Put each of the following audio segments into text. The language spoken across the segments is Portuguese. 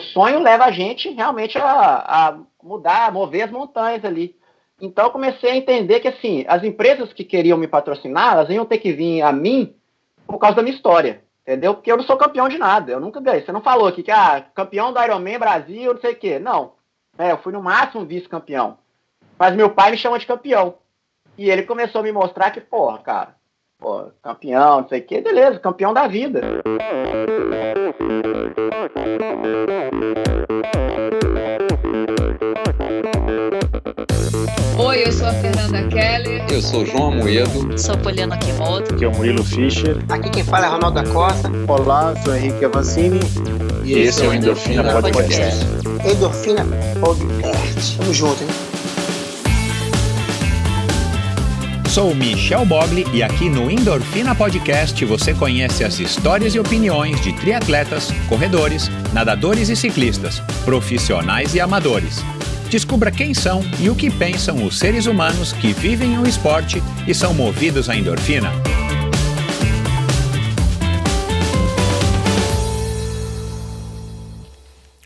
o sonho leva a gente realmente a, a mudar, a mover as montanhas ali. Então eu comecei a entender que assim, as empresas que queriam me patrocinar, elas iam ter que vir a mim por causa da minha história. Entendeu? Porque eu não sou campeão de nada. Eu nunca ganhei. Você não falou aqui que, ah, campeão do Ironman Brasil, não sei o quê. Não. É, eu fui no máximo vice-campeão. Mas meu pai me chama de campeão. E ele começou a me mostrar que, porra, cara, pô, campeão, não sei o quê, beleza, campeão da vida. Oi, eu sou a Fernanda Keller. Eu sou João Amoedo. Sou Poliana Kimoto. Aqui é o Murilo Fischer. Aqui quem fala é Ronaldo da Costa. Olá, sou Henrique Avancini. E, e esse é o Endorfina, Endorfina Podcast. Podcast. Endorfina Podcast. Tamo junto, hein? Sou Michel Bogli e aqui no Endorfina Podcast você conhece as histórias e opiniões de triatletas, corredores, nadadores e ciclistas, profissionais e amadores Descubra quem são e o que pensam os seres humanos que vivem o esporte e são movidos à endorfina.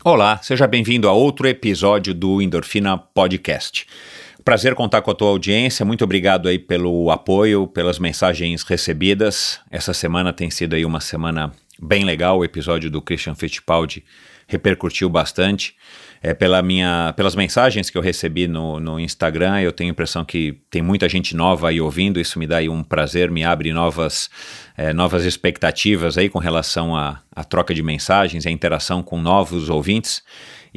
Olá, seja bem-vindo a outro episódio do Endorfina Podcast. Prazer contar com a tua audiência. Muito obrigado aí pelo apoio, pelas mensagens recebidas. Essa semana tem sido aí uma semana bem legal. O episódio do Christian Fittipaldi repercutiu bastante é, pela minha, pelas mensagens que eu recebi no, no Instagram, eu tenho a impressão que tem muita gente nova aí ouvindo, isso me dá aí um prazer, me abre novas, é, novas expectativas aí com relação à, à troca de mensagens, a interação com novos ouvintes.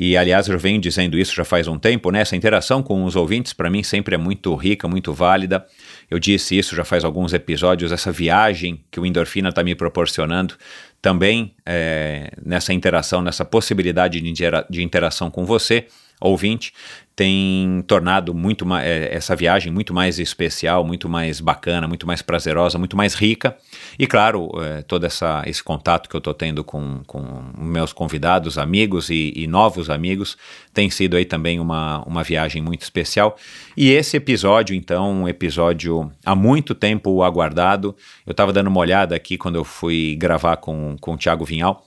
E aliás, eu venho dizendo isso já faz um tempo, né? Essa interação com os ouvintes para mim sempre é muito rica, muito válida. Eu disse isso já faz alguns episódios, essa viagem que o Endorfina está me proporcionando também é, nessa interação, nessa possibilidade de, intera de interação com você, ouvinte, tem tornado muito é, essa viagem muito mais especial, muito mais bacana, muito mais prazerosa, muito mais rica. E claro, é, todo essa, esse contato que eu estou tendo com, com meus convidados, amigos e, e, novos amigos, tem sido aí também uma, uma viagem muito especial. E esse episódio, então, um episódio há muito tempo aguardado. Eu estava dando uma olhada aqui quando eu fui gravar com, com o Thiago Vinhal.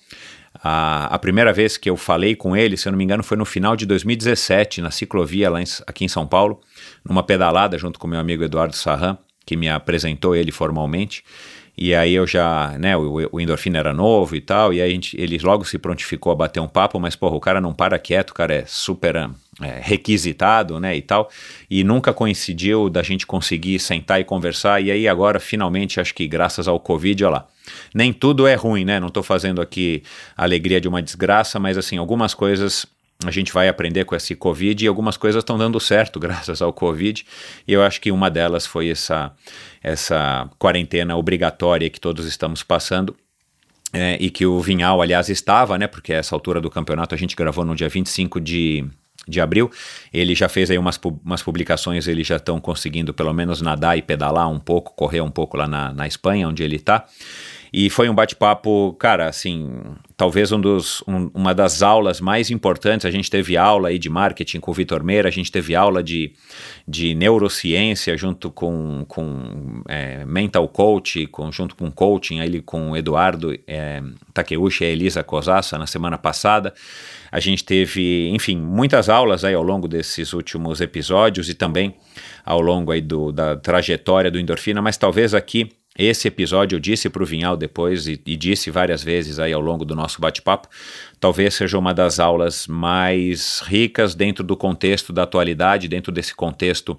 A, a, primeira vez que eu falei com ele, se eu não me engano, foi no final de 2017, na ciclovia lá em, aqui em São Paulo, numa pedalada junto com meu amigo Eduardo Sarran, que me apresentou ele formalmente. E aí eu já, né, o, o era novo e tal, e aí a gente, ele logo se prontificou a bater um papo, mas porra, o cara não para quieto, o cara é super é, requisitado, né, e tal, e nunca coincidiu da gente conseguir sentar e conversar, e aí agora, finalmente, acho que graças ao Covid, olha lá, nem tudo é ruim, né, não estou fazendo aqui a alegria de uma desgraça, mas assim, algumas coisas a gente vai aprender com esse Covid e algumas coisas estão dando certo graças ao Covid, e eu acho que uma delas foi essa, essa quarentena obrigatória que todos estamos passando, é, e que o Vinhal, aliás, estava, né? Porque essa altura do campeonato a gente gravou no dia 25 de de abril. Ele já fez aí umas, umas publicações, eles já estão conseguindo pelo menos nadar e pedalar um pouco, correr um pouco lá na, na Espanha, onde ele está. E foi um bate-papo, cara, assim, talvez um dos, um, uma das aulas mais importantes. A gente teve aula aí de marketing com o Vitor Meira, a gente teve aula de, de neurociência junto com, com é, mental coach, com, junto com coaching, aí com o Eduardo é, Takeuchi e a Elisa Kosassa na semana passada. A gente teve, enfim, muitas aulas aí ao longo desses últimos episódios e também ao longo aí do, da trajetória do Endorfina, mas talvez aqui esse episódio eu disse para o Vinhal depois e, e, disse várias vezes aí ao longo do nosso bate-papo, talvez seja uma das aulas mais ricas dentro do contexto da atualidade, dentro desse contexto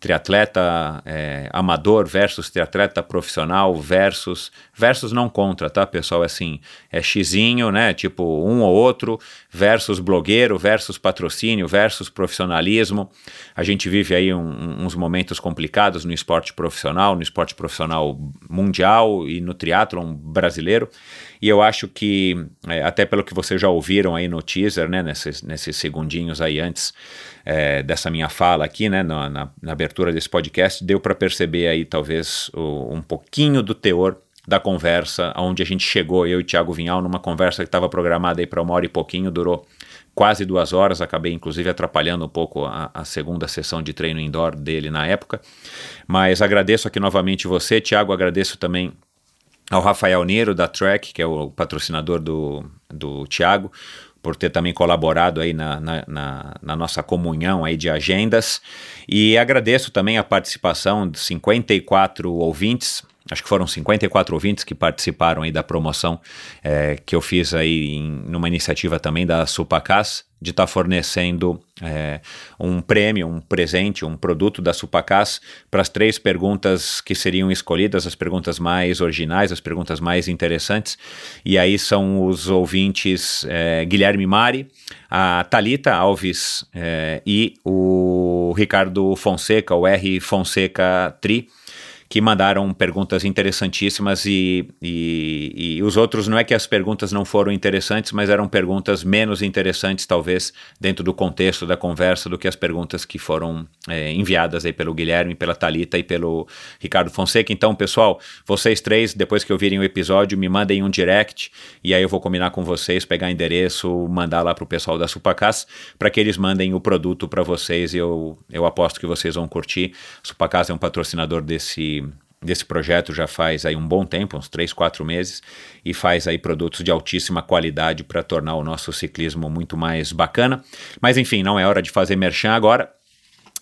triatleta é, amador versus triatleta profissional versus versus não contra, tá pessoal? Assim, é xizinho, né? Tipo um ou outro versus blogueiro versus patrocínio versus profissionalismo. A gente vive aí um, uns momentos complicados no esporte profissional, no esporte profissional mundial e no triatlon brasileiro. E eu acho que, é, até pelo que vocês já ouviram aí no teaser, né, nesses, nesses segundinhos aí antes é, dessa minha fala aqui, né, na, na, na abertura desse podcast, deu para perceber aí talvez o, um pouquinho do teor da conversa, onde a gente chegou, eu e Thiago Vinhal, numa conversa que estava programada aí para uma hora e pouquinho, durou quase duas horas, acabei inclusive atrapalhando um pouco a, a, segunda sessão de treino indoor dele na época, mas agradeço aqui novamente você, Thiago, agradeço também ao Rafael Nero da Track, que é o patrocinador do, do Thiago, por ter também colaborado aí na, na, na, na nossa comunhão aí de agendas. E agradeço também a participação de 54 ouvintes acho que foram 54 ouvintes que participaram aí da promoção é, que eu fiz aí em, numa iniciativa também da Supacas, de estar tá fornecendo é, um prêmio, um presente, um produto da Supacas para as três perguntas que seriam escolhidas, as perguntas mais originais, as perguntas mais interessantes. E aí são os ouvintes é, Guilherme Mari, a Talita Alves é, e o Ricardo Fonseca, o R Fonseca Tri que mandaram perguntas interessantíssimas e, e, e, os outros não é que as perguntas não foram interessantes, mas eram perguntas menos interessantes, talvez, dentro do contexto da conversa, do que as perguntas que foram é, enviadas aí pelo Guilherme, pela Talita e pelo Ricardo Fonseca. Então, pessoal, vocês três, depois que ouvirem o episódio, me mandem um direct e aí eu vou combinar com vocês, pegar endereço, mandar lá para o pessoal da Supacas para que eles mandem o produto para vocês e eu, eu aposto que vocês vão curtir. Supacas é um patrocinador desse desse projeto já faz aí um bom tempo, uns 3, 4 meses, e faz aí produtos de altíssima qualidade para tornar o nosso ciclismo muito mais bacana. Mas enfim, não é hora de fazer merchan agora.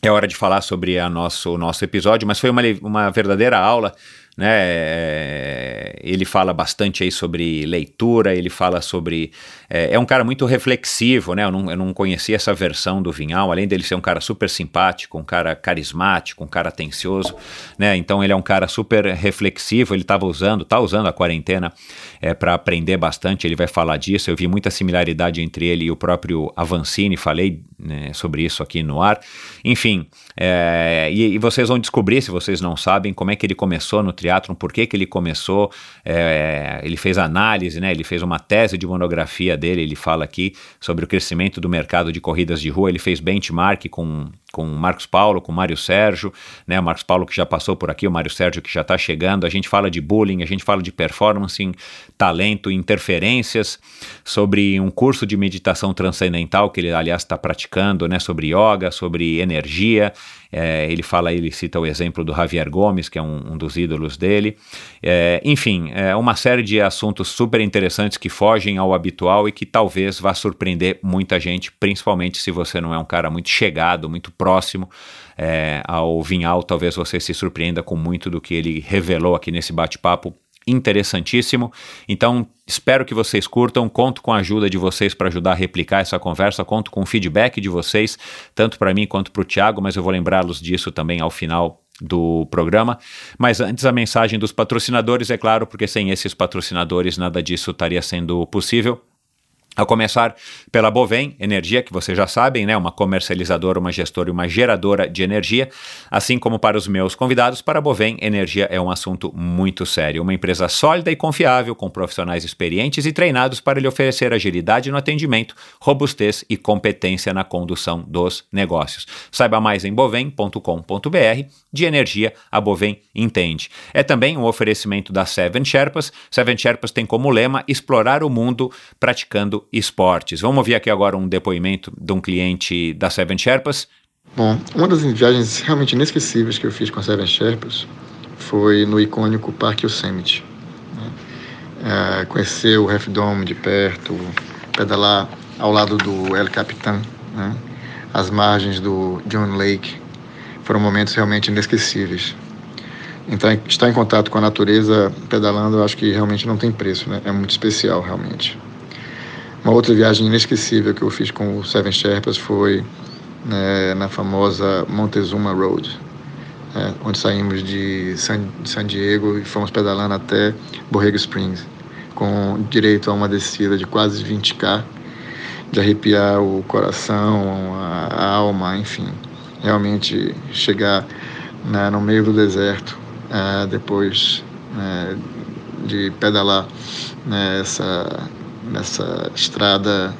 É hora de falar sobre a nosso, o nosso episódio, mas foi uma, uma verdadeira aula né? É, ele fala bastante aí sobre leitura, ele fala sobre. É, é, um cara muito reflexivo, né? Eu não, eu não conhecia essa versão do Vinhal, além dele ser um cara super simpático, um cara carismático, um cara atencioso, né? Então ele é um cara super reflexivo, ele estava usando, tá usando a quarentena é, para aprender bastante, ele vai falar disso. Eu vi muita similaridade entre ele e o próprio Avancini, falei né, sobre isso aqui no ar. Enfim, é, e, e, vocês vão descobrir, se vocês não sabem, como é que ele começou no triatlon, por que, que ele começou. É, ele fez análise, né, ele fez uma tese de monografia dele, ele fala aqui sobre o crescimento do mercado de corridas de rua, ele fez benchmark com com o Marcos Paulo, com o Mário Sérgio, né? O Marcos Paulo que já passou por aqui, o Mário Sérgio que já está chegando. A gente fala de bullying, a gente fala de performance, talento, interferências, sobre um curso de meditação transcendental que ele, aliás, está praticando, né? Sobre yoga, sobre energia. É, ele fala, ele cita o exemplo do Javier Gomes, que é um, um dos ídolos dele. É, enfim, é uma série de assuntos super interessantes que fogem ao habitual e que talvez vá surpreender muita gente, principalmente se você não é um cara muito chegado, muito próximo é, ao Vinhal. Talvez você se surpreenda com muito do que ele revelou aqui nesse bate-papo interessantíssimo. Então, espero que vocês curtam. Conto com a ajuda de vocês para ajudar a replicar essa conversa. Conto com o feedback de vocês, tanto para mim quanto para o Thiago, mas eu vou lembrá-los disso também ao final do programa. Mas antes, a mensagem dos patrocinadores, é claro, porque sem esses patrocinadores nada disso estaria sendo possível. A começar pela Bovem Energia, que vocês já sabem, né, uma comercializadora, uma gestora e uma geradora de energia, assim como para os meus convidados, para a Bovem Energia é um assunto muito sério, uma empresa sólida e confiável, com profissionais experientes e treinados para lhe oferecer agilidade no atendimento, robustez e competência na condução dos negócios. Saiba mais em bovem.com.br. De energia, a Bovem entende. É também um oferecimento da Seven Sherpas. Seven Sherpas tem como lema explorar o mundo praticando esportes. Vamos ouvir aqui agora um depoimento de um cliente da Seven Sherpas. Bom, uma das viagens realmente inesquecíveis que eu fiz com a Seven Sherpas foi no icônico Parque Yosemite. Né? É, conhecer o Half Dome de perto, pedalar ao lado do El Capitan, né? as margens do John Lake, foram momentos realmente inesquecíveis. Então, estar em contato com a natureza pedalando, eu acho que realmente não tem preço, né? É muito especial, realmente. Uma outra viagem inesquecível que eu fiz com o Seven Sherpas foi né, na famosa Montezuma Road, né, onde saímos de San, San Diego e fomos pedalando até Borrego Springs, com direito a uma descida de quase 20k, de arrepiar o coração, a, a alma, enfim. Realmente chegar né, no meio do deserto, é, depois né, de pedalar né, essa nessa estrada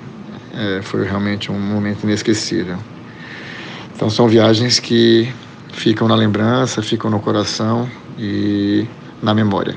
é, foi realmente um momento inesquecível. Então são viagens que ficam na lembrança, ficam no coração e na memória.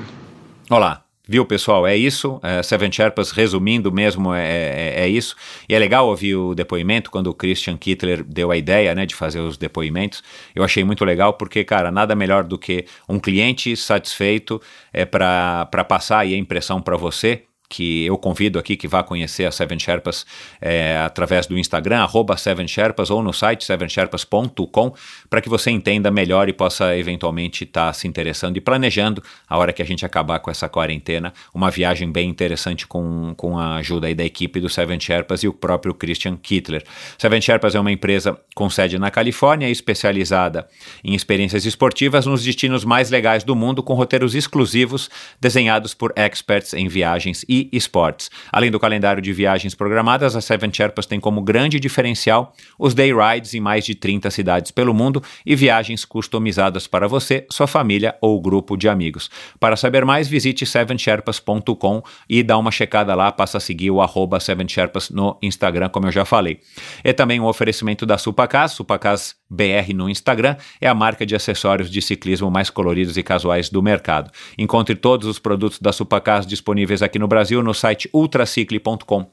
Olá. Viu, pessoal? É isso. É, Seven Sherpas, resumindo mesmo, é, é, é, isso. E é legal ouvir o depoimento quando o Christian Kittler deu a ideia né, de fazer os depoimentos. Eu achei muito legal porque, cara, nada melhor do que um cliente satisfeito é, para passar aí a impressão para você que eu convido aqui que vá conhecer a Seven Sherpas é, através do Instagram, arroba Seven Sherpas, ou no site sevensherpas.com, para que você entenda melhor e possa eventualmente estar tá se interessando e planejando, a hora que a gente acabar com essa quarentena, uma viagem bem interessante com, com a ajuda aí da equipe do Seven Sherpas e o próprio Christian Kittler. Seven Sherpas é uma empresa com sede na Califórnia, especializada em experiências esportivas nos destinos mais legais do mundo, com roteiros exclusivos desenhados por experts em viagens e esportes. Além do calendário de viagens programadas, a Seven Sherpas tem como grande diferencial os day rides em mais de 30 cidades pelo mundo e viagens customizadas para você, sua família ou grupo de amigos. Para saber mais, visite sevensherpas.com e dá uma checada lá, passa a seguir o arroba Seven Sherpas no Instagram, como eu já falei. E também um oferecimento da Supacas, Supacas BR no Instagram, é a marca de acessórios de ciclismo mais coloridos e casuais do mercado. Encontre todos os produtos da Supacas disponíveis aqui no Brasil no site ultracicle.com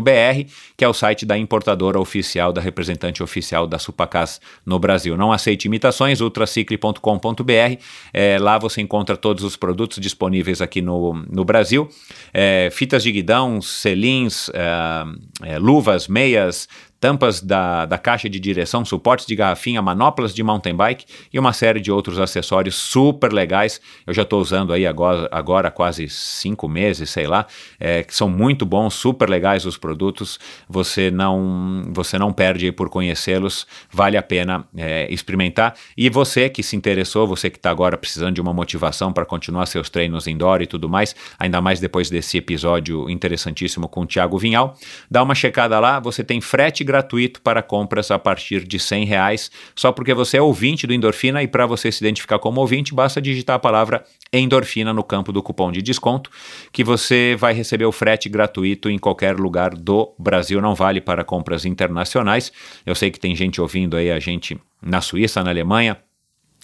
br que é o site da importadora oficial, da representante oficial da Supacas no Brasil. Não aceite imitações, ultracicle.com.br. É, lá você encontra todos os produtos disponíveis aqui no, no Brasil: é, fitas de guidão, selins, é, é luvas, meias, tampas da, da caixa de direção, suportes de garrafinha, manoplas de mountain bike e uma série de outros acessórios super legais. Eu já estou usando aí agora, agora quase cinco meses, sei lá, é, que são muito bons, super legais os produtos. Você não, você não perde por conhecê-los, vale a pena é, experimentar. E você que se interessou, você que está agora precisando de uma motivação para continuar seus treinos indoor e tudo mais, ainda mais depois desse episódio interessantíssimo com o Thiago Vinhal, dá uma checada lá, você tem frete gratuito gratuito para compras a partir de 100 reais, só porque você é ouvinte do Endorfina e para você se identificar como ouvinte, basta digitar a palavra Endorfina no campo do cupom de desconto, que você vai receber o frete gratuito em qualquer lugar do Brasil, não vale para compras internacionais. Eu sei que tem gente ouvindo aí a gente na Suíça, na Alemanha,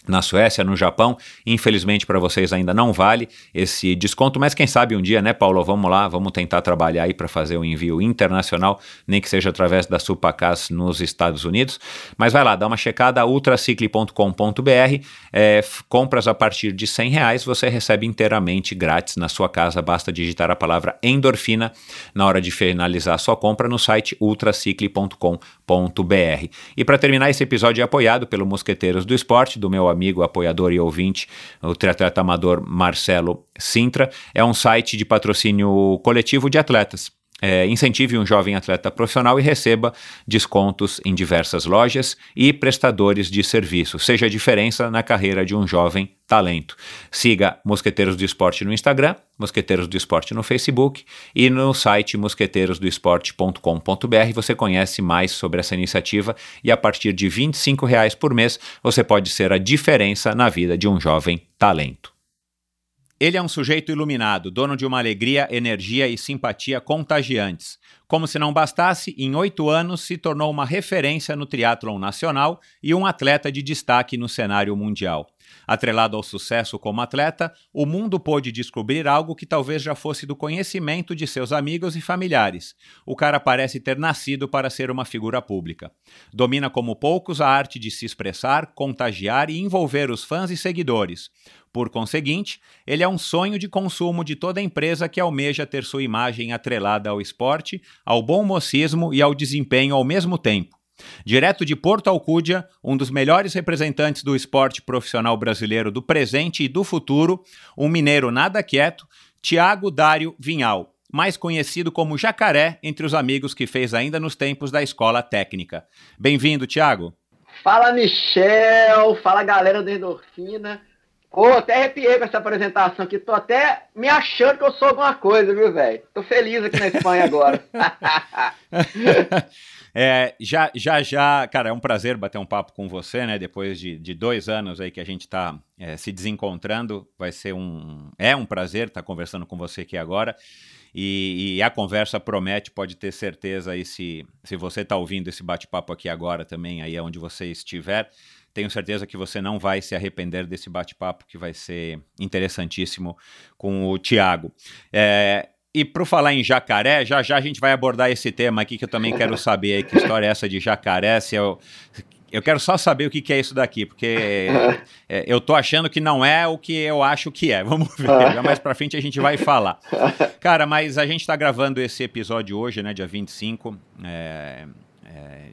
na Suécia, no Japão. Infelizmente para vocês ainda não vale esse desconto, mas quem sabe um dia, né, Paulo? Vamos lá, vamos tentar trabalhar aí para fazer o um envio internacional, nem que seja através da Supacas nos Estados Unidos. Mas vai lá, dá uma checada ultracicle.com.br, é, compras a partir de 100 reais, você recebe inteiramente grátis na sua casa, basta digitar a palavra endorfina na hora de finalizar a sua compra no site ultracicle.com.br. E para terminar, esse episódio é apoiado pelo Mosqueteiros do Esporte, do meu amigo, apoiador e ouvinte, o triatleta amador Marcelo Sintra. É um site de patrocínio coletivo de atletas. É, incentive um jovem atleta profissional e receba descontos em diversas lojas e prestadores de serviço. Seja a diferença na carreira de um jovem talento. Siga Mosqueteiros do Esporte no Instagram, Mosqueteiros do Esporte no Facebook e no site mosqueteirosdoesporte.com.br você conhece mais sobre essa iniciativa e a partir de R$ reais por mês você pode ser a diferença na vida de um jovem talento. Ele é um sujeito iluminado, dono de uma alegria, energia e simpatia contagiantes. Como se não bastasse, em oito anos se tornou uma referência no triatlon nacional e um atleta de destaque no cenário mundial. Atrelado ao sucesso como atleta, o mundo pôde descobrir algo que talvez já fosse do conhecimento de seus amigos e familiares. O cara parece ter nascido para ser uma figura pública. Domina como poucos a arte de se expressar, contagiar e envolver os fãs e seguidores. Por conseguinte, ele é um sonho de consumo de toda empresa que almeja ter sua imagem atrelada ao esporte, ao bom mocismo e ao desempenho ao mesmo tempo. Direto de Porto Alcúdia, um dos melhores representantes do esporte profissional brasileiro do presente e do futuro, um mineiro nada quieto, Tiago Dário Vinhal, mais conhecido como Jacaré entre os amigos que fez ainda nos tempos da escola técnica. Bem-vindo, Tiago. Fala, Michel! Fala, galera do Endorfina! Pô, até arrepiei com essa apresentação aqui. Tô até me achando que eu sou alguma coisa, viu, velho? Tô feliz aqui na Espanha agora. é, já, já, já, cara, é um prazer bater um papo com você, né? Depois de, de dois anos aí que a gente tá é, se desencontrando, vai ser um. É um prazer estar tá conversando com você aqui agora. E, e, a conversa promete, pode ter certeza aí se, se você está ouvindo esse bate-papo aqui agora também, aí onde você estiver tenho certeza que você não vai se arrepender desse bate-papo que vai ser interessantíssimo com o Tiago. É, e para falar em jacaré, já já a gente vai abordar esse tema aqui que eu também quero saber que história é essa de jacaré, se eu, eu quero só saber o que, que é isso daqui, porque é, eu tô achando que não é o que eu acho que é. Vamos ver. Já mais pra frente a gente vai falar. Cara, mas a gente tá gravando esse episódio hoje, né, dia 25. É, é,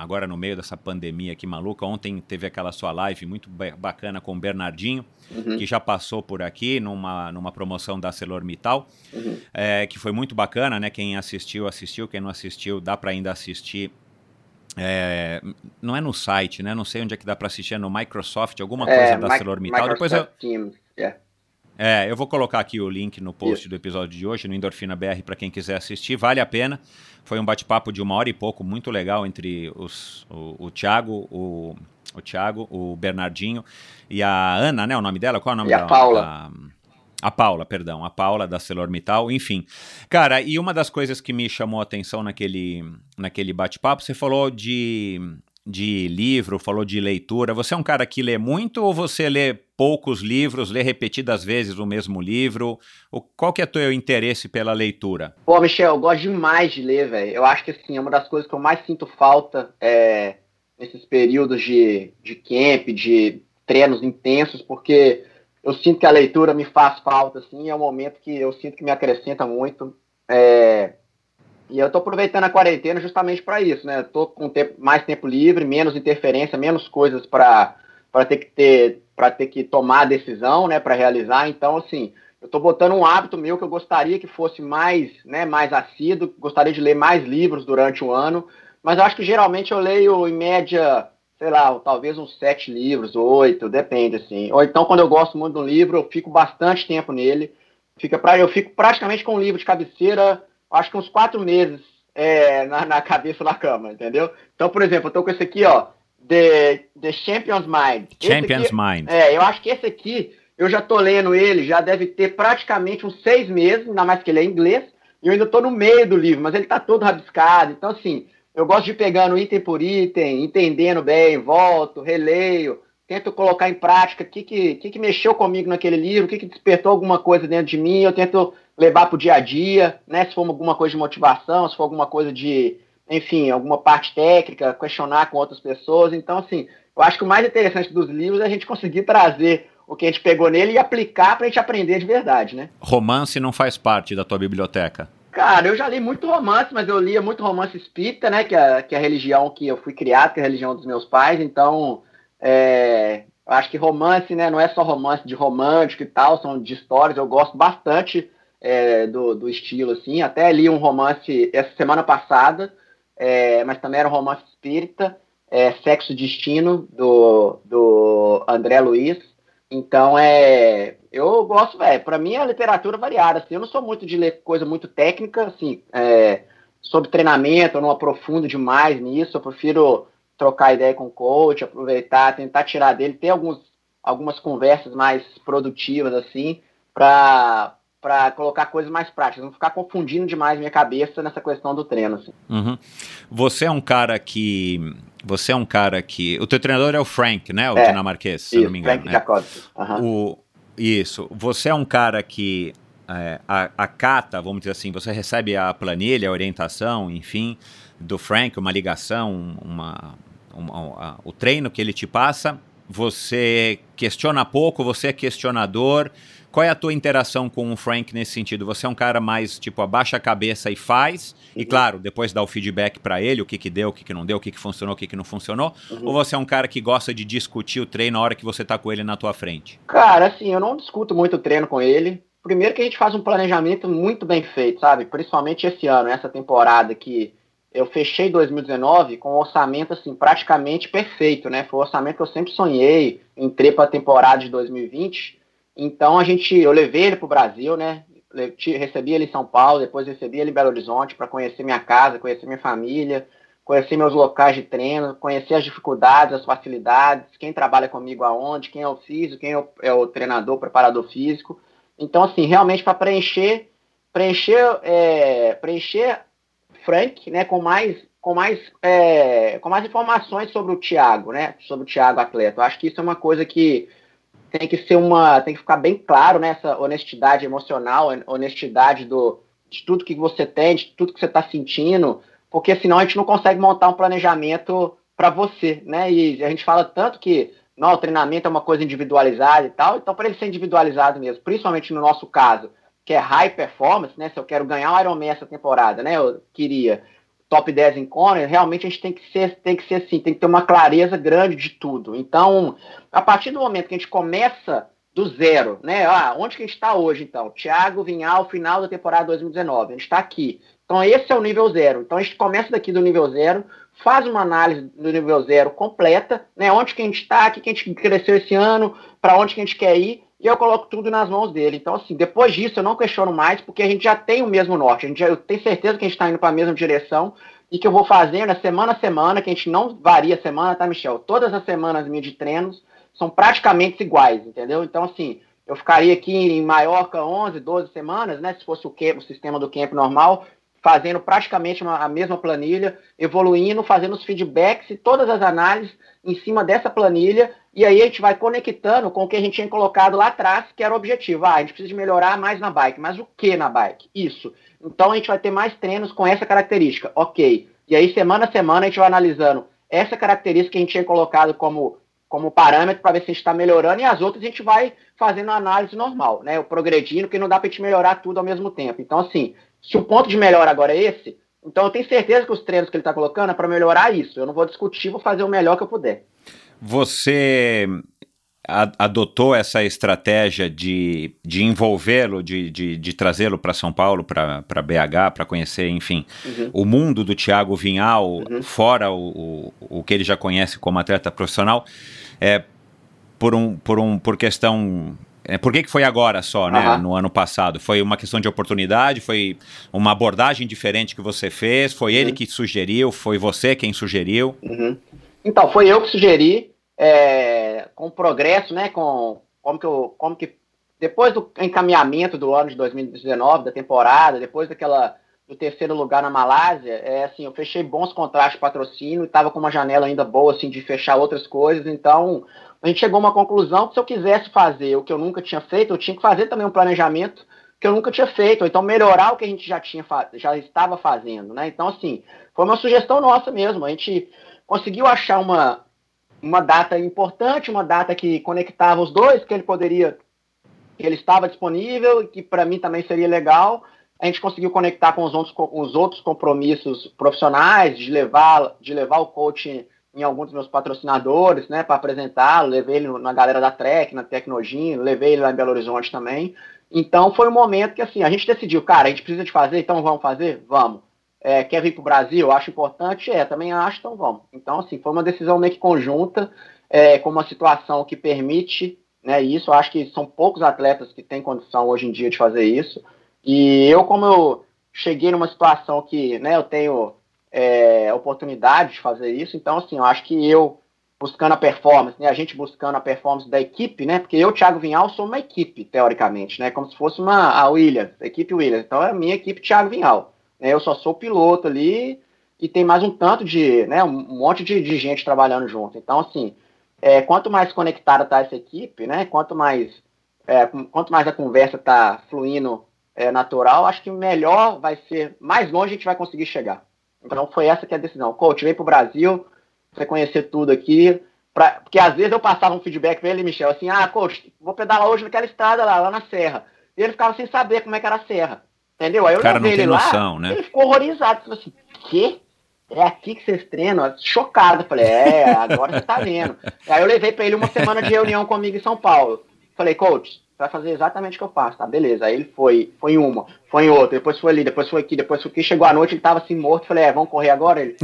agora no meio dessa pandemia aqui maluca. Ontem teve aquela sua live muito bacana com o Bernardinho, uhum. que já passou por aqui numa, numa promoção da ArcelorMittal, uhum. é, que foi muito bacana, né? Quem assistiu, assistiu. Quem não assistiu, dá para ainda assistir é, não é no site, né? Não sei onde é que dá para assistir, é no Microsoft, alguma é, coisa da ArcelorMittal. Depois eu, Teams, yeah. É, eu vou colocar aqui o link no post do episódio de hoje, no Endorfina BR, para quem quiser assistir. Vale a pena. Foi um bate-papo de uma hora e pouco, muito legal, entre os, o, o Thiago, o, o Thiago, o Bernardinho e a Ana, né? O nome dela? Qual é o nome e dela? A Paula. A, a Paula, perdão, a Paula da ArcelorMittal, enfim. Cara, e uma das coisas que me chamou a atenção naquele, naquele bate-papo, você falou de, de livro, falou de leitura. Você é um cara que lê muito ou você lê poucos livros, lê repetidas vezes o mesmo livro? Qual que é o teu interesse pela leitura? Pô, Michel, eu gosto demais de ler, velho. Eu acho que, assim, é uma das coisas que eu mais sinto falta é, nesses períodos de, de camp, de treinos intensos, porque eu sinto que a leitura me faz falta, assim, é um momento que eu sinto que me acrescenta muito. É, e eu estou aproveitando a quarentena justamente para isso, né? Estou com tempo, mais tempo livre, menos interferência, menos coisas para ter que ter para ter que tomar a decisão, né? Para realizar. Então, assim, eu estou botando um hábito meu que eu gostaria que fosse mais, né? Mais assíduo. Gostaria de ler mais livros durante o ano, mas eu acho que geralmente eu leio em média sei lá, talvez uns sete livros, oito, depende, assim. Ou então, quando eu gosto muito de um livro, eu fico bastante tempo nele. Fica pra, eu fico praticamente com um livro de cabeceira, acho que uns quatro meses é, na, na, cabeça da cama, entendeu? Então, por exemplo, eu tô com esse aqui, ó, The, The Champion's Mind. Champion's aqui, Mind. É, eu acho que esse aqui, eu já tô lendo ele, já deve ter praticamente uns seis meses, ainda mais que ele é inglês, e eu ainda tô no meio do livro, mas ele tá todo rabiscado, então assim, eu gosto de ir pegando item por item, entendendo bem, volto, releio, tento colocar em prática o que, que, que, que mexeu comigo naquele livro, o que, que despertou alguma coisa dentro de mim, eu tento levar para o dia a dia, né? Se for alguma coisa de motivação, se for alguma coisa de, enfim, alguma parte técnica, questionar com outras pessoas. Então, assim, eu acho que o mais interessante dos livros é a gente conseguir trazer o que a gente pegou nele e aplicar para a gente aprender de verdade, né? Romance não faz parte da tua biblioteca? Cara, eu já li muito romance, mas eu lia muito romance espírita, né? Que é, que é a religião que eu fui criado, que é a religião dos meus pais. Então, é, eu acho que romance, né? Não é só romance de romântico e tal, são de histórias. Eu gosto bastante é, do, do estilo, assim. Até li um romance essa semana passada, é, mas também era um romance espírita, é, Sexo Destino, do, do André Luiz. Então, é, eu gosto, velho. Para mim, a literatura é variada. Assim, eu não sou muito de ler coisa muito técnica, assim, é, sobre treinamento, eu não aprofundo demais nisso. Eu prefiro trocar ideia com o coach, aproveitar, tentar tirar dele, ter alguns, algumas conversas mais produtivas, assim, para para colocar coisas mais práticas, não ficar confundindo demais minha cabeça nessa questão do treino. Assim. Uhum. Você é um cara que você é um cara que. O teu treinador é o Frank, né? O é, dinamarquês, se isso, não me engano. Frank né? Jacob. Uhum. O, isso. Você é um cara que é, acata, vamos dizer assim, você recebe a planilha, a orientação, enfim, do Frank, uma ligação, uma, uma, uma, o treino que ele te passa. Você questiona pouco, você é questionador qual é a tua interação com o Frank nesse sentido? Você é um cara mais, tipo, abaixa a cabeça e faz, uhum. e claro, depois dá o feedback para ele, o que que deu, o que que não deu, o que que funcionou, o que que não funcionou? Uhum. Ou você é um cara que gosta de discutir o treino na hora que você tá com ele na tua frente? Cara, assim, eu não discuto muito o treino com ele. Primeiro que a gente faz um planejamento muito bem feito, sabe? Principalmente esse ano, essa temporada que eu fechei 2019 com um orçamento assim praticamente perfeito, né? Foi o orçamento que eu sempre sonhei, entrei para a temporada de 2020 então a gente, eu levei ele para o Brasil, né? Recebi ele em São Paulo, depois recebi ele em Belo Horizonte para conhecer minha casa, conhecer minha família, conhecer meus locais de treino, conhecer as dificuldades, as facilidades, quem trabalha comigo aonde, quem é o físico, quem é o, é o treinador, preparador físico. Então, assim, realmente para preencher, preencher, é, preencher Frank, né, com mais, com mais, é, com mais informações sobre o Thiago, né, sobre o Thiago atleta. Eu acho que isso é uma coisa que tem que ser uma. tem que ficar bem claro nessa honestidade emocional, honestidade do, de tudo que você tem, de tudo que você está sentindo, porque senão a gente não consegue montar um planejamento para você, né? E a gente fala tanto que não, o treinamento é uma coisa individualizada e tal, então para ele ser individualizado mesmo, principalmente no nosso caso, que é high performance, né? Se eu quero ganhar o Ironman essa temporada, né? Eu queria top 10 em Conner, realmente a gente tem que ser, tem que ser assim, tem que ter uma clareza grande de tudo. Então, a partir do momento que a gente começa do zero, né? Ah, onde que a gente está hoje, então? Thiago Vinhal, final da temporada 2019. A gente está aqui. Então, esse é o nível zero. Então, a gente começa daqui do nível zero, faz uma análise do nível zero completa, né? Onde que a gente está, o que a gente cresceu esse ano, para onde que a gente quer ir, e eu coloco tudo nas mãos dele. Então, assim, depois disso eu não questiono mais, porque a gente já tem o mesmo norte. A gente já, eu tenho certeza que a gente está indo para a mesma direção e que eu vou fazendo semana a semana, que a gente não varia semana, tá, Michel? Todas as semanas minhas de treinos são praticamente iguais, entendeu? Então, assim, eu ficaria aqui em Maiorca 11, 12 semanas, né? Se fosse o, camp, o sistema do camp normal, fazendo praticamente uma, a mesma planilha, evoluindo, fazendo os feedbacks e todas as análises em cima dessa planilha, e aí a gente vai conectando com o que a gente tinha colocado lá atrás, que era o objetivo. Ah, a gente precisa melhorar mais na bike. Mas o que na bike? Isso. Então a gente vai ter mais treinos com essa característica. Ok. E aí, semana a semana, a gente vai analisando essa característica que a gente tinha colocado como, como parâmetro para ver se a gente está melhorando, e as outras a gente vai fazendo a análise normal, né? O progredindo, porque não dá para a gente melhorar tudo ao mesmo tempo. Então, assim, se o ponto de melhora agora é esse, então eu tenho certeza que os treinos que ele está colocando é para melhorar isso. Eu não vou discutir, vou fazer o melhor que eu puder. Você adotou essa estratégia de, de envolvê-lo, de, de, de trazê-lo para São Paulo, para BH, para conhecer, enfim, uhum. o mundo do Thiago Vinhal, uhum. fora o, o, o, que ele já conhece como atleta profissional, é, por, um, por, um, por questão por que, que foi agora só, né? Uhum. No ano passado? Foi uma questão de oportunidade? Foi uma abordagem diferente que você fez? Foi uhum. ele que sugeriu? Foi você quem sugeriu? Uhum. Então, foi eu que sugeri, é, com o progresso, né? Com como que, eu, como que depois do encaminhamento do ano de 2019, da temporada, depois daquela do terceiro lugar na Malásia, é assim, eu fechei bons contratos de patrocínio, estava com uma janela ainda boa assim de fechar outras coisas, então a gente chegou a uma conclusão que se eu quisesse fazer o que eu nunca tinha feito, eu tinha que fazer também um planejamento que eu nunca tinha feito, ou então melhorar o que a gente já tinha já estava fazendo, né? Então assim, foi uma sugestão nossa mesmo, a gente conseguiu achar uma uma data importante, uma data que conectava os dois, que ele poderia que ele estava disponível e que para mim também seria legal a gente conseguiu conectar com os outros, com os outros compromissos profissionais, de levar, de levar o coach em alguns dos meus patrocinadores, né, para apresentá-lo, levei ele na galera da Trek, na Tecnogin, levei ele lá em Belo Horizonte também. Então foi um momento que assim, a gente decidiu, cara, a gente precisa de fazer, então vamos fazer? Vamos. É, quer vir para o Brasil? Acho importante? É, também acho, então vamos. Então, assim, foi uma decisão meio que conjunta, é, com uma situação que permite né, isso. Acho que são poucos atletas que têm condição hoje em dia de fazer isso. E eu, como eu cheguei numa situação que né, eu tenho é, oportunidade de fazer isso, então, assim, eu acho que eu buscando a performance, né, a gente buscando a performance da equipe, né, porque eu, Thiago Vinhal, sou uma equipe, teoricamente, né, como se fosse uma a Williams, a equipe Williams, então é a minha equipe Thiago Vinhal, né, eu só sou piloto ali e tem mais um tanto de, né, um monte de, de gente trabalhando junto, então, assim, é, quanto mais conectada tá essa equipe, né, quanto mais, é, quanto mais a conversa tá fluindo é, natural, acho que melhor vai ser, mais longe a gente vai conseguir chegar. Então foi essa que é a decisão. Coach, vem pro Brasil, você conhecer tudo aqui. Pra, porque às vezes eu passava um feedback pra ele, Michel, assim, ah, coach, vou pedalar hoje naquela estrada lá, lá na serra. E ele ficava sem saber como é que era a serra. Entendeu? Aí eu cara levei ele noção, lá, né? ele ficou horrorizado. Falou assim, quê? É aqui que vocês treinam? Chocado. Falei, é, agora você tá vendo. Aí eu levei pra ele uma semana de reunião comigo em São Paulo. Falei, coach, vai fazer exatamente o que eu faço, tá? Beleza. Aí ele foi, foi em uma, foi em outra, depois foi ali, depois foi aqui, depois foi aqui, chegou a noite, ele tava assim morto, falei, é, vamos correr agora? Ele,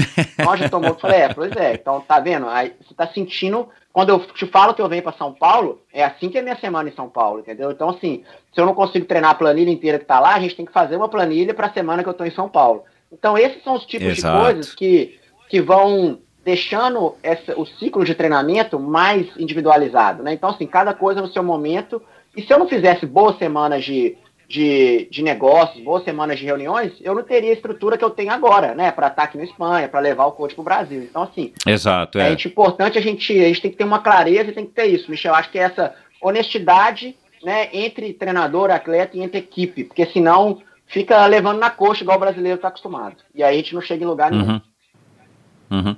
nós já tô morto, falei, é, pois é, então tá vendo? Aí você tá sentindo, quando eu te falo que eu venho para São Paulo, é assim que é minha semana em São Paulo, entendeu? Então assim, se eu não consigo treinar a planilha inteira que tá lá, a gente tem que fazer uma planilha para a semana que eu tô em São Paulo. Então esses são os tipos Exato. de coisas que, que vão deixando essa, o ciclo de treinamento mais individualizado, né? Então assim, cada coisa no seu momento e se eu não fizesse boas semanas de, de, de negócios, boas semanas de reuniões, eu não teria a estrutura que eu tenho agora, né? Para estar aqui na Espanha, para levar o coach para o Brasil. Então, assim, Exato, é. é importante a gente, a gente tem que ter uma clareza e tem que ter isso, Michel. Acho que é essa honestidade né, entre treinador, atleta e entre equipe, porque senão fica levando na coxa, igual o brasileiro está acostumado. E aí a gente não chega em lugar nenhum. Uhum. Uhum.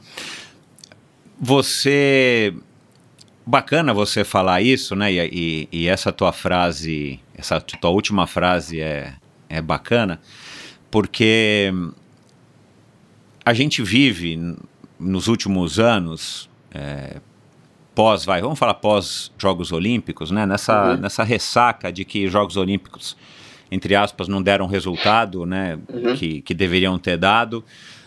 Você. Bacana você falar isso, né? E, e, e, essa tua frase, essa tua última frase é, é bacana, porque a gente vive nos últimos anos, é, pós, vai, vamos falar pós Jogos Olímpicos, né? Nessa, uhum. nessa ressaca de que Jogos Olímpicos, entre aspas, não deram resultado, né? Uhum. Que, que deveriam ter dado.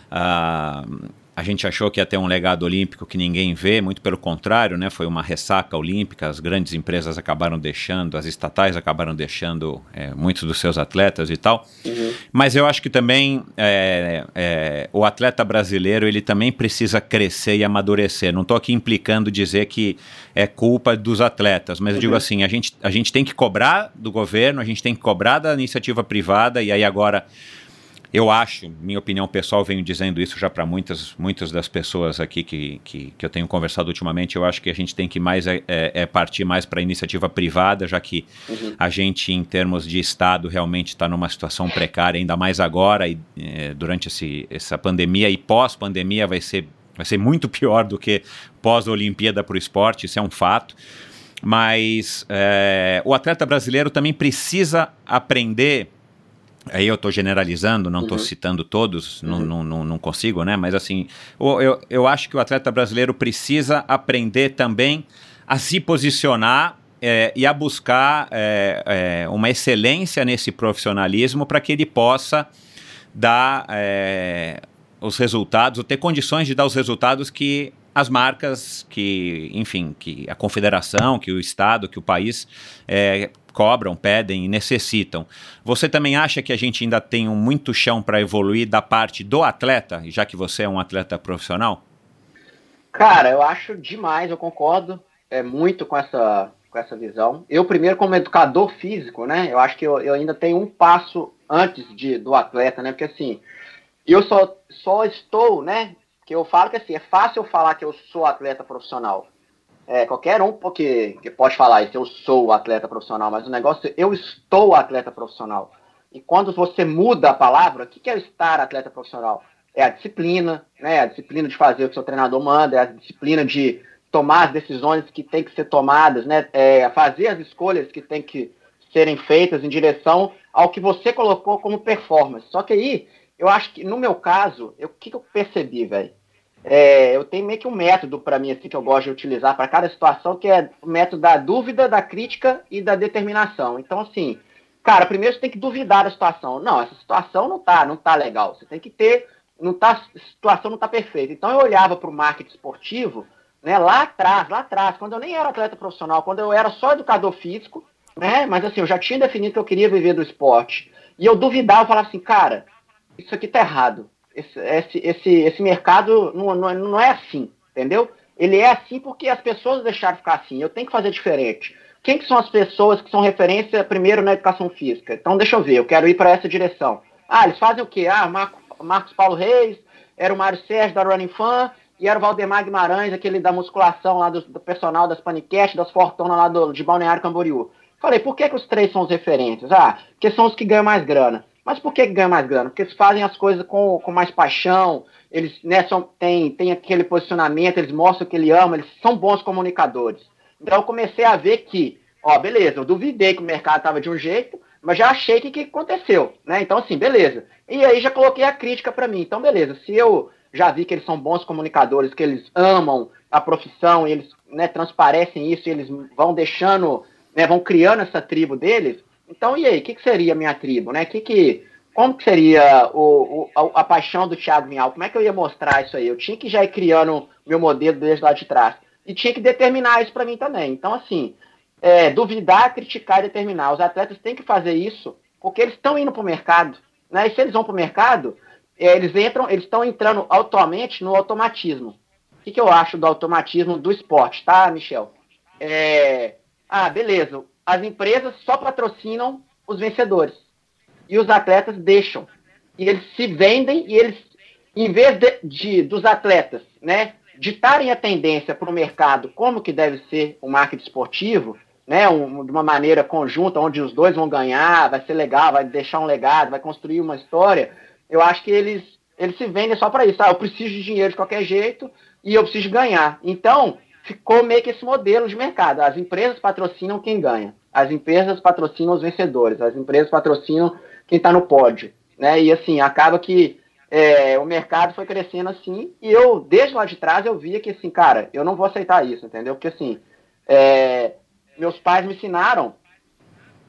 Uh, a gente achou que ia ter um legado olímpico que ninguém vê, muito pelo contrário, né? Foi uma ressaca olímpica, as grandes empresas acabaram deixando, as estatais acabaram deixando é, muitos dos seus atletas e tal. Uhum. Mas eu acho que também é, é, o atleta brasileiro ele também precisa crescer e amadurecer. Não estou aqui implicando dizer que é culpa dos atletas, mas uhum. eu digo uhum. assim, a gente, a gente tem que cobrar do governo, a gente tem que cobrar da iniciativa privada, e aí agora eu acho, minha opinião pessoal, venho dizendo isso já para muitas, muitas das pessoas aqui que, que, que, eu tenho conversado ultimamente. Eu acho que a gente tem que mais é, é, é partir mais para a iniciativa privada, já que uhum. a gente, em termos de Estado, realmente está numa situação precária, ainda mais agora e é, durante esse, essa pandemia e pós-pandemia vai ser, vai ser muito pior do que pós-Olimpíada para o esporte, isso é um fato mas é, o atleta brasileiro também precisa aprender Aí eu estou generalizando, não estou uhum. citando todos, uhum. não, não, não, consigo, né? Mas assim, eu, eu acho que o atleta brasileiro precisa aprender também a se posicionar é, e a buscar é, é, uma excelência nesse profissionalismo para que ele possa dar os resultados, ou ter condições de dar os resultados que as marcas que, enfim, que a confederação, que o Estado, que o país é, cobram, pedem e necessitam. Você também acha que a gente ainda tem um muito chão para evoluir da parte do atleta, já que você é um atleta profissional? Cara, eu acho demais, eu concordo é, muito com essa, com essa visão. Eu, primeiro, como educador físico, né, eu acho que eu, eu ainda tenho um passo antes de, do atleta, né, porque assim, eu só, só estou, né, que eu falo que assim, é fácil falar que eu sou atleta profissional. É, qualquer um porque, que pode falar isso, eu sou atleta profissional, mas o negócio é eu estou atleta profissional. E quando você muda a palavra, o que é estar atleta profissional? É a disciplina, né? A disciplina de fazer o que seu treinador manda, é a disciplina de tomar as decisões que têm que ser tomadas, né? É fazer as escolhas que têm que serem feitas em direção ao que você colocou como performance. Só que aí, eu acho que no meu caso, o que, que eu percebi, velho? É, eu tenho meio que um método para mim assim, que eu gosto de utilizar para cada situação, que é o método da dúvida, da crítica e da determinação. Então, assim, cara, primeiro você tem que duvidar da situação. Não, essa situação não tá, não tá legal. Você tem que ter, não tá, situação não tá perfeita. Então eu olhava para o marketing esportivo, né, lá atrás, lá atrás, quando eu nem era atleta profissional, quando eu era só educador físico, né, mas assim, eu já tinha definido que eu queria viver do esporte. E eu duvidava, eu falava assim, cara, isso aqui tá errado esse, esse, esse, mercado não, não, não é assim, entendeu? Ele é assim porque as pessoas deixaram ficar assim. Eu tenho que fazer diferente. Quem que são as pessoas que são referência primeiro na educação física? Então, deixa eu ver, eu quero ir para essa direção. Ah, eles fazem o quê? Ah, Marco, Marcos Paulo Reis, era o Mário Sérgio da Running Fan, e era o Valdemar Guimarães, aquele da musculação lá do, do personal das Paniquete, das Fortuna lá do, de Balneário Camboriú. Falei, por que, que os três são os referentes? Ah, porque são os que ganham mais grana. Mas por que ganha mais grana? Porque eles fazem as coisas com, com mais paixão, eles né, são, têm, têm aquele posicionamento, eles mostram que ele ama, eles são bons comunicadores. Então eu comecei a ver que, ó, beleza, eu duvidei que o mercado estava de um jeito, mas já achei que, que aconteceu, né? Então, assim, beleza. E aí já coloquei a crítica para mim. Então, beleza, se eu já vi que eles são bons comunicadores, que eles amam a profissão, eles né, transparecem isso, eles vão deixando, né, vão criando essa tribo deles, então, e aí, o que, que, seria a minha tribo, né? Que que, como que seria o, o a, a, paixão do Thiago Minhal? Como é que eu ia mostrar isso aí? Eu tinha que já ir criando meu modelo desde lá de trás. E tinha que determinar isso para mim também. Então, assim, é, duvidar, criticar e determinar. Os atletas têm que fazer isso porque eles estão indo para o mercado. Né? E se eles vão para o mercado, é, eles entram, eles estão entrando atualmente no automatismo. O que, que eu acho do automatismo do esporte, tá, Michel? É, ah, beleza as empresas só patrocinam os vencedores. E os atletas deixam. E eles se vendem e eles, em vez de, de dos atletas, né, ditarem a tendência para o mercado como que deve ser o marketing esportivo, né, um, de uma maneira conjunta, onde os dois vão ganhar, vai ser legal, vai deixar um legado, vai construir uma história, eu acho que eles eles se vendem só para isso. Ah, eu preciso de dinheiro de qualquer jeito e eu preciso ganhar. Então, ficou meio que esse modelo de mercado. As empresas patrocinam quem ganha. As empresas patrocinam os vencedores. As empresas patrocinam quem está no pódio. Né? E assim, acaba que é, o mercado foi crescendo assim, e eu, desde lá de trás, eu via que assim, cara, eu não vou aceitar isso, entendeu? Porque assim, é, meus pais me ensinaram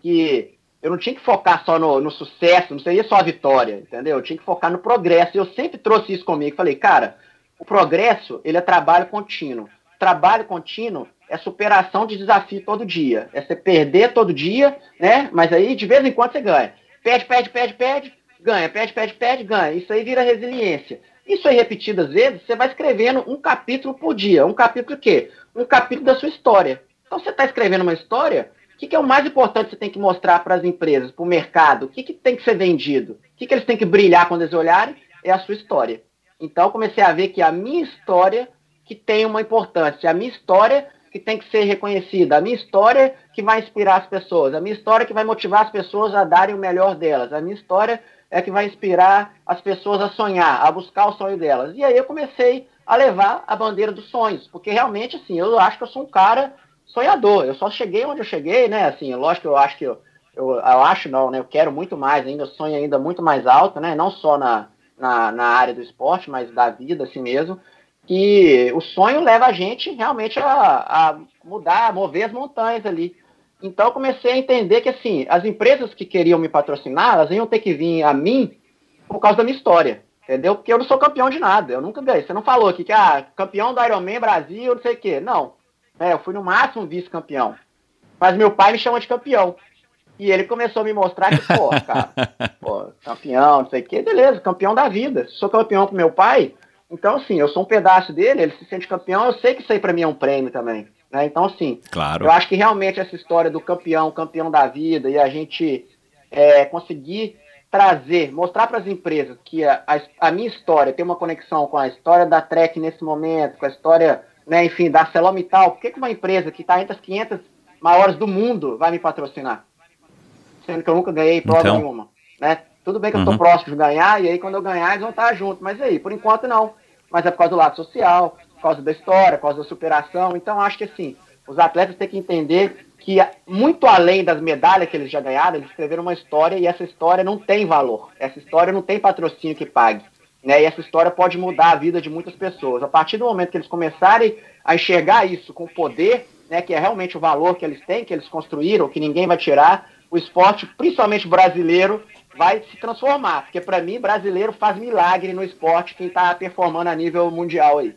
que eu não tinha que focar só no, no, sucesso, não seria só a vitória, entendeu? Eu tinha que focar no progresso. Eu sempre trouxe isso comigo. Falei, cara, o progresso, ele é trabalho contínuo. Trabalho contínuo é superação de desafio todo dia. É você perder todo dia, né? Mas aí, de vez em quando, você ganha. Pede, pede, pede, pede, ganha. Pede, pede, pede, ganha. Isso aí vira resiliência. Isso aí repetidas vezes, você vai escrevendo um capítulo por dia. Um capítulo o quê? Um capítulo da sua história. Então, você está escrevendo uma história, o que, que, é o mais importante que você tem que mostrar para as empresas, para o mercado? O que, que tem que ser vendido? O que, que eles têm que brilhar quando eles olharem? É a sua história. Então, comecei a ver que a minha história que tem uma importância, a minha história que tem que ser reconhecida, a minha história que vai inspirar as pessoas, a minha história que vai motivar as pessoas a darem o melhor delas, a minha história é que vai inspirar as pessoas a sonhar, a buscar o sonho delas. E aí eu comecei a levar a bandeira dos sonhos, porque realmente, assim, eu acho que eu sou um cara sonhador. Eu só cheguei onde eu cheguei, né? Assim, lógico que eu acho que eu, eu, eu acho não, né? Eu quero muito mais ainda, eu sonho ainda muito mais alto, né? Não só na, na, na área do esporte, mas da vida assim mesmo. Que o sonho leva a gente realmente a, a mudar, a mover as montanhas ali. Então eu comecei a entender que assim, as empresas que queriam me patrocinar, elas iam ter que vir a mim por causa da minha história. Entendeu? Porque eu não sou campeão de nada. Eu nunca ganhei. Você não falou aqui que, ah, campeão do Ironman Brasil, não sei o quê. Não. É, eu fui no máximo vice-campeão. Mas meu pai me chama de campeão. E ele começou a me mostrar que, pô, cara, pô, campeão, não sei o quê, beleza, campeão da vida. Sou campeão pro meu pai, então, assim, eu sou um pedaço dele, ele se sente campeão, eu sei que isso aí pra mim é um prêmio também. Né? Então, assim, claro. eu acho que realmente essa história do campeão, campeão da vida, e a gente é, conseguir trazer, mostrar para as empresas que a, a, a, minha história tem uma conexão com a história da Trek nesse momento, com a história né, enfim, da Celomital, por que, que uma empresa que está entre as 500 maiores do mundo vai me patrocinar? Sendo que eu nunca ganhei prova então... nenhuma, né? Tudo bem que uhum. eu estou próximo de ganhar, e aí quando eu ganhar eles vão estar juntos, mas aí, por enquanto não. Mas é por causa do lado social, por causa da história, por causa da superação, então acho que assim, os atletas têm que entender que muito além das medalhas que eles já ganharam, eles escreveram uma história e essa história não tem valor. Essa história não tem patrocínio que pague. Né? E essa história pode mudar a vida de muitas pessoas. A partir do momento que eles começarem a enxergar isso com poder, né, que é realmente o valor que eles têm, que eles construíram, que ninguém vai tirar, o esporte, principalmente brasileiro, vai se transformar. Porque para mim, brasileiro faz milagre no esporte quem está performando a nível mundial aí.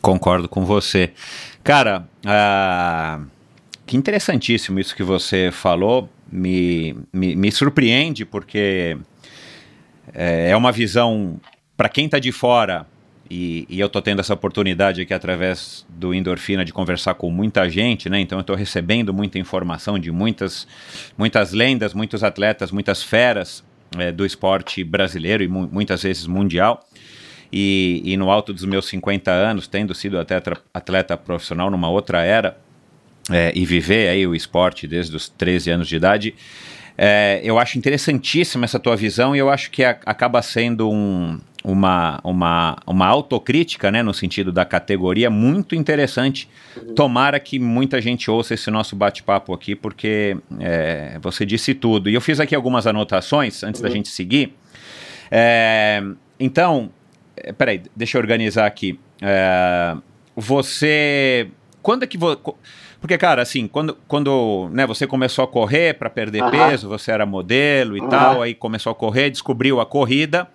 Concordo com você. Cara, uh, que interessantíssimo isso que você falou. Me, me, me surpreende porque é, é uma visão para quem está de fora e, e, eu estou tendo essa oportunidade aqui através do Endorfina de conversar com muita gente, né? Então eu estou recebendo muita informação de muitas, muitas lendas, muitos atletas, muitas feras é, do esporte brasileiro e mu muitas vezes mundial. E, e, no alto dos meus 50 anos, tendo sido até atleta profissional numa outra era é, e viver aí o esporte desde os 13 anos de idade, é, eu acho interessantíssima essa tua visão e eu acho que a, acaba sendo um, uma, uma, uma autocrítica, né, no sentido da categoria, muito interessante. Uhum. Tomara que muita gente ouça esse nosso bate-papo aqui, porque é, você disse tudo. E eu fiz aqui algumas anotações antes uhum. da gente seguir. É, então, é, peraí, deixa eu organizar aqui. É, você. Quando é que você porque, cara, assim, quando, quando né, você começou a correr para perder peso, você era modelo e tal, aí começou a correr, descobriu a corrida,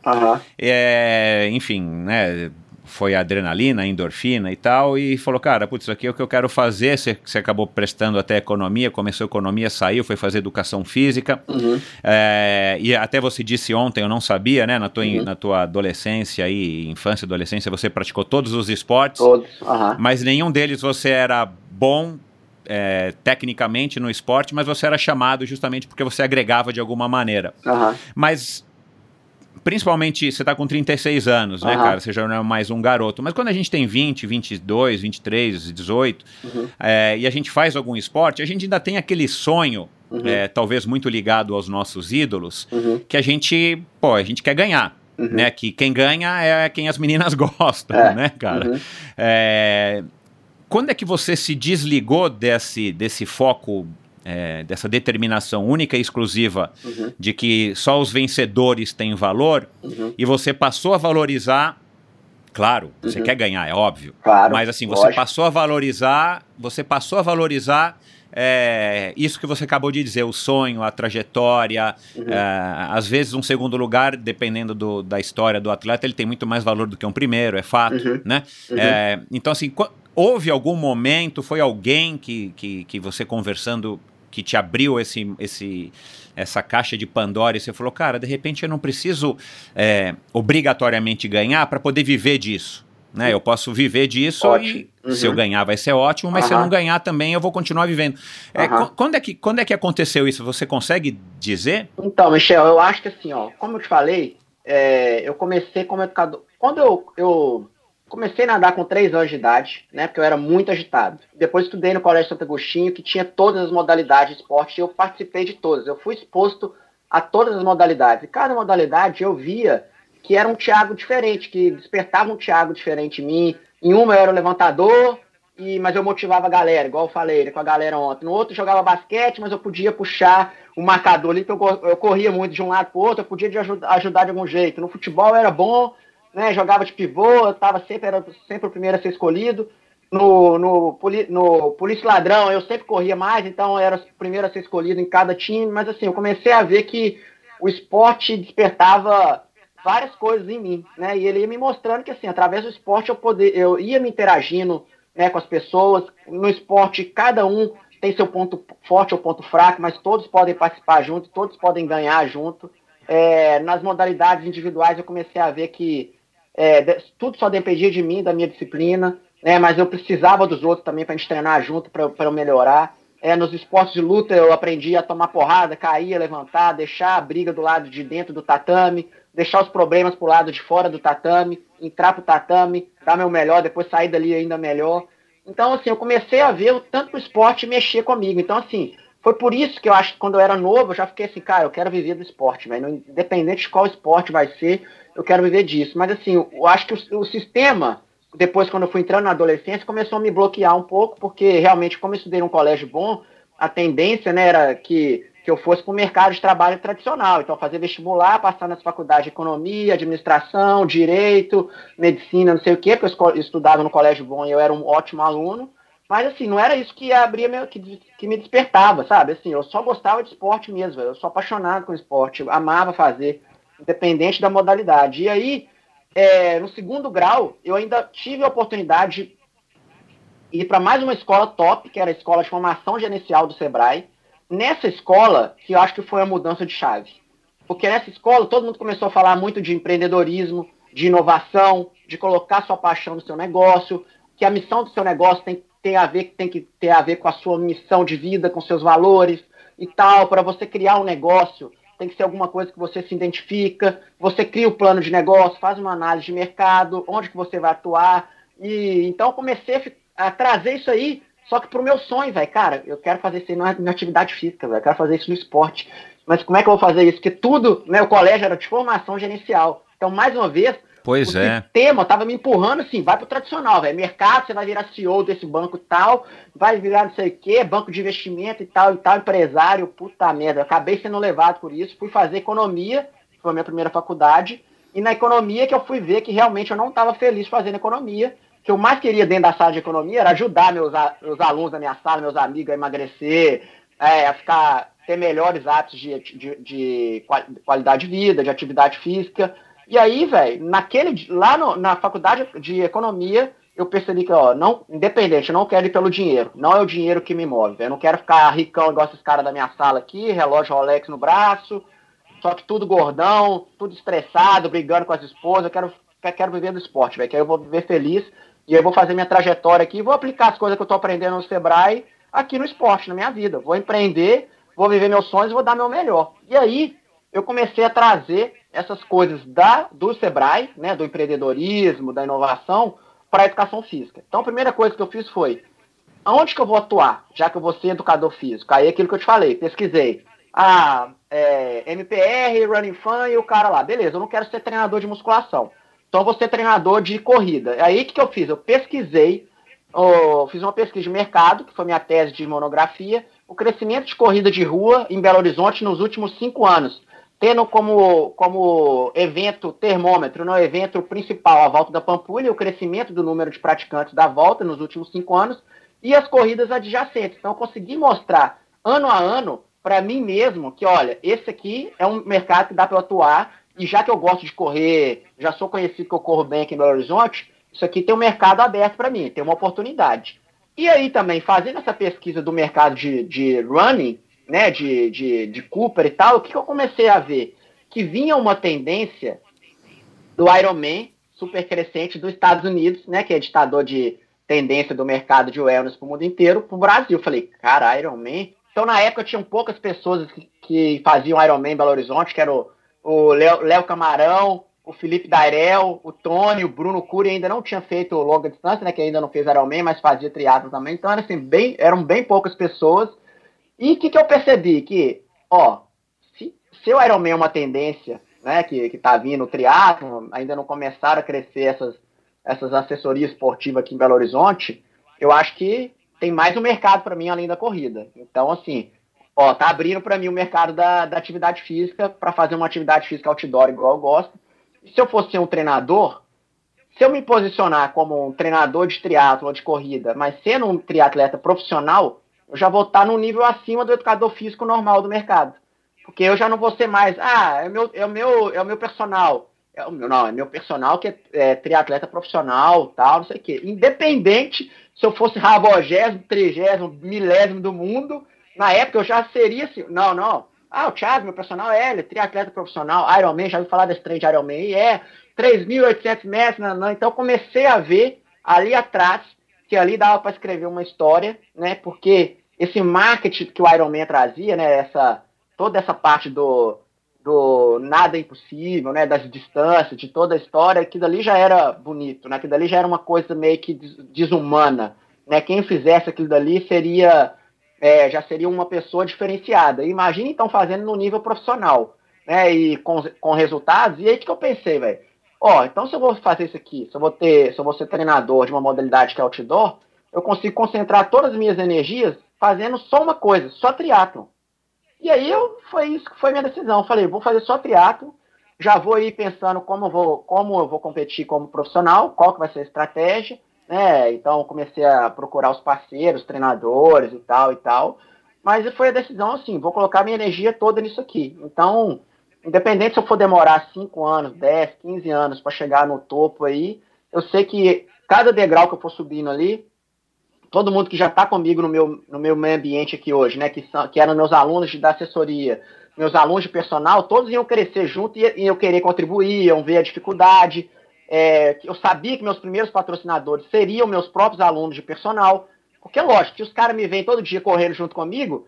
é, enfim, né? Foi a adrenalina, a endorfina e tal, e falou, cara, putz, isso aqui é o que eu quero fazer. Você, você acabou prestando até economia, começou economia, saiu, foi fazer educação física. Uhum. É, e até você disse ontem, eu não sabia, né? Na tua, uhum. na tua adolescência e infância e adolescência, você praticou todos os esportes. Todos. Mas nenhum deles você era bom é, tecnicamente no esporte, mas você era chamado justamente porque você agregava de alguma maneira. Uhum. Mas principalmente você está com 36 anos, uhum. né, cara? Você já não é mais um garoto. Mas quando a gente tem 20, 22, 23, 18, uhum. é, e a gente faz algum esporte, a gente ainda tem aquele sonho, uhum. é, talvez muito ligado aos nossos ídolos, uhum. que a gente, pô, a gente quer ganhar. uhum. né? Que quem ganha é quem as meninas gostam, É, né, cara? uhum. É, quando é que você se desligou desse, desse foco, é, dessa determinação única e exclusiva Uhum. de que só os vencedores têm valor Uhum. e você passou a valorizar? Claro, você Uhum. quer ganhar, é óbvio. Claro. Mas assim, você lógico. passou a valorizar, você passou a valorizar é, isso que você acabou de dizer, o sonho, a trajetória, Uhum. é, às vezes um segundo lugar, dependendo do- da história do atleta, ele tem muito mais valor do que um primeiro, é fato, Uhum. né? É, então assim, houve algum momento, foi alguém que, que, que você conversando que te abriu esse, esse, essa caixa de Pandora e você falou, cara, de repente eu não preciso é, obrigatoriamente ganhar para poder viver disso. Né? Eu posso viver disso Ótimo. e se eu Uhum. ganhar vai ser ótimo, mas se eu não ganhar também eu vou continuar vivendo. É, quando, é que, quando é que aconteceu isso? Você consegue dizer? Então, Michel, eu acho que assim, ó, como eu te falei, é, eu comecei como educador. Quando eu, eu comecei a nadar com três anos de idade, né? Porque eu era muito agitado. Depois estudei no Colégio Santo Agostinho, que tinha todas as modalidades de esporte, e eu participei de todas. Eu fui exposto a todas as modalidades. E cada modalidade eu via que era um Thiago diferente, que despertava um Thiago diferente em mim. Em uma eu era o levantador, e, mas eu motivava a galera, igual eu falei com a galera ontem. No outro eu jogava basquete, mas eu podia puxar o marcador ali, que eu, eu corria muito de um lado para o outro, eu podia de aju- ajudar de algum jeito. No futebol era bom, né, jogava de pivô, eu tava sempre, era sempre o primeiro a ser escolhido. No, no, no Polícia Ladrão eu sempre corria mais, então era o primeiro a ser escolhido em cada time. Mas assim, eu comecei a ver que o esporte despertava várias coisas em mim, né? E ele ia me mostrando que assim, através do esporte eu poder, eu ia me interagindo, né, com as pessoas. No esporte cada um tem seu ponto forte ou ponto fraco, mas todos podem participar junto, todos podem ganhar junto. É, nas modalidades individuais eu comecei a ver que é, tudo só dependia de mim, da minha disciplina, né? Mas eu precisava dos outros também para a gente treinar junto, para eu melhorar. É, nos esportes de luta eu aprendi a tomar porrada, cair, levantar, deixar a briga do lado de dentro do tatame, deixar os problemas pro lado de fora do tatame, entrar pro tatame, dar meu melhor, depois sair dali ainda melhor. Então, assim, eu comecei a ver o tanto o esporte mexia comigo. Então, assim, foi por isso que eu acho que quando eu era novo, eu já fiquei assim, cara, eu quero viver do esporte, velho. Independente de qual esporte vai ser, eu quero viver disso. Mas, assim, eu acho que o, o sistema, depois, quando eu fui entrando na adolescência, começou a me bloquear um pouco, porque realmente, como eu estudei num colégio bom, a tendência né, era que, que eu fosse para o mercado de trabalho tradicional. Então, fazer vestibular, passar nas faculdades de economia, administração, direito, medicina, não sei o quê, porque eu estudava no colégio bom e eu era um ótimo aluno. Mas, assim, não era isso que abria meu, que, que me despertava, sabe? Assim, eu só gostava de esporte mesmo, eu sou apaixonado com esporte, amava fazer, independente da modalidade. E aí, é, no segundo grau, eu ainda tive a oportunidade de ir para mais uma escola top, que era a escola de formação gerencial do Sebrae. Nessa escola, que eu acho que foi a mudança de chave. Porque nessa escola, todo mundo começou a falar muito de empreendedorismo, de inovação, de colocar sua paixão no seu negócio, que a missão do seu negócio tem, tem, a ver, tem que ter a ver com a sua missão de vida, com seus valores e tal. Para você criar um negócio, tem que ser alguma coisa que você se identifica. Você cria o plano de negócio, faz uma análise de mercado, onde que você vai atuar. E então comecei a trazer isso aí, só que pro meu sonho, velho, cara, eu quero fazer isso aí na, na atividade física, velho, eu quero fazer isso no esporte. Mas como é que eu vou fazer isso? Porque tudo, né, o colégio era de formação gerencial. Então, mais uma vez, Pois o é. sistema tava me empurrando assim, vai pro tradicional, velho. Mercado, você vai virar CEO desse banco tal, vai virar não sei o quê, banco de investimento e tal, e tal, empresário, puta merda. Eu acabei sendo levado por isso, fui fazer economia, foi a minha primeira faculdade, e na economia que eu fui ver que realmente eu não estava feliz fazendo economia, que eu mais queria dentro da sala de economia era ajudar meus, a- meus alunos da minha sala, meus amigos a emagrecer, é, a ficar, ter melhores hábitos de, de, de qual- qualidade de vida, de atividade física. E aí, velho, naquele lá no- na faculdade de economia, eu percebi que, ó, não, independente, eu não quero ir pelo dinheiro. Não é o dinheiro que me move. Eu não quero ficar ricão igual esses caras da minha sala aqui, relógio Rolex no braço, só que tudo gordão, tudo estressado, brigando com as esposas. Eu quero, quero viver do esporte, velho. Que aí eu vou viver feliz e eu vou fazer minha trajetória aqui, vou aplicar as coisas que eu tô aprendendo no Sebrae aqui no esporte, na minha vida. Vou empreender, vou viver meus sonhos vou dar meu melhor. E aí eu comecei a trazer essas coisas da, do Sebrae, né, do empreendedorismo, da inovação, para a educação física. Então a primeira coisa que eu fiz foi, aonde que eu vou atuar, já que eu vou ser educador físico? Aí é aquilo que eu te falei, pesquisei. ah, é, MPR, Running Fan e o cara lá. Beleza, eu não quero ser treinador de musculação. Então eu vou ser treinador de corrida. Aí o que, que eu fiz? Eu pesquisei, oh, fiz uma pesquisa de mercado, que foi minha tese de monografia, o crescimento de corrida de rua em Belo Horizonte nos últimos cinco anos, tendo como, como evento termômetro, no evento principal a volta da Pampulha, o crescimento do número de praticantes da volta nos últimos cinco anos e as corridas adjacentes. Então eu consegui mostrar ano a ano para mim mesmo que, olha, esse aqui é um mercado que dá para atuar e já que eu gosto de correr, já sou conhecido que eu corro bem aqui em Belo Horizonte, isso aqui tem um mercado aberto para mim, tem uma oportunidade. E aí também, fazendo essa pesquisa do mercado de, de running, né, de, de, de Cooper e tal, o que, que eu comecei a ver? Que vinha uma tendência do Ironman super crescente dos Estados Unidos, né, que é ditador de tendência do mercado de wellness para o mundo inteiro, para o Brasil. Falei, cara, Ironman? Então, na época, tinham poucas pessoas que, que faziam Ironman em Belo Horizonte, que era o, Léo Camarão, o Felipe Dairel, o Tony, o Bruno Cury ainda não tinha feito longa distância, né, que ainda não fez Ironman, mas fazia triatlo também. Então, era assim, bem, eram bem poucas pessoas. E o que, que eu percebi? Que, ó, se, se o Ironman é uma tendência, né, que, que tá vindo, o triatlo, ainda não começaram a crescer essas, essas assessorias esportivas aqui em Belo Horizonte, eu acho que tem mais um mercado para mim além da corrida. Então, assim, ó, tá abrindo para mim o mercado da, da atividade física para fazer uma atividade física outdoor igual eu gosto. E se eu fosse um treinador, se eu me posicionar como um treinador de triatlo ou de corrida, mas sendo um triatleta profissional, eu já vou estar no nível acima do educador físico normal do mercado. Porque eu já não vou ser mais, ah, é o meu, é o meu, é o meu personal. É o meu, não, é meu personal que é, é triatleta profissional, tal, não sei o quê. Independente se eu fosse rabogésimo, trigésimo, milésimo do mundo, na época eu já seria assim, não, não. Ah, o Thiago, meu personal é ele, triatleta profissional, Ironman, já ouvi falar desse trem de Ironman, e é 3.800 metros, não, não. então comecei a ver ali atrás que ali dava para escrever uma história, né, porque esse marketing que o Ironman trazia, né, essa, toda essa parte do, do nada impossível, né, das distâncias, de toda a história, aquilo ali já era bonito, né, aquilo dali já era uma coisa meio que desumana, né, quem fizesse aquilo dali seria, é, já seria uma pessoa diferenciada. Imagina então fazendo no nível profissional, né, e com, com resultados, e aí que eu pensei, velho, ó, então se eu vou fazer isso aqui, se eu vou ter, se eu vou ser treinador de uma modalidade que é outdoor, eu consigo concentrar todas as minhas energias fazendo só uma coisa, só triatlon. E aí eu, foi isso que foi minha decisão. Eu falei, vou fazer só triatlo, já vou ir pensando como eu vou, como eu vou competir como profissional, qual que vai ser a estratégia, né? Então comecei a procurar os parceiros, treinadores e tal e tal. Mas foi a decisão assim, vou colocar minha energia toda nisso aqui. Então, independente se eu for demorar 5 anos, 10, 15 anos para chegar no topo aí, eu sei que cada degrau que eu for subindo ali, todo mundo que já está comigo no meu, no meu meio ambiente aqui hoje, né, que, são, que eram meus alunos de, da assessoria, meus alunos de personal, todos iam crescer junto e iam querer contribuir, iam ver a dificuldade. É, eu sabia que meus primeiros patrocinadores seriam meus próprios alunos de personal, porque lógico, que os caras me vêm todo dia correndo junto comigo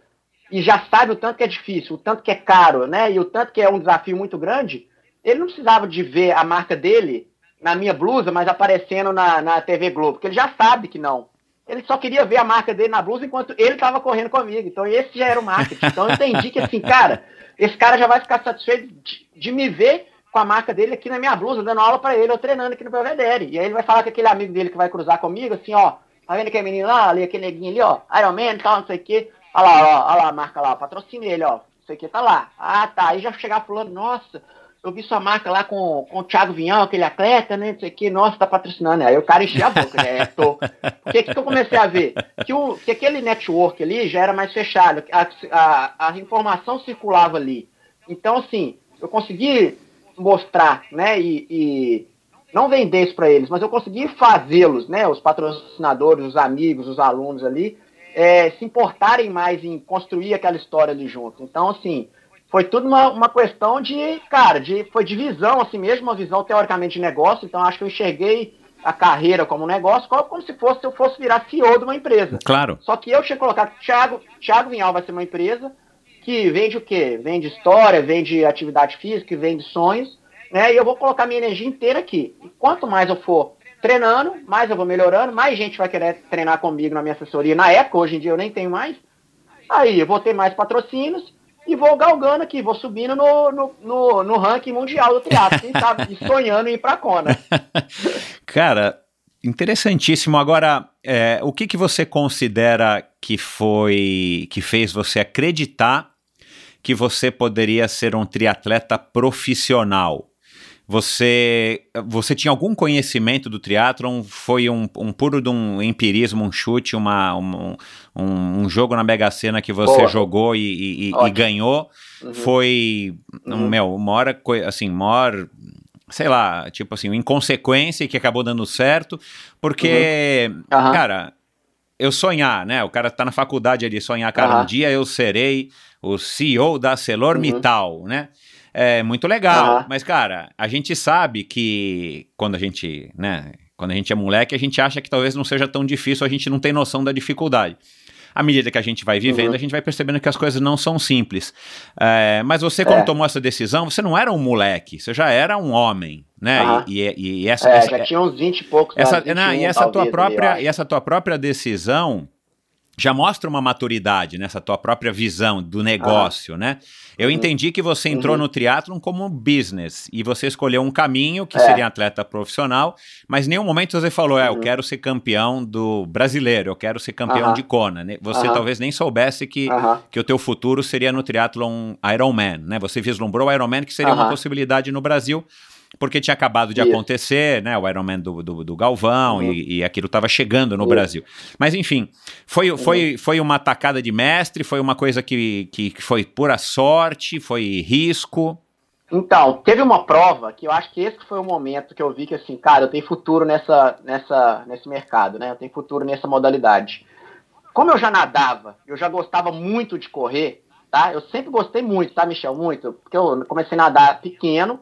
e já sabem o tanto que é difícil, o tanto que é caro, né, e o tanto que é um desafio muito grande, ele não precisava de ver a marca dele na minha blusa, mas aparecendo na, na TV Globo, porque ele já sabe que não ele só queria ver a marca dele na blusa enquanto ele estava correndo comigo. Então esse já era o marketing. Então eu entendi que assim, cara, esse cara já vai ficar satisfeito de, de me ver com a marca dele aqui na minha blusa, dando aula para ele, eu treinando aqui no Belvedere. E aí ele vai falar com aquele amigo dele que vai cruzar comigo, assim, ó, tá vendo aquele menino lá, ali, aquele neguinho ali, ó, Iron Man, tal, não sei o quê. Olha lá, ó, olha lá a marca lá, patrocina ele, ó, isso aqui tá lá. Ah, tá, aí já chegar falando, nossa, eu vi sua marca lá com, com o Thiago Vinhão, aquele atleta, né? Não sei o que, nossa, tá patrocinando. Aí o cara enchia a boca, né? É, tô. Porque que, que eu comecei a ver? Que, o, que aquele network ali já era mais fechado, a, a, a informação circulava ali. Então, assim, eu consegui mostrar, né? E, e não vender isso para eles, mas eu consegui fazê-los, né? Os patrocinadores, os amigos, os alunos ali, é, se importarem mais em construir aquela história ali junto. Então, assim, foi tudo uma, uma questão de, cara, de, foi de visão, assim mesmo, uma visão teoricamente de negócio, então acho que eu enxerguei a carreira como negócio, como se fosse se eu fosse virar CEO de uma empresa. Claro. Só que eu tinha colocado Thiago, Thiago Vinhal vai ser uma empresa que vende o quê? Vende história, vende atividade física, vende sonhos, né? E eu vou colocar minha energia inteira aqui. E quanto mais eu for treinando, mais eu vou melhorando, mais gente vai querer treinar comigo na minha assessoria. Na época, hoje em dia eu nem tenho mais. Aí eu vou ter mais patrocínios e vou galgando aqui, vou subindo no, no, no, no ranking mundial do triatlo, quem sabe, e sonhando em ir pra Kona. Cara, interessantíssimo. Agora, é, o que, que você considera que foi, que fez você acreditar que você poderia ser um triatleta profissional? Você, você tinha algum conhecimento do triatlon? Foi um, um puro de um empirismo, um chute, uma, um, um, um jogo na Mega Sena que você Boa. jogou e, e- e ganhou? Foi, um, meu, uma hora, assim, maior, sei lá, tipo assim, uma inconsequência que acabou dando certo, porque, Aham. cara, eu sonhar, né? O cara tá na faculdade ali, sonhar, cara, um Aham. dia eu serei o CEO da ArcelorMittal, né? É muito legal, mas, cara, a gente sabe que quando a gente, né, quando a gente é moleque, a gente acha que talvez não seja tão difícil, a gente não tem noção da dificuldade. À medida que a gente vai vivendo, Uhum. a gente vai percebendo que as coisas não são simples. É, mas você, quando É. tomou essa decisão, você não era um moleque, você já era um homem, né? Aham. E, e- e essa, É, essa- já tinha uns 20 e poucos essa, anos, não, e 21 essa tua própria e essa tua própria decisão já mostra uma maturidade nessa tua própria visão do negócio, né? Eu entendi que você entrou Uhum. no triatlon como um business e você escolheu um caminho que É. seria atleta profissional, mas em nenhum momento você falou, é, eu Uhum. quero ser campeão do brasileiro, eu quero ser campeão Aham. de Kona. né? Você Aham. talvez nem soubesse que, que o teu futuro seria no triatlon Ironman, né? Você vislumbrou o Ironman que seria uma possibilidade no Brasil, porque tinha acabado de Isso. acontecer, né? O Ironman do, do, do Galvão Uhum. e, e aquilo estava chegando no Isso. Brasil. Mas enfim, foi, Uhum. foi, foi uma tacada de mestre, foi uma coisa que, que, que foi pura sorte, foi risco. Então, teve uma prova que eu acho que esse foi o momento que eu vi que, assim, cara, eu tenho futuro nessa, nessa, nesse mercado, né? Eu tenho futuro nessa modalidade. Como eu já nadava, eu já gostava muito de correr, tá? Eu sempre gostei muito, tá, Michel? Muito. Porque eu comecei a nadar pequeno.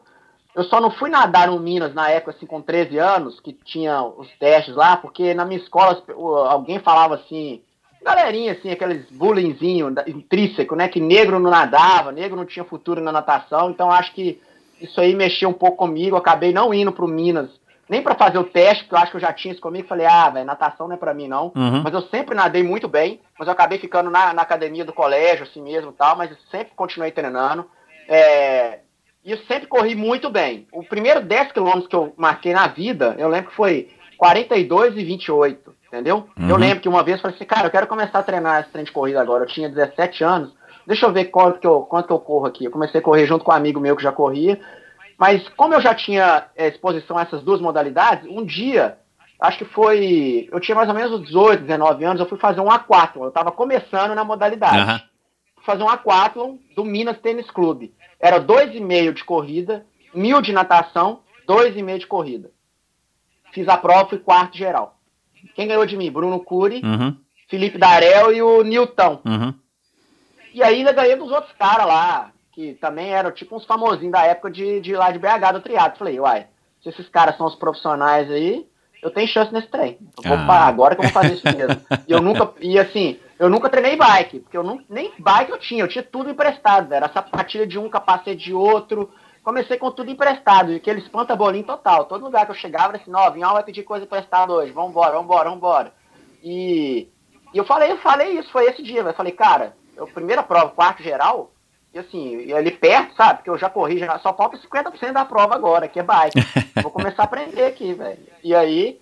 Eu só não fui nadar no Minas na época, assim, com 13 anos, que tinha os testes lá, porque na minha escola alguém falava assim, galerinha, assim, aqueles bullyingzinho intrínseco, né? Que negro não nadava, negro não tinha futuro na natação. Então acho que isso aí mexeu um pouco comigo. Acabei não indo pro Minas, nem para fazer o teste, porque eu acho que eu já tinha isso comigo. Falei, ah, velho, natação não é pra mim, não. Uhum. Mas eu sempre nadei muito bem, mas eu acabei ficando na, na academia do colégio, assim mesmo e tal, mas eu sempre continuei treinando. É, e eu sempre corri muito bem. O primeiro 10 quilômetros que eu marquei na vida, eu lembro que foi 42 e 28, entendeu? Uhum. Eu lembro que uma vez eu falei assim, cara, eu quero começar a treinar esse trem de corrida agora. Eu tinha 17 anos, deixa eu ver quanto que eu, quanto que eu corro aqui. Eu comecei a correr junto com um amigo meu que já corria, mas como eu já tinha é, exposição a essas duas modalidades, um dia, acho que foi. Eu tinha mais ou menos uns 18, 19 anos, eu fui fazer um aquatlon. Eu estava começando na modalidade. Fui fazer um aquatlon do Minas Tênis Clube. Era 2,5 de corrida, mil de natação, 2,5 de corrida. Fiz a prova, fui quarto geral. Quem ganhou de mim? Bruno Cury, Uhum, Felipe Darel e o Nilton. uhum. E ainda ganhei dos outros caras lá, que também eram tipo uns famosinhos da época de, de lá de BH do triatlo. Falei, uai, se esses caras são os profissionais aí, eu tenho chance nesse trem. Eu vou Ah. parar agora que eu vou fazer isso mesmo. e eu nunca, e assim, eu nunca treinei bike, porque eu não, nem bike eu tinha, eu tinha tudo emprestado, velho. Era sapatilha de um, capacete de outro. Comecei com tudo emprestado, e aquele espanta-bolinho total. Todo lugar que eu chegava, era assim, ó, Vinhal vai pedir coisa emprestada hoje, vambora, vambora, vambora. E, e eu falei, eu falei isso, foi esse dia, velho. Eu falei, cara, eu, primeira prova, quarto geral, e assim, ali perto, sabe? Porque eu já corri, já, só falta 50% da prova agora, que é bike. Vou começar a aprender aqui, velho. E aí,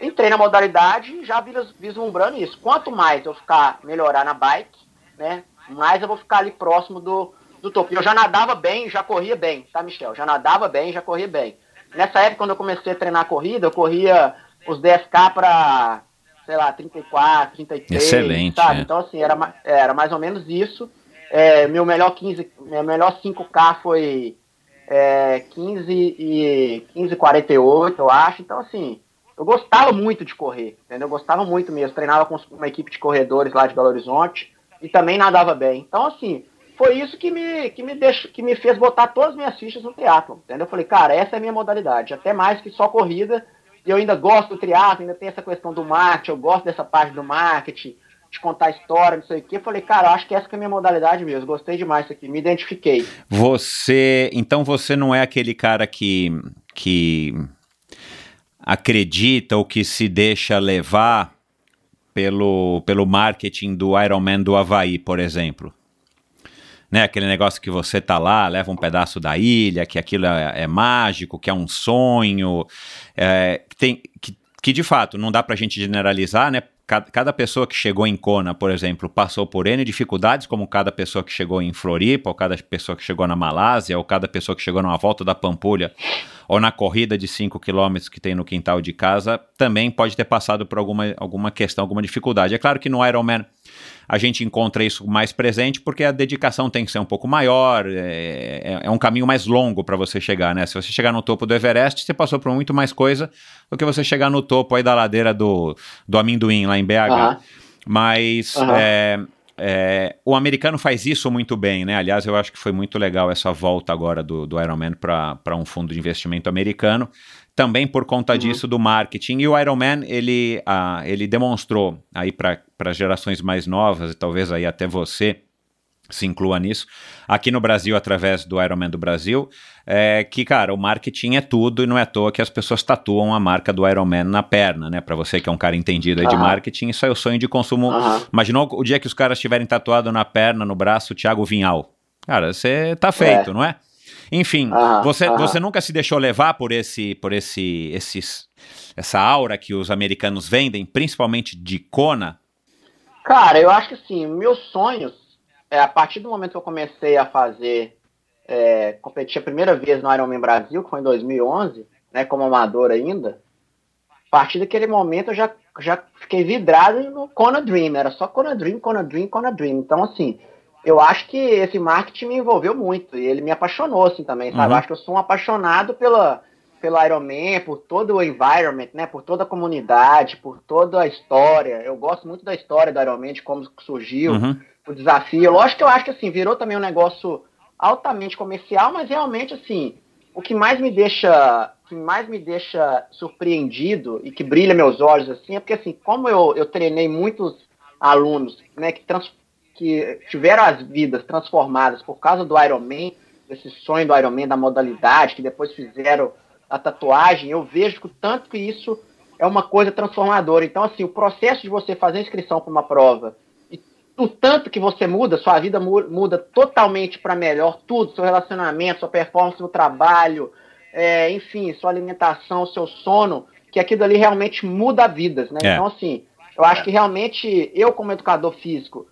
entrei na modalidade já vis- vislumbrando isso. Quanto mais eu ficar, melhorar na bike, né? Mais eu vou ficar ali próximo do, do topo. Eu já nadava bem, já corria bem, tá, Michel? Já nadava bem, já corria bem. Nessa época, quando eu comecei a treinar corrida, eu corria os 10K pra, sei lá, 34, 33. Excelente, sabe? é. Então, assim, era, ma- era mais ou menos isso. É, meu melhor 15, meu melhor 5K foi é, 15 e 15 48, eu acho. Então, assim, eu gostava muito de correr, entendeu? Eu gostava muito mesmo. Treinava com uma equipe de corredores lá de Belo Horizonte e também nadava bem. Então, assim, foi isso que me, que me, deixou, que me fez botar todas as minhas fichas no triatlon, entendeu? Eu falei, cara, essa é a minha modalidade, até mais que só corrida. Eu ainda gosto do triatlon, ainda tem essa questão do marketing, eu gosto dessa parte do marketing, de contar história, não sei o quê. Eu falei, cara, acho que essa que é a minha modalidade mesmo. Gostei demais disso aqui, me identifiquei. Você, então você não é aquele cara que, que acredita ou que se deixa levar pelo, pelo marketing do Ironman do Havaí, por exemplo. né? Aquele negócio que você tá lá, leva um pedaço da ilha, que aquilo é, é mágico, que é um sonho, é, tem, que, que de fato não dá pra gente generalizar, né? Cada, pessoa que chegou em Kona, por exemplo, passou por N dificuldades, como cada pessoa que chegou em Floripa, ou cada pessoa que chegou na Malásia, ou cada pessoa que chegou numa volta da Pampulha, ou na corrida de 5 km que tem no quintal de casa, também pode ter passado por alguma, alguma questão, alguma dificuldade. É claro que no Ironman a gente encontra isso mais presente porque a dedicação tem que ser um pouco maior, é, é, é um caminho mais longo para você chegar, né? Se você chegar no topo do Everest, você passou por muito mais coisa do que você chegar no topo aí da ladeira do, do amendoim lá em BH. Uhum. Mas uhum. É, é, o americano faz isso muito bem, né? Aliás, eu acho que foi muito legal essa volta agora do, do Ironman para um fundo de investimento americano também por conta uhum. disso do marketing. E o Ironman, ele, ah, ele demonstrou aí para gerações mais novas, e talvez aí até você se inclua nisso, aqui no Brasil, através do Ironman do Brasil, é que, cara, o marketing é tudo e não é à toa que as pessoas tatuam a marca do Ironman na perna, né? Para você que é um cara entendido aí uhum. de marketing, isso é o sonho de consumo. Uhum. Imaginou o dia que os caras tiverem tatuado na perna, no braço, Thiago Vinhal. Cara, você tá feito, é. não é? Enfim, ah, você, ah. você nunca se deixou levar por esse, por esse, esses, essa aura que os americanos vendem, principalmente de Kona? Cara, eu acho que assim, meus sonhos, é, a partir do momento que eu comecei a fazer, é, competir a primeira vez no Ironman Brasil, que foi em 2011, né, como amador ainda, a partir daquele momento eu já, já fiquei vidrado no Kona Dream, era só Kona Dream, Kona Dream, Kona Dream. Então, assim, eu acho que esse marketing me envolveu muito e ele me apaixonou assim também, sabe? Uhum. Eu acho que eu sou um apaixonado pela pelo Man, por todo o environment, né? Por toda a comunidade, por toda a história. Eu gosto muito da história do Man, de como surgiu, uhum. o desafio. Lógico que eu acho que assim virou também um negócio altamente comercial, mas realmente assim o que mais me deixa que mais me deixa surpreendido e que brilha meus olhos assim é porque assim como eu, eu treinei muitos alunos né que trans, que tiveram as vidas transformadas por causa do Iron Man, desse sonho do Iron Man, da modalidade, que depois fizeram a tatuagem, eu vejo que o tanto que isso é uma coisa transformadora. Então, assim, o processo de você fazer inscrição para uma prova e o tanto que você muda, sua vida muda totalmente para melhor, tudo, seu relacionamento, sua performance no trabalho, é, enfim, sua alimentação, seu sono, que aquilo ali realmente muda vidas, né? É. Então, assim, eu acho que realmente eu, como educador físico,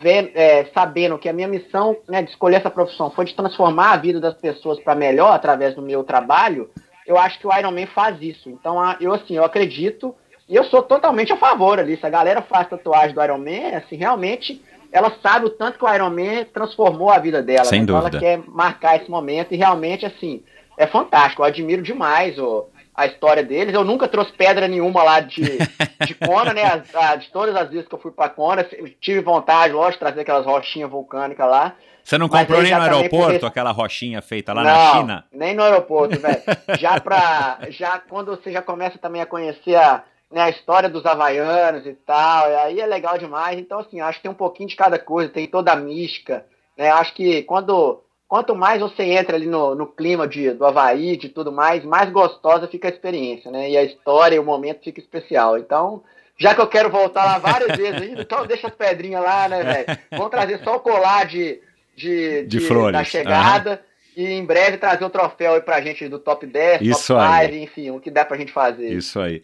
ver, é, sabendo que a minha missão né, de escolher essa profissão foi de transformar a vida das pessoas para melhor através do meu trabalho, eu acho que o Iron Man faz isso. Então, eu assim, eu acredito e eu sou totalmente a favor ali. Se a galera faz tatuagem do Iron Man, assim, realmente ela sabe o tanto que o Iron Man transformou a vida dela. Sem né? dúvida. Então ela quer marcar esse momento e realmente, assim, é fantástico. Eu admiro demais o, a história deles. Eu nunca trouxe pedra nenhuma lá de, de Kona, né? As, a, de todas as vezes que eu fui para Kona, tive vontade, lógico, de trazer aquelas rochinhas vulcânicas lá. Você não comprou nem no aeroporto aquela rochinha feita lá não, na China? Nem no aeroporto, velho. já pra. Já quando você já começa também a conhecer a, né, a história dos havaianos e tal, aí é legal demais. Então, assim, acho que tem um pouquinho de cada coisa, tem toda a mística. Né? Acho que quando quanto mais você entra ali no, no clima de, do Havaí, de tudo mais, mais gostosa fica a experiência, né? E a história e o momento fica especial. Então, já que eu quero voltar lá várias vezes ainda, então deixa as pedrinhas lá, né, velho? Vamos trazer só o colar de, de, de, de flores. da chegada. Uhum. E em breve trazer o troféu aí pra gente do top 10, Isso top 5, aí. enfim, o que dá pra gente fazer. Isso aí.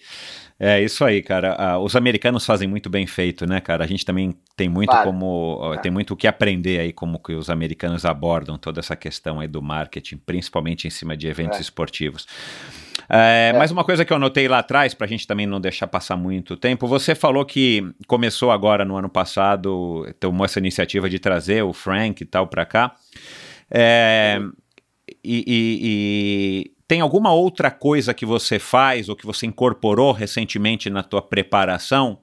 É isso aí, cara. Ah, os americanos fazem muito bem feito, né, cara? A gente também tem muito como tem muito o que aprender aí como que os americanos abordam toda essa questão aí do marketing, principalmente em cima de eventos é. esportivos. É, é. Mas uma coisa que eu anotei lá atrás, para a gente também não deixar passar muito tempo, você falou que começou agora no ano passado, tomou essa iniciativa de trazer o Frank e tal para cá. É, e, e, e, tem alguma outra coisa que você faz ou que você incorporou recentemente na tua preparação,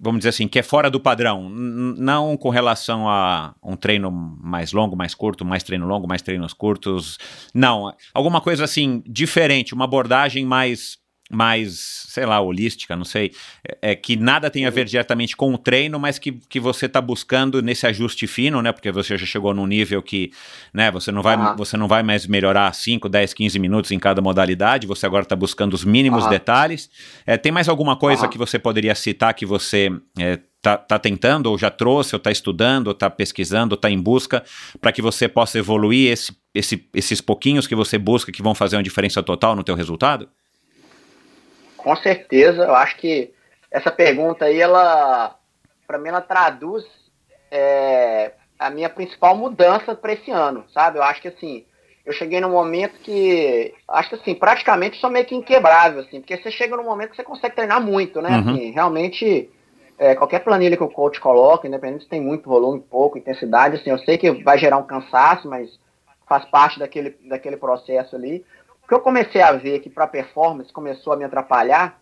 vamos dizer assim, que é fora do padrão, não com relação a um treino mais longo, mais curto, mais treino longo, mais treinos curtos, não, alguma coisa assim diferente, uma abordagem mais mais, sei lá, holística, não sei, é, é que nada tem a ver diretamente com o treino, mas que, que você está buscando nesse ajuste fino, né? Porque você já chegou num nível que, né, você não vai, você não vai mais melhorar 5, 10, 15 minutos em cada modalidade, você agora está buscando os mínimos detalhes. É, tem mais alguma coisa que você poderia citar que você é, tá, tentando, ou já trouxe, ou tá estudando, ou tá pesquisando, ou tá em busca, para que você possa evoluir esse, esse, esses pouquinhos que você busca que vão fazer uma diferença total no teu resultado? Com certeza, eu acho que essa pergunta aí, ela, para mim, ela traduz é, a minha principal mudança para esse ano, sabe? Eu acho que assim, eu cheguei num momento que, acho que assim, praticamente sou meio que inquebrável, assim, porque você chega num momento que você consegue treinar muito, né? Uhum. Assim, realmente, é, qualquer planilha que o coach coloca, independente se tem muito volume, pouco, intensidade, assim, eu sei que vai gerar um cansaço, mas faz parte daquele, daquele processo ali. O que eu comecei a ver que para performance começou a me atrapalhar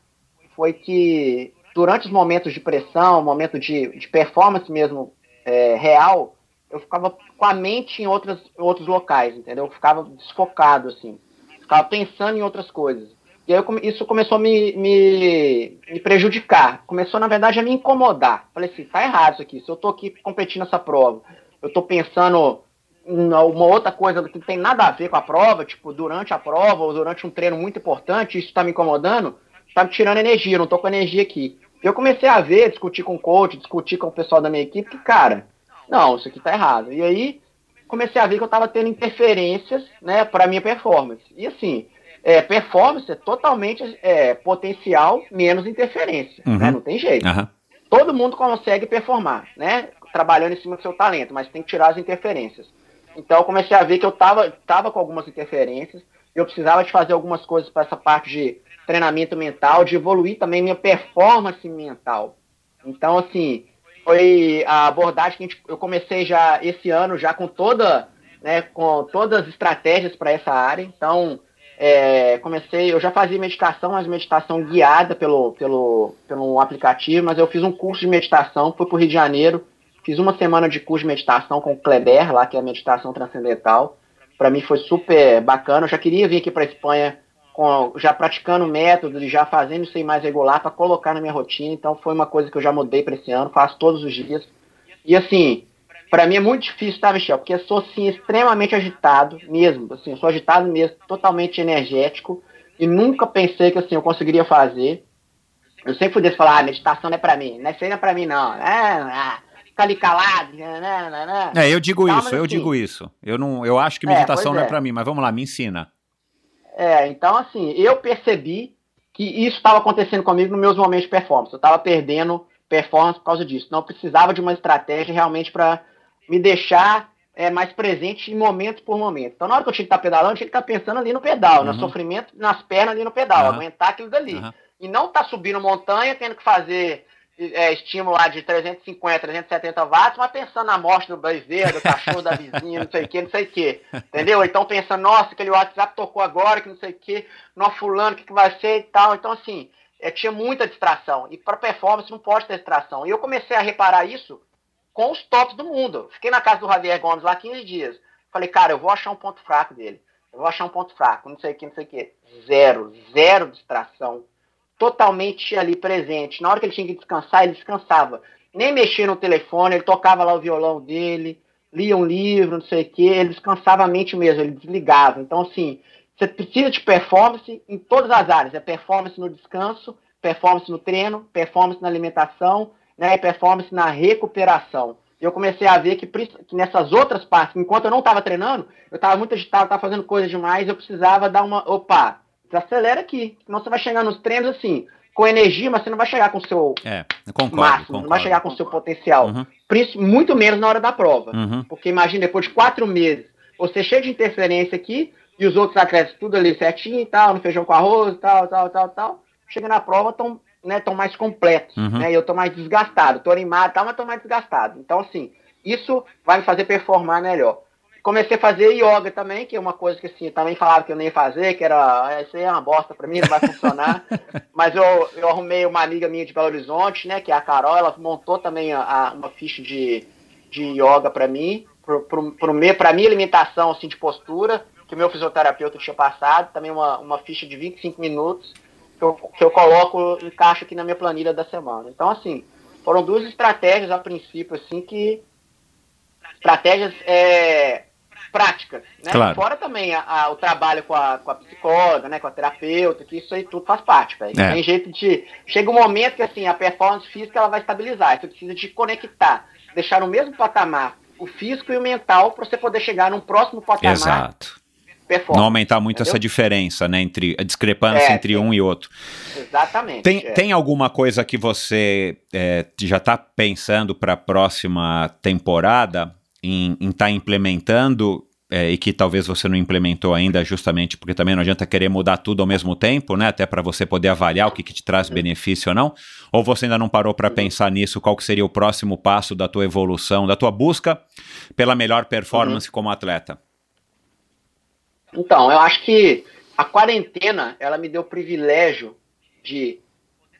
foi que durante os momentos de pressão, momento de, de performance mesmo é, real, eu ficava com a mente em outras, outros locais, entendeu? Eu ficava desfocado, assim. Ficava pensando em outras coisas. E aí eu isso começou a me, me, me prejudicar. Começou, na verdade, a me incomodar. Falei assim, tá errado isso aqui. Se eu tô aqui competindo essa prova, eu tô pensando uma outra coisa que não tem nada a ver com a prova, tipo, durante a prova ou durante um treino muito importante, isso tá me incomodando, tá me tirando energia, eu não tô com energia aqui. Eu comecei a ver, discutir com o coach, discutir com o pessoal da minha equipe, que, cara, não, isso aqui tá errado. E aí comecei a ver que eu tava tendo interferências, né, pra minha performance. E assim, é, performance é totalmente é, potencial menos interferência, Uhum. né, não tem jeito Aham. todo mundo consegue performar, né? Trabalhando em cima do seu talento, mas tem que tirar as interferências. Então eu comecei a ver que eu tava, tava com algumas interferências, eu precisava de fazer algumas coisas para essa parte de treinamento mental, de evoluir também minha performance mental. Então, assim, foi a abordagem que a gente, eu comecei já esse ano, já com toda, né, com todas as estratégias para essa área. Então, é, comecei, eu já fazia meditação, mas meditação guiada pelo, pelo, pelo aplicativo, mas eu fiz um curso de meditação, fui para o Rio de Janeiro, fiz uma semana de curso de meditação com o Kleber, lá que é meditação transcendental. Para mim foi super bacana. Eu já queria vir aqui para Espanha com, já praticando métodos e já fazendo isso aí mais regular para colocar na minha rotina. Então foi uma coisa que eu já mudei para esse ano, faço todos os dias. E assim, para mim é muito difícil, tá, Michel? Porque eu sou assim extremamente agitado mesmo, assim, eu sou agitado mesmo, totalmente energético e nunca pensei que assim eu conseguiria fazer. Eu sempre fui desse falar, ah, meditação não é para mim, não é é para mim não. Ah, fica ali calado, né, né, né, né. É, eu digo Não, isso, eu digo isso. Eu não, eu acho que É, meditação pois não é é. pra mim, mas vamos lá, me ensina. É, então assim, eu percebi que isso estava acontecendo comigo nos meus momentos de performance. Eu estava perdendo performance por causa disso. Eu precisava de uma estratégia realmente para me deixar é, mais presente em momento por momento. Então na hora que eu tinha que estar pedalando, eu tinha que estar pensando ali no pedal, no Uhum. sofrimento nas pernas ali no pedal, Aham. aguentar aquilo dali. Aham. E não tá subindo montanha, tendo que fazer é, estímulo lá de 350, 370 watts, mas pensando na morte do bezerro, do cachorro da vizinha, não sei o que, não sei o que. Entendeu? Então pensando, nossa, aquele WhatsApp tocou agora, que não sei o que, nó fulano, o que, que vai ser e tal. Então, assim, é, tinha muita distração. E para performance não pode ter distração. E eu comecei a reparar isso com os tops do mundo. Fiquei na casa do Javier Gomes lá 15 dias. Falei, cara, eu vou achar um ponto fraco dele. Eu vou achar um ponto fraco, não sei o que, não sei o que. Zero, zero distração. Totalmente ali presente. Na hora que ele tinha que descansar, ele descansava. Nem mexia no telefone, ele tocava lá o violão dele, lia um livro, não sei o que, ele descansava a mente mesmo, ele desligava. Então, assim, você precisa de performance em todas as áreas. É performance no descanso, performance no treino, performance na alimentação, né, e performance na recuperação. Eu comecei a ver que, que nessas outras partes, enquanto eu não estava treinando, eu estava muito agitado, estava fazendo coisa demais, eu precisava dar uma. Opa, desacelera aqui. Senão você vai chegar nos treinos assim, com energia, mas você não vai chegar com o seu É, concordo, máximo, concordo. não vai chegar com o seu potencial. Uhum, Muito menos na hora da prova. uhum. Porque imagina, depois de quatro meses, você cheio de interferência aqui, e os outros atletas tudo ali certinho e tal, no feijão com arroz, tal, tal, tal, tal. Chega na prova, estão né, tão mais completos. Uhum. Né, eu tô mais desgastado, tô animado tal, mas tô mais desgastado. Então, assim, isso vai me fazer performar melhor. Comecei a fazer yoga também, que é uma coisa que assim, também falava que eu nem ia fazer, que era, "Ah, isso aí é uma bosta pra mim, não vai funcionar. Mas eu, eu arrumei uma amiga minha de Belo Horizonte, né, que é a Carol, ela montou também a, a- uma ficha de, de yoga pra mim, pro, pro, pro meu, pra minha alimentação, assim, de postura, que o meu fisioterapeuta tinha passado, também uma, uma ficha de 25 minutos, que que eu, que eu coloco, encaixo aqui na minha planilha da semana. Então, assim, foram duas estratégias a princípio, assim, que. Estratégias é, práticas, né? Claro. Fora também a, a- o trabalho com a, com a psicóloga, né? Com a terapeuta, que isso aí tudo faz parte, velho. É. Tem jeito de. Chega um momento que assim, a performance física ela vai estabilizar. Você precisa de conectar, deixar no mesmo patamar o físico e o mental para você poder chegar num próximo patamar Exato. Não aumentar muito essa entendeu? diferença, né? Entre a discrepância É, entre sim. um e outro. Exatamente. Tem, é. tem alguma coisa que você é, já está pensando para a próxima temporada em estar implementando é, e que talvez você não implementou ainda, justamente porque também não adianta querer mudar tudo ao mesmo tempo, né? Até para você poder avaliar o que, que te traz benefício ou não. Ou você ainda não parou para pensar nisso? Qual que seria o próximo passo da tua evolução, da tua busca pela melhor performance como atleta? Então, eu acho que a quarentena, ela me deu o privilégio de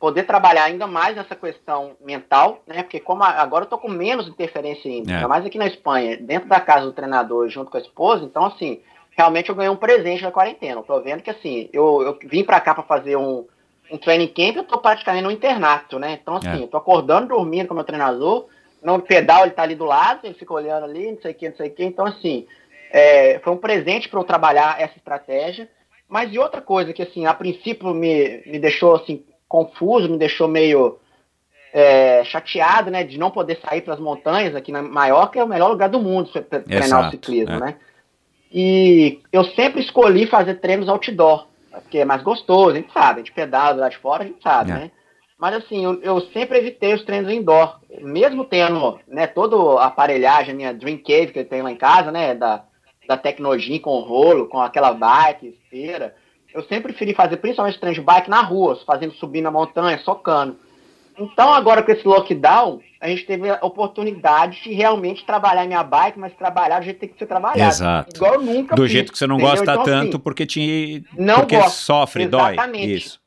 poder trabalhar ainda mais nessa questão mental, né? Porque como agora eu tô com menos interferência ainda, É. ainda mais aqui na Espanha, dentro da casa do treinador, junto com a esposa, então assim, realmente eu ganhei um presente na quarentena. Eu tô vendo que assim, eu, eu vim pra cá pra fazer um, um training camp, eu tô praticamente no internato, né? Então assim, É. eu tô acordando, dormindo com o meu treinador, no pedal ele tá ali do lado, ele fica olhando ali, não sei o que, não sei o que, então assim, é, foi um presente para eu trabalhar essa estratégia. Mas e outra coisa que, assim, a princípio me, me deixou, assim, confuso, me deixou meio é, chateado, né, de não poder sair para as montanhas aqui na Maiorca, é o melhor lugar do mundo para treinar o ciclismo, é. né? E eu sempre escolhi fazer treinos outdoor, porque é mais gostoso, a gente sabe, a gente pedala lá de fora, a gente sabe, É. né? Mas assim, eu, eu sempre evitei os treinos indoor, mesmo tendo, né, toda a aparelhagem, a minha Dream Cave que eu tenho lá em casa, né, da, da Tecnogin com rolo, com aquela bike, esteira, eu sempre preferi fazer principalmente de bike na rua, fazendo subir na montanha, socando. Então agora com esse lockdown, a gente teve a oportunidade de realmente trabalhar minha bike, mas trabalhar do jeito que tem que ser trabalhado. Exato. Igual eu nunca Do fiz, jeito que você não entendeu? gosta Então, tanto assim, porque te não porque gosto. sofre, dói. Exatamente. Isso.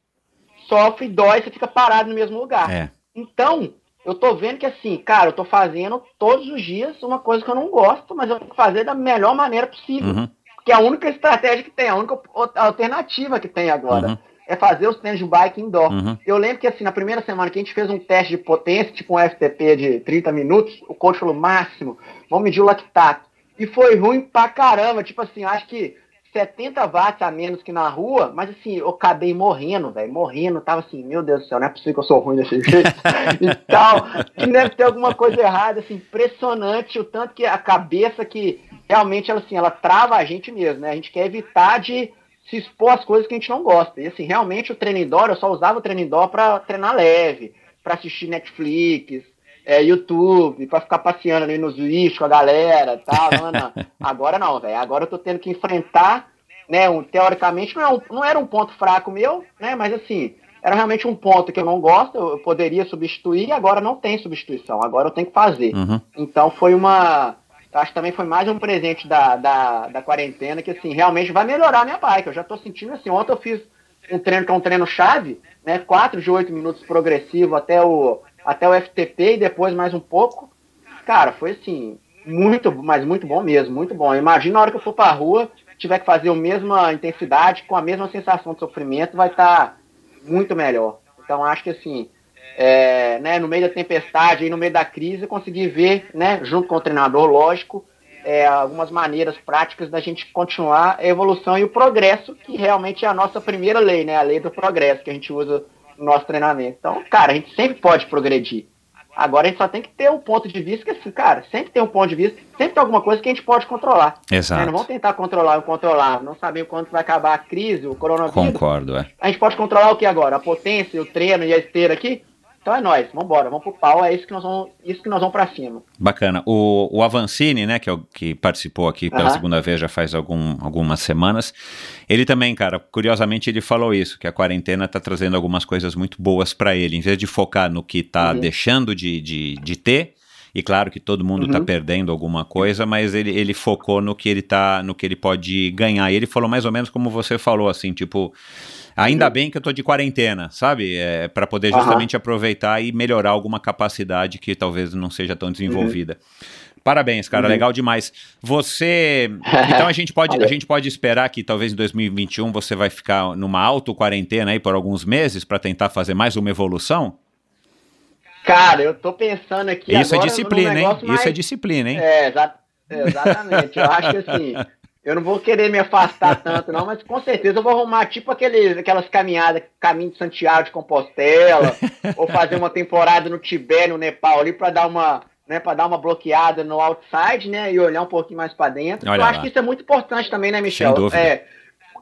sofre, dói, você fica parado no mesmo lugar. É. Então, eu tô vendo que assim, cara, eu tô fazendo todos os dias uma coisa que eu não gosto, mas eu tenho que fazer da melhor maneira possível. Uhum. Que é a única estratégia que tem, a única alternativa que tem agora. Uhum. É fazer os treinos de bike indoor. Uhum. Eu lembro que assim, na primeira semana que a gente fez um teste de potência, tipo um FTP de 30 minutos, o coach falou, máximo, vamos medir o lactato. E foi ruim pra caramba, tipo assim, acho que 70 watts a menos que na rua, mas assim, eu acabei morrendo, velho, morrendo, tava assim, meu Deus do céu, não é possível que eu sou ruim desse jeito e tal, que deve ter alguma coisa errada, assim, impressionante o tanto que a cabeça que realmente, ela, assim, ela trava a gente mesmo, né, a gente quer evitar de se expor às coisas que a gente não gosta, e assim, realmente o treino indoor, eu só usava o treino indoor pra treinar leve, pra assistir Netflix, é, YouTube, pra ficar passeando ali nos lixos com a galera e tal. Não, não. Agora não, velho. Agora eu tô tendo que enfrentar, né? Um, teoricamente não, é um- não era um ponto fraco meu, né? Mas assim, era realmente um ponto que eu não gosto, eu, poderia substituir e agora não tem substituição. Agora eu tenho que fazer. Uhum. Então foi uma. Acho que também foi mais um presente da, da, da quarentena que assim, realmente vai melhorar a minha bike. Eu já tô sentindo assim, ontem eu fiz um treino que é um treino chave, né? 4 de 8 minutos progressivo até o, até o FTP e depois mais um pouco. Cara, foi assim, muito, mas muito bom mesmo, muito bom. Imagina a hora que eu for pra rua, tiver que fazer a mesma intensidade, com a mesma sensação de sofrimento, vai estar muito melhor. Então acho que assim, é, né, no meio da tempestade e no meio da crise, eu consegui ver, né, junto com o treinador, lógico, é, algumas maneiras práticas da gente continuar a evolução e o progresso, que realmente é a nossa primeira lei, né, a lei do progresso que a gente usa no nosso treinamento. Então, cara, a gente sempre pode progredir. Agora a gente só tem que ter um ponto de vista que, assim, cara, sempre tem um ponto de vista, sempre tem alguma coisa que a gente pode controlar. né? Exato. Não vamos tentar controlar o controlar, não sabemos quando vai acabar a crise, o coronavírus. Concordo, é. A gente pode controlar o que agora? A potência, o treino e a esteira aqui? Então é nóis, vambora, vamos pro pau, é isso que nós vamos, isso que nós vamos pra cima. Bacana. O, o Avancini, né, que, é o, que participou aqui pela Aham. segunda vez já faz algum, algumas semanas, ele também, cara, curiosamente ele falou isso, que a quarentena tá trazendo algumas coisas muito boas para ele. Em vez de focar no que tá Uhum. deixando de, de, de ter, e claro que todo mundo tá Uhum. perdendo alguma coisa, mas ele, ele focou no que ele tá, no que ele pode ganhar. E ele falou mais ou menos como você falou, assim, tipo, ainda bem que eu tô de quarentena, sabe? É, para poder justamente aproveitar e melhorar alguma capacidade que talvez não seja tão desenvolvida. Parabéns, cara, Uhum. legal demais. Você. Então a gente pode, a gente pode esperar que talvez em 2021 você vai ficar numa auto-quarentena aí por alguns meses para tentar fazer mais uma evolução? Cara, eu tô pensando aqui Isso é disciplina, hein? mais- Isso é disciplina, hein? É, exa- exatamente. Eu acho que assim, eu não vou querer me afastar tanto, não, mas com certeza eu vou arrumar tipo aqueles, aquelas caminhadas, caminho de Santiago de Compostela, ou fazer uma temporada no Tibete, no Nepal ali, pra dar uma. Né, para dar uma bloqueada no outside, né, e olhar um pouquinho mais pra dentro. Olha eu lá. acho que isso é muito importante também, né, Michel? dúvida. É,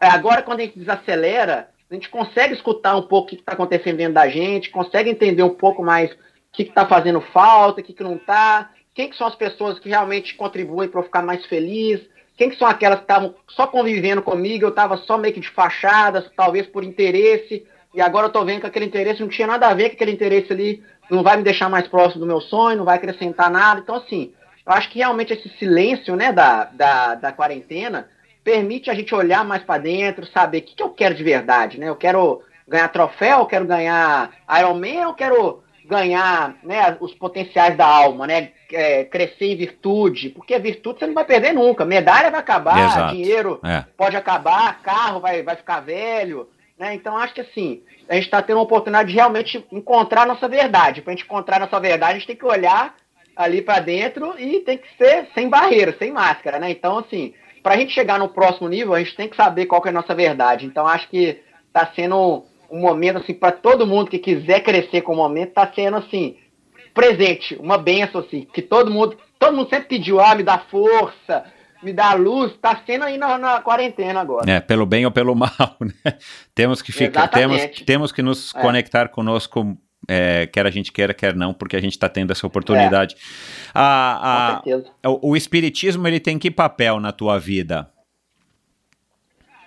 é, agora, quando a gente desacelera, a gente consegue escutar um pouco o que está acontecendo dentro da gente, consegue entender um pouco mais o que está fazendo falta, o que, que não está, quem que são as pessoas que realmente contribuem para eu ficar mais feliz, quem que são aquelas que estavam só convivendo comigo, eu estava só meio que de fachada, talvez por interesse, e agora eu tô vendo que aquele interesse não tinha nada a ver com aquele interesse ali, não vai me deixar mais próximo do meu sonho, não vai acrescentar nada. Então, assim, eu acho que realmente esse silêncio né, da, da, da quarentena permite a gente olhar mais para dentro, saber o que, que eu quero de verdade, né? Eu quero ganhar troféu, eu quero ganhar Ironman, eu quero ganhar né, os potenciais da alma, né? É, crescer em virtude, porque a virtude você não vai perder nunca. Medalha vai acabar, Exato. dinheiro É. pode acabar, carro vai, vai ficar velho, né? Então acho que assim, a gente está tendo uma oportunidade de realmente encontrar a nossa verdade. Para a gente encontrar a nossa verdade, a gente tem que olhar ali para dentro e tem que ser sem barreira, sem máscara, né? Então assim, para a gente chegar no próximo nível, a gente tem que saber qual que é a nossa verdade. Então acho que está sendo um momento assim para todo mundo que quiser crescer com o momento, está sendo assim presente, uma benção assim, que todo mundo, todo mundo sempre pediu, ah, me dá força, me dá luz, tá sendo aí na, na quarentena agora. É, pelo bem ou pelo mal, né? Temos que ficar, temos, Exatamente. temos que nos É. conectar conosco, é, quer a gente queira, quer não, porque a gente está tendo essa oportunidade. A- Com a- certeza. o, o espiritismo ele tem que papel na tua vida?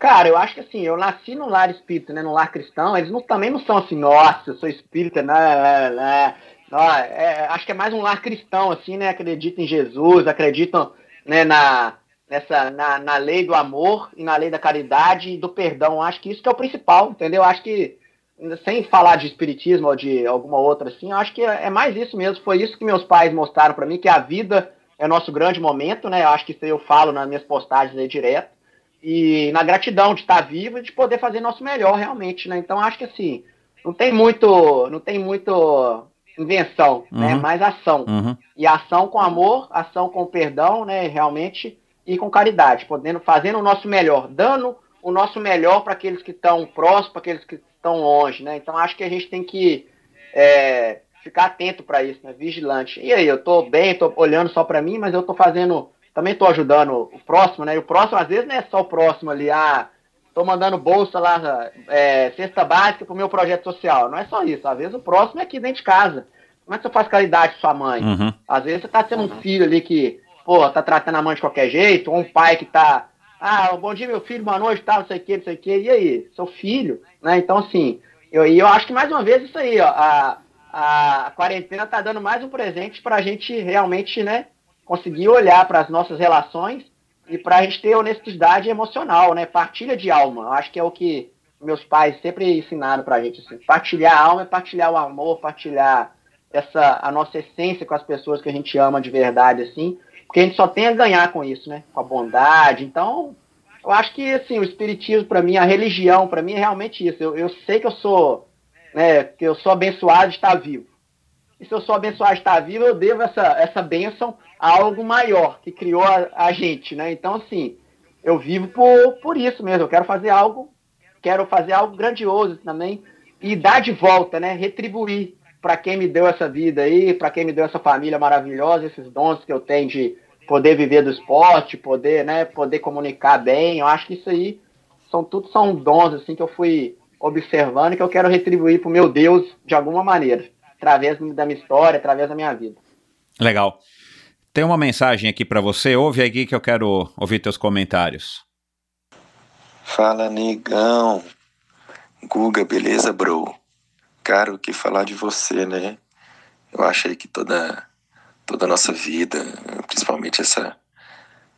Cara, eu acho que assim, eu nasci no lar espírita, né, no lar cristão, eles não, também não são assim, nossa, eu sou espírita, né, né, né. É, acho que é mais um lar cristão, assim, né, acreditam em Jesus, acreditam, né, na, nessa, na, na lei do amor e na lei da caridade e do perdão, acho que isso que é o principal, entendeu? Acho que, sem falar de espiritismo ou de alguma outra assim, acho que é, mais isso mesmo, foi isso que meus pais mostraram para mim, que a vida é o nosso grande momento, né, eu acho que isso eu falo nas minhas postagens aí direto, e na gratidão de estar vivo e de poder fazer nosso melhor realmente, né? Então acho que assim, não tem muito, não tem muito invenção, né? Uhum. Mais ação. Uhum. E ação com amor, ação com perdão, né, realmente, e com caridade, podendo fazendo o nosso melhor, dando o nosso melhor para aqueles que estão próximos, para aqueles que estão longe, né? Então acho que a gente tem que é, ficar atento para isso, né? Vigilante. E aí, eu tô bem, tô olhando só para mim, mas eu tô fazendo, também tô ajudando o próximo, né? E o próximo às vezes não é só o próximo ali, ah, tô mandando bolsa lá, é, cesta básica pro meu projeto social. Não é só isso. Às vezes o próximo é aqui dentro de casa. Como é que você faz caridade com sua mãe? Uhum. Às vezes você tá sendo um filho ali que, pô, tá tratando a mãe de qualquer jeito, ou um pai que tá, ah, bom dia meu filho, boa noite, tal, não sei o que, não sei o que, e aí? Seu filho, né? Então, assim, eu, e eu acho que mais uma vez isso aí, ó, a, a, a quarentena tá dando mais um presente pra gente realmente, né, conseguir olhar para as nossas relações e pra gente ter honestidade emocional, né? Partilha de alma. Eu acho que é o que meus pais sempre ensinaram pra gente, assim. Partilhar a alma é partilhar o amor, partilhar essa a nossa essência com as pessoas que a gente ama de verdade, assim, porque a gente só tem a ganhar com isso, né? Com a bondade. Então, eu acho que assim, o espiritismo para mim, a religião para mim é realmente isso. Eu, eu sei que eu sou, né, que eu sou abençoado de estar vivo. E se eu sou abençoado de estar vivo, eu devo essa essa bênção a algo maior que criou a, a gente, né? Então, assim, eu vivo por por isso mesmo. Eu quero fazer algo, quero fazer algo grandioso também e dar de volta, né? Retribuir para quem me deu essa vida aí, para quem me deu essa família maravilhosa, esses dons que eu tenho de poder viver do esporte, poder, né, poder comunicar bem. Eu acho que isso aí são tudo são dons assim que eu fui observando e que eu quero retribuir pro meu Deus de alguma maneira, através da minha história, através da minha vida. Legal. Tem uma mensagem aqui para você. Ouve aqui que eu quero ouvir teus comentários. Fala, negão. Guga, beleza, bro? Cara, o que falar de você, né? Eu achei que toda, toda a nossa vida, principalmente essa,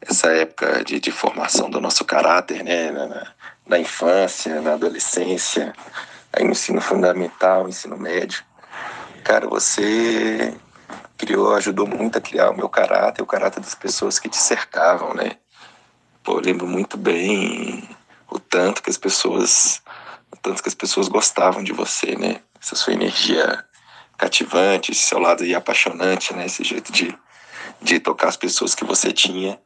essa época de, de formação do nosso caráter, né? Na, na, na infância, na adolescência, aí no ensino fundamental, ensino médio. Cara, você criou, ajudou muito a criar o meu caráter, o caráter das pessoas que te cercavam, né? Pô, eu lembro muito bem o tanto que as pessoas, o tanto que as pessoas gostavam de você, né? Essa sua energia cativante, esse seu lado aí apaixonante, né? Esse jeito de, de tocar as pessoas que você tinha.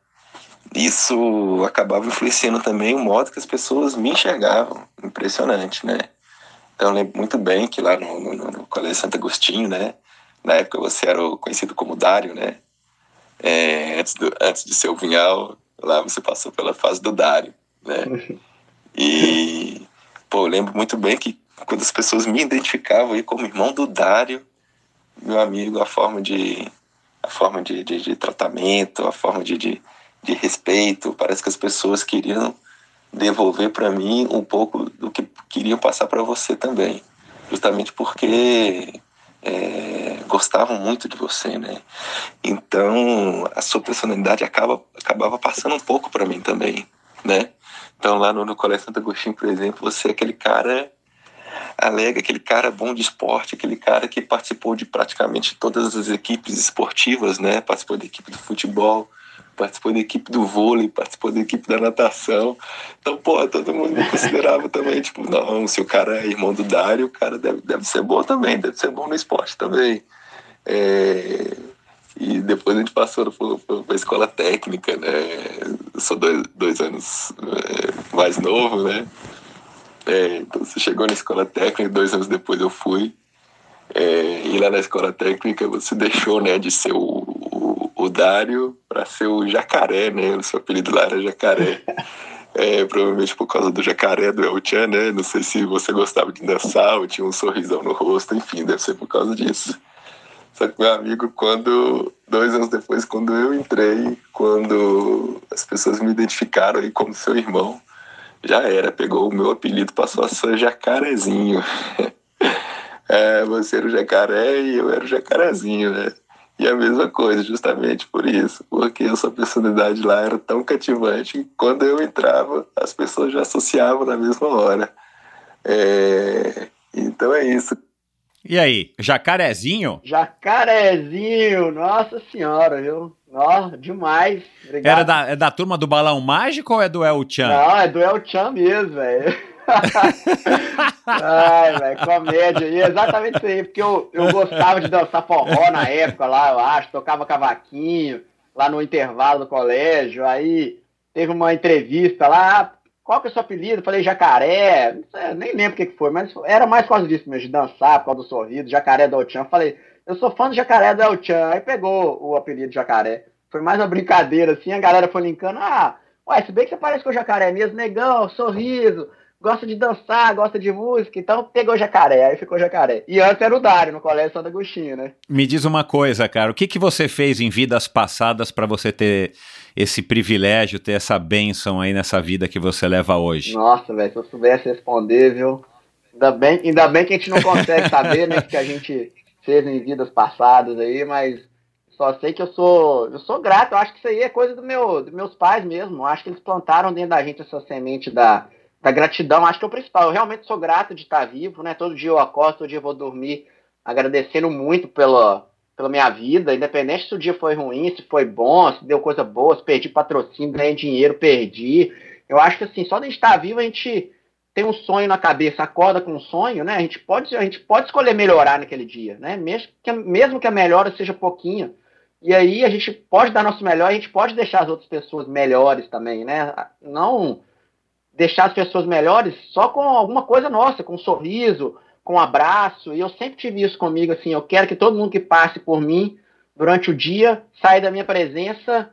Isso acabava influenciando também o modo que as pessoas me enxergavam. Impressionante, né? Então eu lembro muito bem que lá no, no, no Colégio Santo Agostinho, né? Na época você era conhecido como Dário, né? É, antes, do, antes de ser o Vinhal, lá você passou pela fase do Dário, né? E, pô, eu lembro muito bem que quando as pessoas me identificavam aí como irmão do Dário, meu amigo, a forma de a forma de, de, de tratamento, a forma de, de, de, respeito, parece que as pessoas queriam devolver para mim um pouco do que queriam passar para você também, justamente porque é, gostavam muito de você, né? Então a sua personalidade acaba acabava passando um pouco para mim também, né? Então lá no, no Colégio Santo Agostinho, por exemplo, você é aquele cara alega aquele cara bom de esporte, aquele cara que participou de praticamente todas as equipes esportivas, né? Participou da equipe do futebol, participou da equipe do vôlei, participou da equipe da natação. Então, pô, todo mundo me considerava também, tipo, não, se o cara é irmão do Dário, o cara deve, deve ser bom também, deve ser bom no esporte também. É... E depois a gente passou para a escola técnica, né? Sou dois, dois anos é, mais novo, né? É, então você chegou na escola técnica, dois anos depois eu fui. É, e lá na escola técnica você deixou né, de ser o, o, Dário para ser o Jacaré, né? O seu apelido lá era Jacaré. É, provavelmente por causa do jacaré do El Chan, né? Não sei se você gostava de dançar ou tinha um sorrisão no rosto, enfim, deve ser por causa disso. Só que meu amigo, quando dois anos depois, quando eu entrei, quando as pessoas me identificaram aí como seu irmão, já era, pegou o meu apelido, passou a ser Jacarezinho. é, você era o jacaré e eu era o jacarezinho, né? E a mesma coisa, justamente por isso, porque a sua personalidade lá era tão cativante que quando eu entrava, as pessoas já associavam na mesma hora. É... Então é isso. E aí, jacarezinho? Jacarezinho, nossa senhora, viu? Nossa, demais. Obrigado. Era da, é da turma do Balão Mágico ou é do El Chan? Não, é do El Chan mesmo, velho. Ai, velho, comédia. E exatamente isso aí, porque eu, eu gostava de dançar forró na época lá, eu acho, tocava cavaquinho lá no intervalo do colégio. Aí teve uma entrevista lá, qual que é o seu apelido? Falei jacaré, sei, nem lembro o que, foi, mas era mais por causa disso mesmo, de dançar, por causa do sorriso, jacaré do El-Chan. Falei, eu sou fã do jacaré do El-Chan. Aí pegou o apelido jacaré. Foi mais uma brincadeira, assim, a galera foi linkando, ah, ué, se bem que você parece com o jacaré mesmo, negão, sorriso, gosta de dançar, gosta de música, então pegou jacaré, aí ficou jacaré. E antes era o Dário, no Colégio Santo Agostinho, né? Me diz uma coisa, cara, o que, que você fez em vidas passadas para você ter esse privilégio, ter essa bênção aí nessa vida que você leva hoje? Nossa, velho, se eu soubesse responder, viu? Ainda bem, ainda bem que a gente não consegue saber, né, que a gente fez em vidas passadas aí, mas só sei que eu sou, eu sou grato, eu acho que isso aí é coisa do meu, dos meus pais mesmo, eu acho que eles plantaram dentro da gente essa semente da da gratidão, acho que é o principal. Eu realmente sou grato de estar vivo, né? Todo dia eu acordo, todo dia eu vou dormir agradecendo muito pela, pela minha vida, independente se o dia foi ruim, se foi bom, se deu coisa boa, se perdi patrocínio, ganhei dinheiro, perdi. Eu acho que assim, só de estar vivo a gente tem um sonho na cabeça, acorda com um sonho, né? A gente pode, a gente pode escolher melhorar naquele dia, né? Mesmo que, mesmo que a melhora seja pouquinho. E aí a gente pode dar nosso melhor, a gente pode deixar as outras pessoas melhores também, né? Não deixar as pessoas melhores só com alguma coisa nossa, com um sorriso, com um abraço. E eu sempre tive isso comigo, assim, eu quero que todo mundo que passe por mim durante o dia saia da minha presença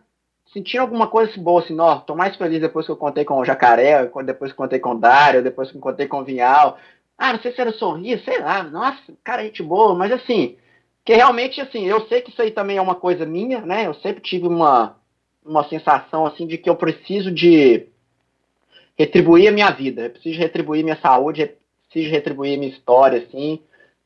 sentindo alguma coisa assim, boa, assim, ó, tô mais feliz depois que eu contei com o Jacaré, depois que eu contei com o Dário, depois que eu contei com o Vinhal. Ah, não sei se era sorriso, sei lá, nossa, cara, gente boa, mas assim, que realmente, assim, eu sei que isso aí também é uma coisa minha, né, eu sempre tive uma, uma sensação, assim, de que eu preciso de retribuir a minha vida, eu preciso retribuir minha saúde, preciso retribuir minha história, assim.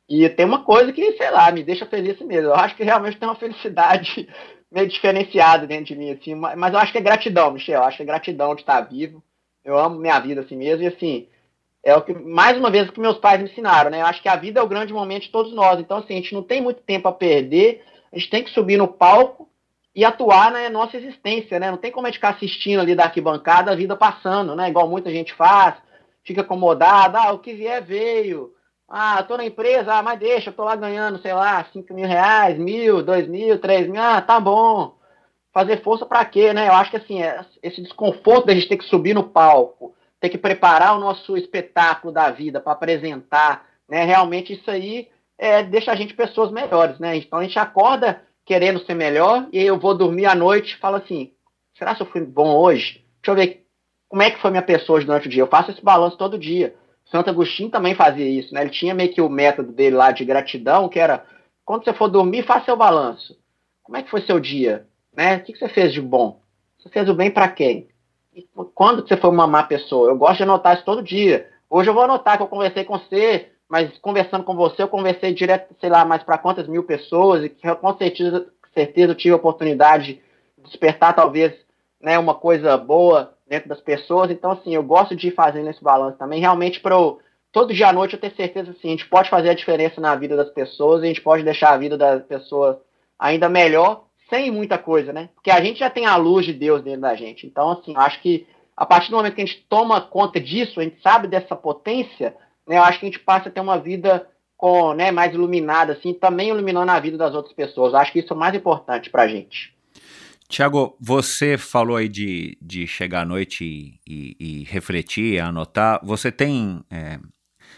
E tem uma coisa que, sei lá, me deixa feliz mesmo. Eu acho que realmente tem uma felicidade meio diferenciada dentro de mim, assim. Mas eu acho que é gratidão, Michel. Eu acho que é gratidão de estar vivo. Eu amo minha vida assim mesmo. E assim, é o que, mais uma vez, o que meus pais me ensinaram, né? Eu acho que a vida é o grande momento de todos nós. Então, assim, a gente não tem muito tempo a perder. a gente tem que subir no palco e atuar na nossa existência, né? Não tem como a gente ficar assistindo ali da arquibancada a vida passando, né? Igual muita gente faz, fica acomodado, ah, o que vier veio. Ah, tô na empresa, ah, mas deixa, eu tô lá ganhando, sei lá, 5 mil reais, mil, dois mil, três mil, ah, tá bom. Fazer força para quê, né? Eu acho que assim, é, esse desconforto da gente ter que subir no palco, ter que preparar o nosso espetáculo da vida para apresentar, né? Realmente isso aí é, deixa a gente pessoas melhores, né? Então a gente acorda querendo ser melhor e eu vou dormir à noite e falo assim, será que eu fui bom hoje? Deixa eu ver como é que foi minha pessoa hoje durante o dia. Eu faço esse balanço todo dia. Santo Agostinho também fazia isso, né? Ele tinha meio que o método dele lá de gratidão, que era quando você for dormir, faça seu balanço. Como é que foi seu dia? Né? O que você fez de bom? Você fez o bem para quem? E quando você foi uma má pessoa? Eu gosto de anotar isso todo dia. Hoje eu vou anotar que eu conversei com você, mas conversando com você, eu conversei direto, sei lá, mais para quantas mil pessoas, e com certeza, certeza eu tive a oportunidade de despertar talvez né, uma coisa boa dentro das pessoas. Então, assim, eu gosto de ir fazendo esse balanço também, realmente para todo dia à noite eu ter certeza assim, a gente pode fazer a diferença na vida das pessoas, a gente pode deixar a vida das pessoas ainda melhor, sem muita coisa, né? Porque a gente já tem a luz de Deus dentro da gente. Então, assim, acho que a partir do momento que a gente toma conta disso, a gente sabe dessa potência, né? Eu acho que a gente passa a ter uma vida com, né, mais iluminada, assim, também iluminando a vida das outras pessoas. Eu acho que isso é o mais importante pra gente. Tiago, você falou aí de, de chegar à noite e, e, e refletir, anotar. Você tem. É,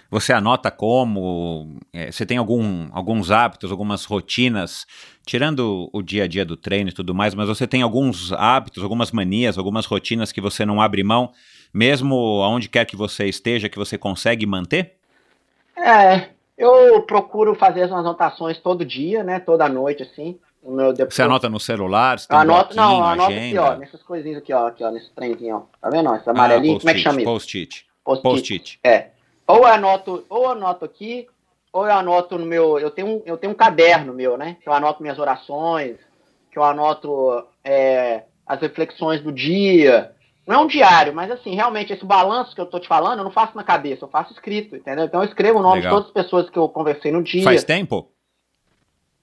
você anota como? É, você tem algum, alguns hábitos, algumas rotinas, tirando o dia a dia do treino e tudo mais, mas você tem alguns hábitos, algumas manias, algumas rotinas que você não abre mão, mesmo aonde quer que você esteja, que você consegue manter? É, eu procuro fazer as anotações todo dia, né? Toda noite, assim. Meu, depois... Você anota no celular? Você tem anoto, não, anota aqui, ó, nessas coisinhas aqui, ó, aqui, ó, nesse trenzinho, ó. Tá vendo? Esse amarelinho, ah, como é que chama isso? Post-it. Post-it. Post é. Ou eu anoto, ou eu anoto aqui, ou eu anoto no meu. Eu tenho, um, eu tenho um caderno meu, né? Que eu anoto minhas orações, que eu anoto é, as reflexões do dia. Não é um diário, mas assim, realmente, esse balanço que eu tô te falando, eu não faço na cabeça, eu faço escrito, entendeu? Então eu escrevo o nome Legal. de todas as pessoas que eu conversei no dia. Faz tempo?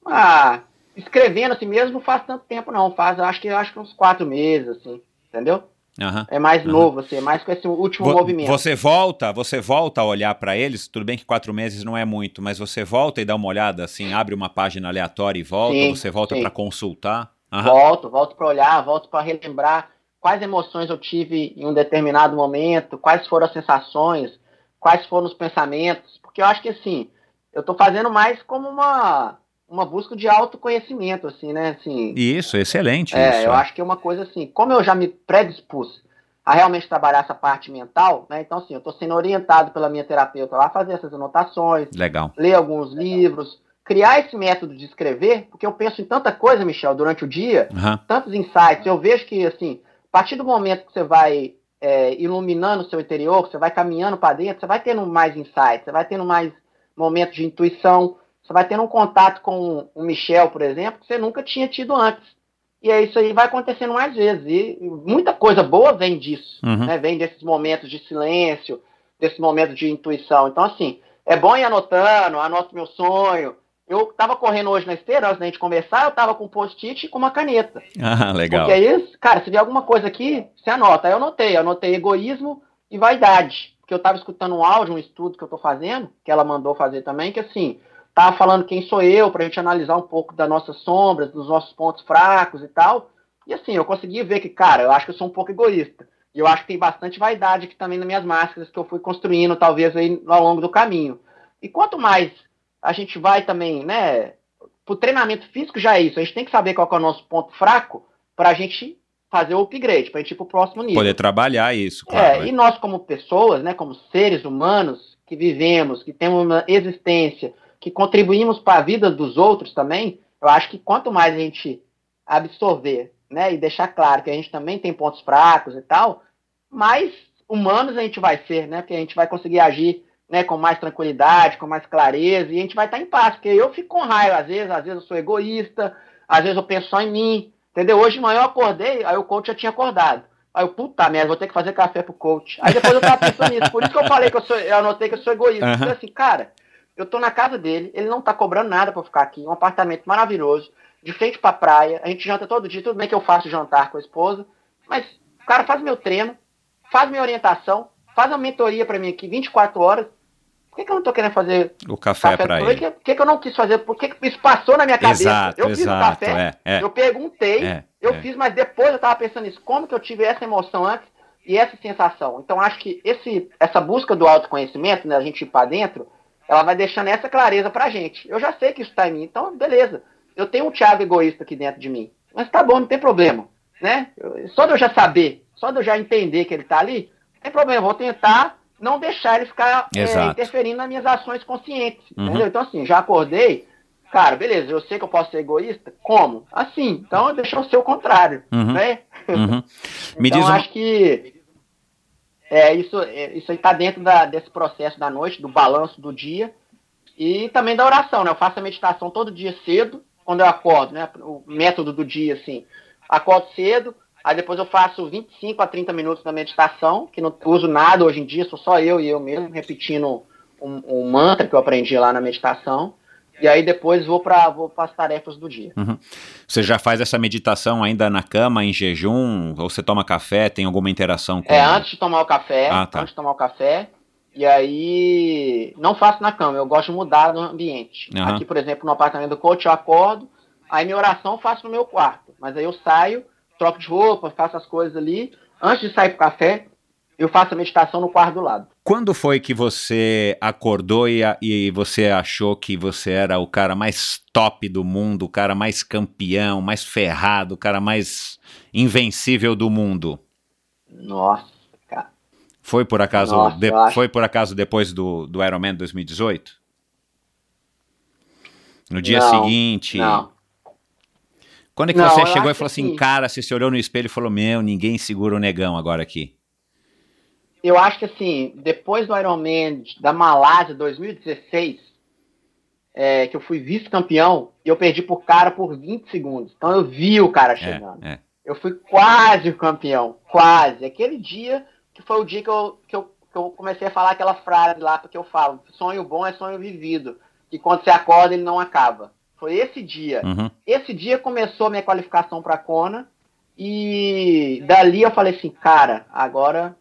Ah, escrevendo assim mesmo não faz tanto tempo, não. Faz, acho que acho que uns quatro meses, assim, entendeu? Uhum, é mais uhum. novo, assim, é mais com esse último Vo movimento. Você volta, você volta a olhar para eles, tudo bem que quatro meses não é muito, mas você volta e dá uma olhada, assim, abre uma página aleatória e volta, sim, você volta para consultar? Uhum. Volto, volto para olhar, volto para relembrar quais emoções eu tive em um determinado momento, quais foram as sensações, quais foram os pensamentos, porque eu acho que assim, eu estou fazendo mais como uma uma busca de autoconhecimento, assim, né? Assim, isso, excelente. É, isso. eu acho que é uma coisa assim, como eu já me predispus a realmente trabalhar essa parte mental, né? Então, assim, eu estou sendo orientado pela minha terapeuta lá a fazer essas anotações, Legal. ler alguns livros, criar esse método de escrever, porque eu penso em tanta coisa, Michel, durante o dia, uhum. tantos insights. Eu vejo que, assim, a partir do momento que você vai é, iluminando o seu interior, você vai caminhando para dentro, você vai tendo mais insights, você vai tendo mais momentos de intuição, você vai tendo um contato com o Michel, por exemplo, que você nunca tinha tido antes. E é isso aí vai acontecendo mais vezes. E muita coisa boa vem disso, uhum. né? Vem desses momentos de silêncio, desses momentos de intuição. Então, assim, é bom ir anotando, anoto meu sonho. Eu tava correndo hoje na esteira, antes da gente conversar, eu tava com um post-it e com uma caneta. Ah, legal. Porque aí, cara, se vier alguma coisa aqui, você anota. Aí eu anotei, eu anotei egoísmo e vaidade. Porque eu tava escutando um áudio, um estudo que eu tô fazendo, que ela mandou fazer também, que assim, Tava falando quem sou eu, para a gente analisar um pouco das nossas sombras, dos nossos pontos fracos e tal. E assim, eu consegui ver que, cara, eu acho que eu sou um pouco egoísta. E eu acho que tem bastante vaidade aqui também nas minhas máscaras que eu fui construindo, talvez, aí ao longo do caminho. E quanto mais a gente vai também, né? Pro treinamento físico já é isso. A gente tem que saber qual é o nosso ponto fraco para a gente fazer o upgrade, para a gente ir pro próximo nível. Poder trabalhar isso, claro. É, né? e nós como pessoas, né, como seres humanos que vivemos, que temos uma existência, que contribuímos para a vida dos outros também, eu acho que quanto mais a gente absorver né, e deixar claro que a gente também tem pontos fracos e tal, mais humanos a gente vai ser, né? Porque a gente vai conseguir agir né, com mais tranquilidade, com mais clareza, e a gente vai estar em paz, porque eu fico com raiva às vezes, às vezes eu sou egoísta, às vezes eu penso só em mim, entendeu? Hoje de manhã eu acordei, aí o coach já tinha acordado. Aí eu, puta merda, vou ter que fazer café pro coach. Aí depois eu tava pensando nisso, por isso que eu falei que eu sou, eu anotei que eu sou egoísta. Uhum. Porque assim, cara, Eu tô na casa dele, ele não tá cobrando nada pra ficar aqui, um apartamento maravilhoso, de frente pra praia, a gente janta todo dia, tudo bem que eu faço jantar com a esposa, mas o cara faz meu treino, faz minha orientação, faz uma mentoria para mim aqui 24 horas. Por que, que eu não tô querendo fazer o café, café para ele? Por que, que eu não quis fazer? Por que, que isso passou na minha cabeça? Exato, eu fiz exato, o café, é, é. eu perguntei, É, eu é. fiz, mas depois eu tava pensando nisso. Como que eu tive essa emoção antes e essa sensação? Então acho que esse, essa busca do autoconhecimento, né, a gente ir para dentro, ela vai deixando essa clareza pra gente. Eu já sei que isso tá em mim, então beleza. Eu tenho um Thiago egoísta aqui dentro de mim. Mas tá bom, não tem problema. Né? Eu- só de eu já saber, só de eu já entender que ele tá ali, não tem problema. Eu vou tentar não deixar ele ficar é, interferindo nas minhas ações conscientes. Uhum. Entendeu? Então, assim, já acordei. Cara, beleza, eu sei que eu posso ser egoísta. Como? Assim. Então, deixa eu ser o contrário. Uhum. Né? Uhum. Me então, diz uma... acho que é, isso, é, isso aí tá dentro da- desse processo da noite, do balanço do dia e também da oração, né? Eu faço a meditação todo dia cedo, quando eu acordo, né? O método do dia, assim. Acordo cedo, aí depois eu faço 25 a 30 minutos da meditação, que não uso nada hoje em dia, sou só eu e eu mesmo, repetindo um, um mantra que eu aprendi lá na meditação. E aí depois vou para vou as tarefas do dia. Uhum. Você já faz essa meditação ainda na cama, em jejum? Ou você toma café? Tem alguma interação com... É, antes de tomar o café, Ah, tá. antes de tomar o café, e aí não faço na cama, eu gosto de mudar no ambiente. Aham. Aqui, por exemplo, no apartamento do coach, eu acordo, aí minha oração eu faço no meu quarto, mas aí eu saio, troco de roupa, faço as coisas ali, antes de sair pro café, eu faço a meditação no quarto do lado. Quando foi que você acordou e, e você achou que você era o cara mais top do mundo, o cara mais campeão, mais ferrado, o cara mais invencível do mundo? Nossa, cara. Foi por acaso, Nossa, de- foi por acaso depois do, do Ironman 2018? No dia Não, seguinte? Não. Quando é que Não, você chegou e falou assim, que- cara, você se olhou no espelho e falou, meu, ninguém segura o negão agora aqui? Eu acho que assim, depois do Ironman da Malásia 2016, é, que eu fui vice-campeão, eu perdi pro cara por 20 segundos. Então eu vi o cara chegando. É, é. Eu fui quase o campeão, quase. Aquele dia que foi o dia que eu, que eu, que eu comecei a falar aquela frase lá, porque eu falo, sonho bom é sonho vivido. E quando você acorda, ele não acaba. Foi esse dia. Uhum. Esse dia começou a minha qualificação para Kona. E dali eu falei assim, cara, agora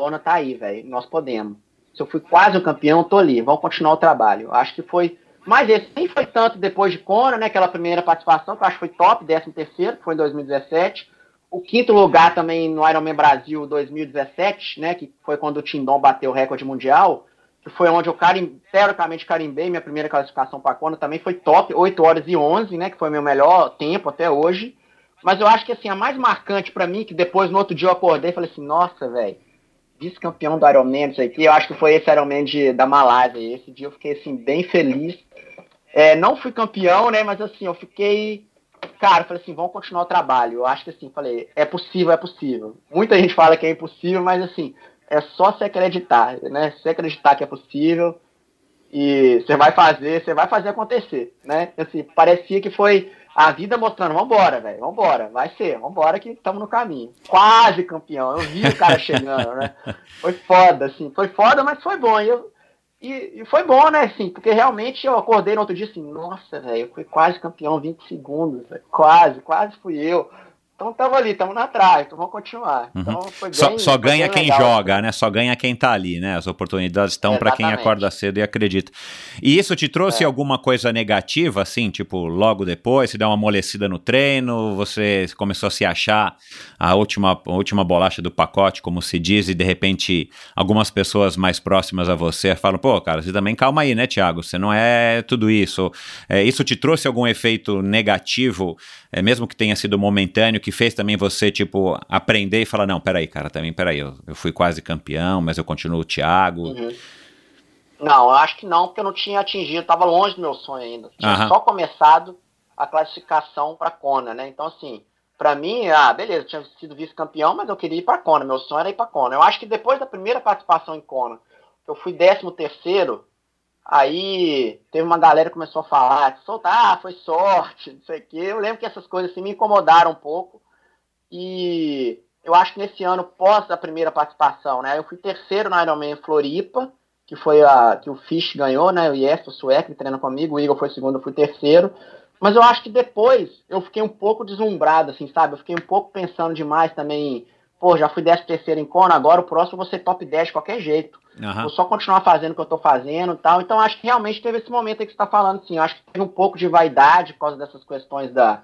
Kona tá aí, velho. Nós podemos. Se eu fui quase um campeão, tô ali. Vamos continuar o trabalho. Acho que foi. Mas esse nem foi tanto depois de Kona, né? Aquela primeira participação, que eu acho que foi top, 13 terceiro, que foi em 2017. O quinto lugar também no Ironman Brasil 2017, né? Que foi quando o Tindon bateu o recorde mundial. Que foi onde eu, carim, teoricamente, carimbei minha primeira classificação para Kona. Também foi top, 8 horas e 11, né? Que foi meu melhor tempo até hoje. Mas eu acho que assim, a mais marcante para mim, que depois no outro dia eu acordei e falei assim, nossa, velho, vice-campeão do Ironman, não sei o que, eu acho que foi esse Ironman de, da Malásia. Esse dia eu fiquei assim, bem feliz. É, não fui campeão, né? Mas assim, eu fiquei. Cara, falei assim, vamos continuar o trabalho. Eu acho que assim, falei, é possível, é possível. Muita gente fala que é impossível, mas assim, é só se acreditar, né? Se acreditar que é possível e você vai fazer, você vai fazer acontecer, né? Assim, parecia que foi a vida mostrando, vambora, velho, vambora, vai ser, vambora que estamos no caminho. Quase campeão, eu vi o cara chegando, né? Foi foda, assim, foi foda, mas foi bom. E, eu, e, e foi bom, né, assim, porque realmente eu acordei no outro dia assim, nossa, velho, eu fui quase campeão 20 segundos, véio, quase, quase fui eu. Então tava ali, estamos na trás, então vamos continuar. Uhum. Então foi bem, Só, só foi ganha quem legal, joga, assim. né? Só ganha quem tá ali, né? As oportunidades estão para quem acorda cedo e acredita. E isso te trouxe É. alguma coisa negativa, assim, tipo, logo depois, se dá uma amolecida no treino, você começou a se achar a última, a última bolacha do pacote, como se diz, e de repente algumas pessoas mais próximas a você falam, pô, cara, você também calma aí, né, Thiago? Você não é tudo isso. É, isso te trouxe algum efeito negativo, é, mesmo que tenha sido momentâneo, que fez também você, tipo, aprender e falar, não, peraí, cara, também, peraí, eu, eu fui quase campeão, mas eu continuo o Thiago. Uhum. Não, eu acho que não, porque eu não tinha atingido, estava longe do meu sonho ainda. Tinha Aham. só começado a classificação para Kona, né? Então, assim, para mim, ah, beleza, tinha sido vice-campeão, mas eu queria ir para Kona. Meu sonho era ir para Kona. Eu acho que depois da primeira participação em Kona, eu fui 13 terceiro, aí teve uma galera que começou a falar, soltar, ah, foi sorte, não sei o quê. Eu lembro que essas coisas assim, me incomodaram um pouco. E eu acho que nesse ano, pós a primeira participação, né? Eu fui terceiro no Ironman Floripa, que foi a que o Fish ganhou, né? O Jesper, o sueco, que treina comigo, o Igor foi segundo, eu fui terceiro. Mas eu acho que depois eu fiquei um pouco deslumbrado, assim, sabe? Eu fiquei um pouco pensando demais também. Pô, já fui 13 terceiro em Kona, agora o próximo eu vou ser top 10 de qualquer jeito. Aham. Vou só continuar fazendo o que eu tô fazendo e tal. Então acho que realmente teve esse momento aí que você tá falando, assim. Eu acho que teve um pouco de vaidade por causa dessas questões da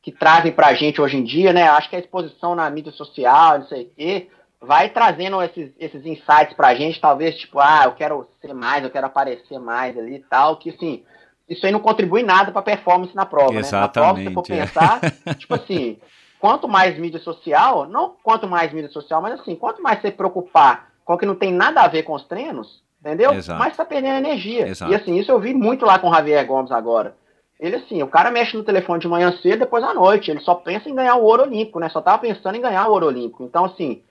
que trazem pra gente hoje em dia, né? Acho que a exposição na mídia social, não sei o quê, vai trazendo esses, esses insights pra gente, talvez, tipo, ah, eu quero ser mais, eu quero aparecer mais ali e tal, que assim, isso aí não contribui nada pra performance na prova, né? Na prova, se você for Exatamente, é. pensar, tipo assim, quanto mais mídia social, não quanto mais mídia social, mas assim, quanto mais você preocupar com que não tem nada a ver com os treinos, entendeu? Exato. Mais tá perdendo energia. Exato. E assim, isso eu vi muito lá com o Javier Gomes agora. Ele assim, o cara mexe no telefone de manhã cedo, depois à noite. Ele só pensa em ganhar o ouro olímpico, né? Só tava pensando em ganhar o ouro olímpico. Então, assim,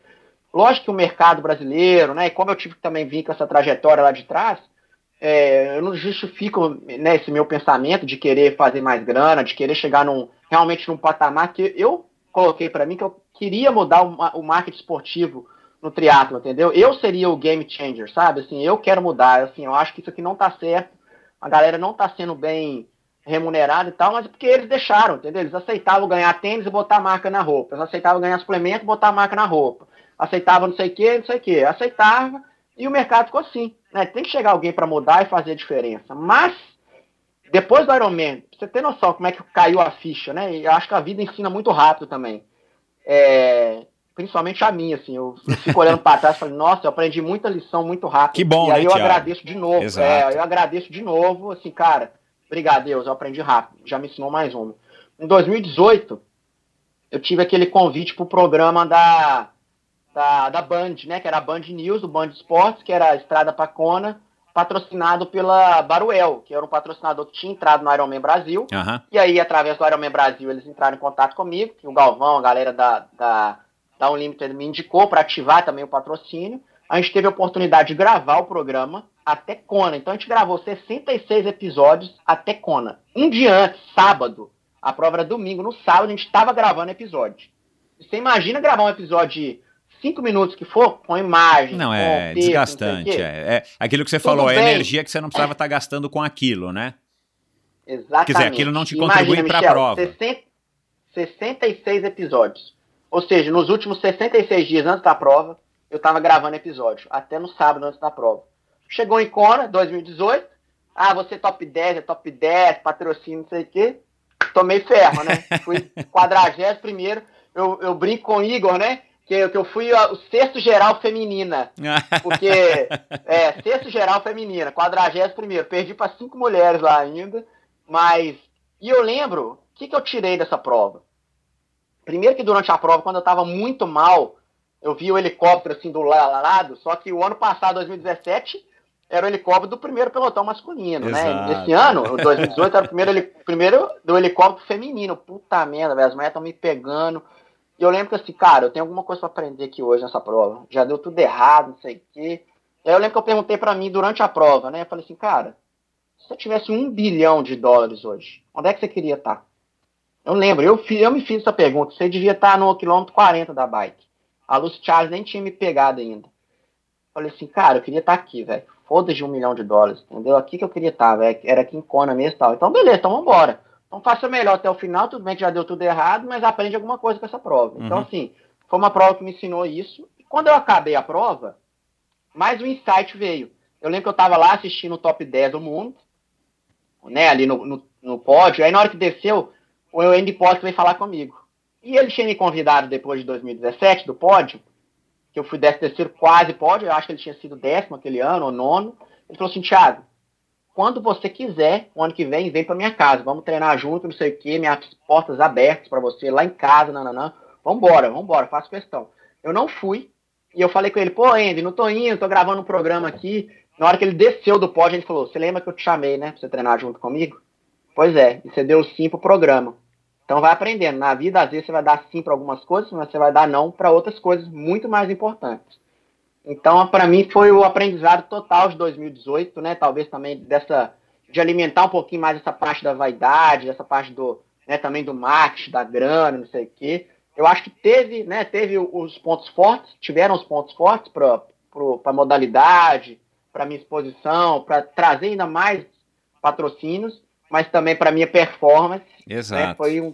lógico que o mercado brasileiro, né? E como eu tive que também vir com essa trajetória lá de trás, é, eu não justifico né, esse meu pensamento de querer fazer mais grana, de querer chegar num, realmente num patamar que eu coloquei para mim que eu queria mudar o, o marketing esportivo no triatlo, entendeu? Eu seria o game changer, sabe? Assim, eu quero mudar, assim, eu acho que isso aqui não tá certo. A galera não tá sendo bem remunerada e tal, mas é porque eles deixaram, entendeu? Eles aceitavam ganhar tênis e botar a marca na roupa. Eles aceitavam ganhar suplemento e botar a marca na roupa. Aceitavam não sei o que, não sei o que. Aceitava e o mercado ficou assim. Né? Tem que chegar alguém para mudar e fazer a diferença. Mas, depois do Ironman, você ter noção como é que caiu a ficha, né? E eu acho que a vida ensina muito rápido também. É, principalmente a minha, assim. Eu fico olhando para trás e falo, nossa, eu aprendi muita lição muito rápido. Que bom, e aí né, eu Thiago? agradeço de novo. Exato. É, eu agradeço de novo, assim, cara, obrigado, Deus, eu aprendi rápido. Já me ensinou mais uma. Em 2018, eu tive aquele convite pro programa da, da, da Band, né? Que era a Band News, o Band Esportes, que era a Estrada pra Kona, patrocinado pela Baruel, que era um patrocinador que tinha entrado no Ironman Brasil. Aham. E aí, através do Ironman Brasil, eles entraram em contato comigo, que o Galvão, a galera da, da, da Unlimited me indicou para ativar também o patrocínio. A gente teve a oportunidade de gravar o programa até Kona. Então a gente gravou 66 episódios até Kona. Um dia antes, sábado, a prova era domingo, no sábado a gente estava gravando episódio. Você imagina gravar um episódio de 5 minutos que for, com imagem, Não, é texto, não desgastante. quê. É, é aquilo que você Tudo falou, é bem. energia que você não precisava estar gastando com aquilo, né? Exatamente. Quer dizer, aquilo não te contribui pra Michel, prova. 60 66 episódios. Ou seja, nos últimos 66 dias antes da prova, eu tava gravando episódio. Até no sábado antes da prova. Chegou em Kona, 2018. Ah, você top 10, é top 10, patrocínio, não sei o quê. Tomei ferro, né? Fui 41 primeiro. Eu, eu brinco com o Igor, né? Que, que eu fui o sexto geral feminina. Porque, é, sexto geral feminina, 41 primeiro. Perdi para cinco mulheres lá ainda. Mas, e eu lembro, o que, que eu tirei dessa prova? Primeiro que durante a prova, quando eu tava muito mal, eu vi o helicóptero assim do la- lado, só que o ano passado, 2017, era o helicóptero do primeiro pelotão masculino, Exato. né? Esse ano, o 2018, era o primeiro, primeiro do helicóptero feminino. Puta merda, velho, as mulheres estão me pegando. E eu lembro que assim, cara, eu tenho alguma coisa pra aprender aqui hoje nessa prova. Já deu tudo errado, não sei o quê. Aí eu lembro que eu perguntei pra mim durante a prova, né? Eu falei assim, cara, se você tivesse um bilhão de dólares hoje, onde é que você queria estar? Eu lembro, eu, fi- eu me fiz essa pergunta. Você devia estar no quilômetro 40 da bike. A Lucy Charles nem tinha me pegado ainda. Falei assim, cara, eu queria estar aqui, velho. Foda-se um milhão de dólares, entendeu? Aqui que eu queria estar, velho. Era aqui em Kona mesmo e tal. Então, beleza, então vambora. Então faça melhor até o final. Tudo bem que já deu tudo errado, mas aprende alguma coisa com essa prova. Então, Uhum. assim, foi uma prova que me ensinou isso. E quando eu acabei a prova, mais um insight veio. Eu lembro que eu tava lá assistindo o top 10 do mundo, né, ali no, no, no pódio. Aí na hora que desceu, o Andy Potts veio falar comigo. E ele tinha me convidado depois de 2017, do pódio, que eu fui décimo terceiro, quase pódio, eu acho que ele tinha sido décimo aquele ano, ou nono. Ele falou assim, Thiago, quando você quiser, o ano que vem, vem pra minha casa, vamos treinar junto, não sei o quê, minhas portas abertas pra você, lá em casa, nananã. Vambora, vambora, faço questão. Eu não fui, e eu falei com ele, pô, Andy, não tô indo, tô gravando um programa aqui. Na hora que ele desceu do pódio, ele falou, você lembra que eu te chamei, né, pra você treinar junto comigo? Pois é, e você deu sim pro programa. Então vai aprendendo. Na vida, às vezes, você vai dar sim para algumas coisas, mas você vai dar não para outras coisas muito mais importantes. Então, para mim, foi o aprendizado total de 2018, né? Talvez também dessa. de alimentar um pouquinho mais essa parte da vaidade, essa parte do. Né, também do marketing, da grana, não sei o quê. Eu acho que teve, né? Teve os pontos fortes, tiveram os pontos fortes para a modalidade, para minha exposição, para trazer ainda mais patrocínios, mas também para minha performance. Exato. Né? Foi um,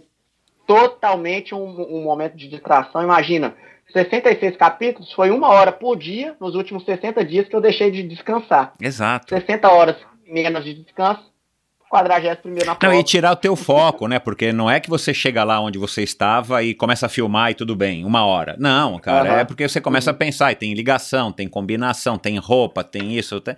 totalmente um, um, momento de distração. Imagina, 66 capítulos foi uma hora por dia nos últimos 60 dias que eu deixei de descansar. Exato. 60 horas menos de descanso, 41 na prova. Não, e tirar o teu foco, né? Porque não é que você chega lá onde você estava e começa a filmar e tudo bem, uma hora. Não, cara, uhum. é porque você começa uhum. a pensar e tem ligação, tem combinação, tem roupa, tem isso. Tem...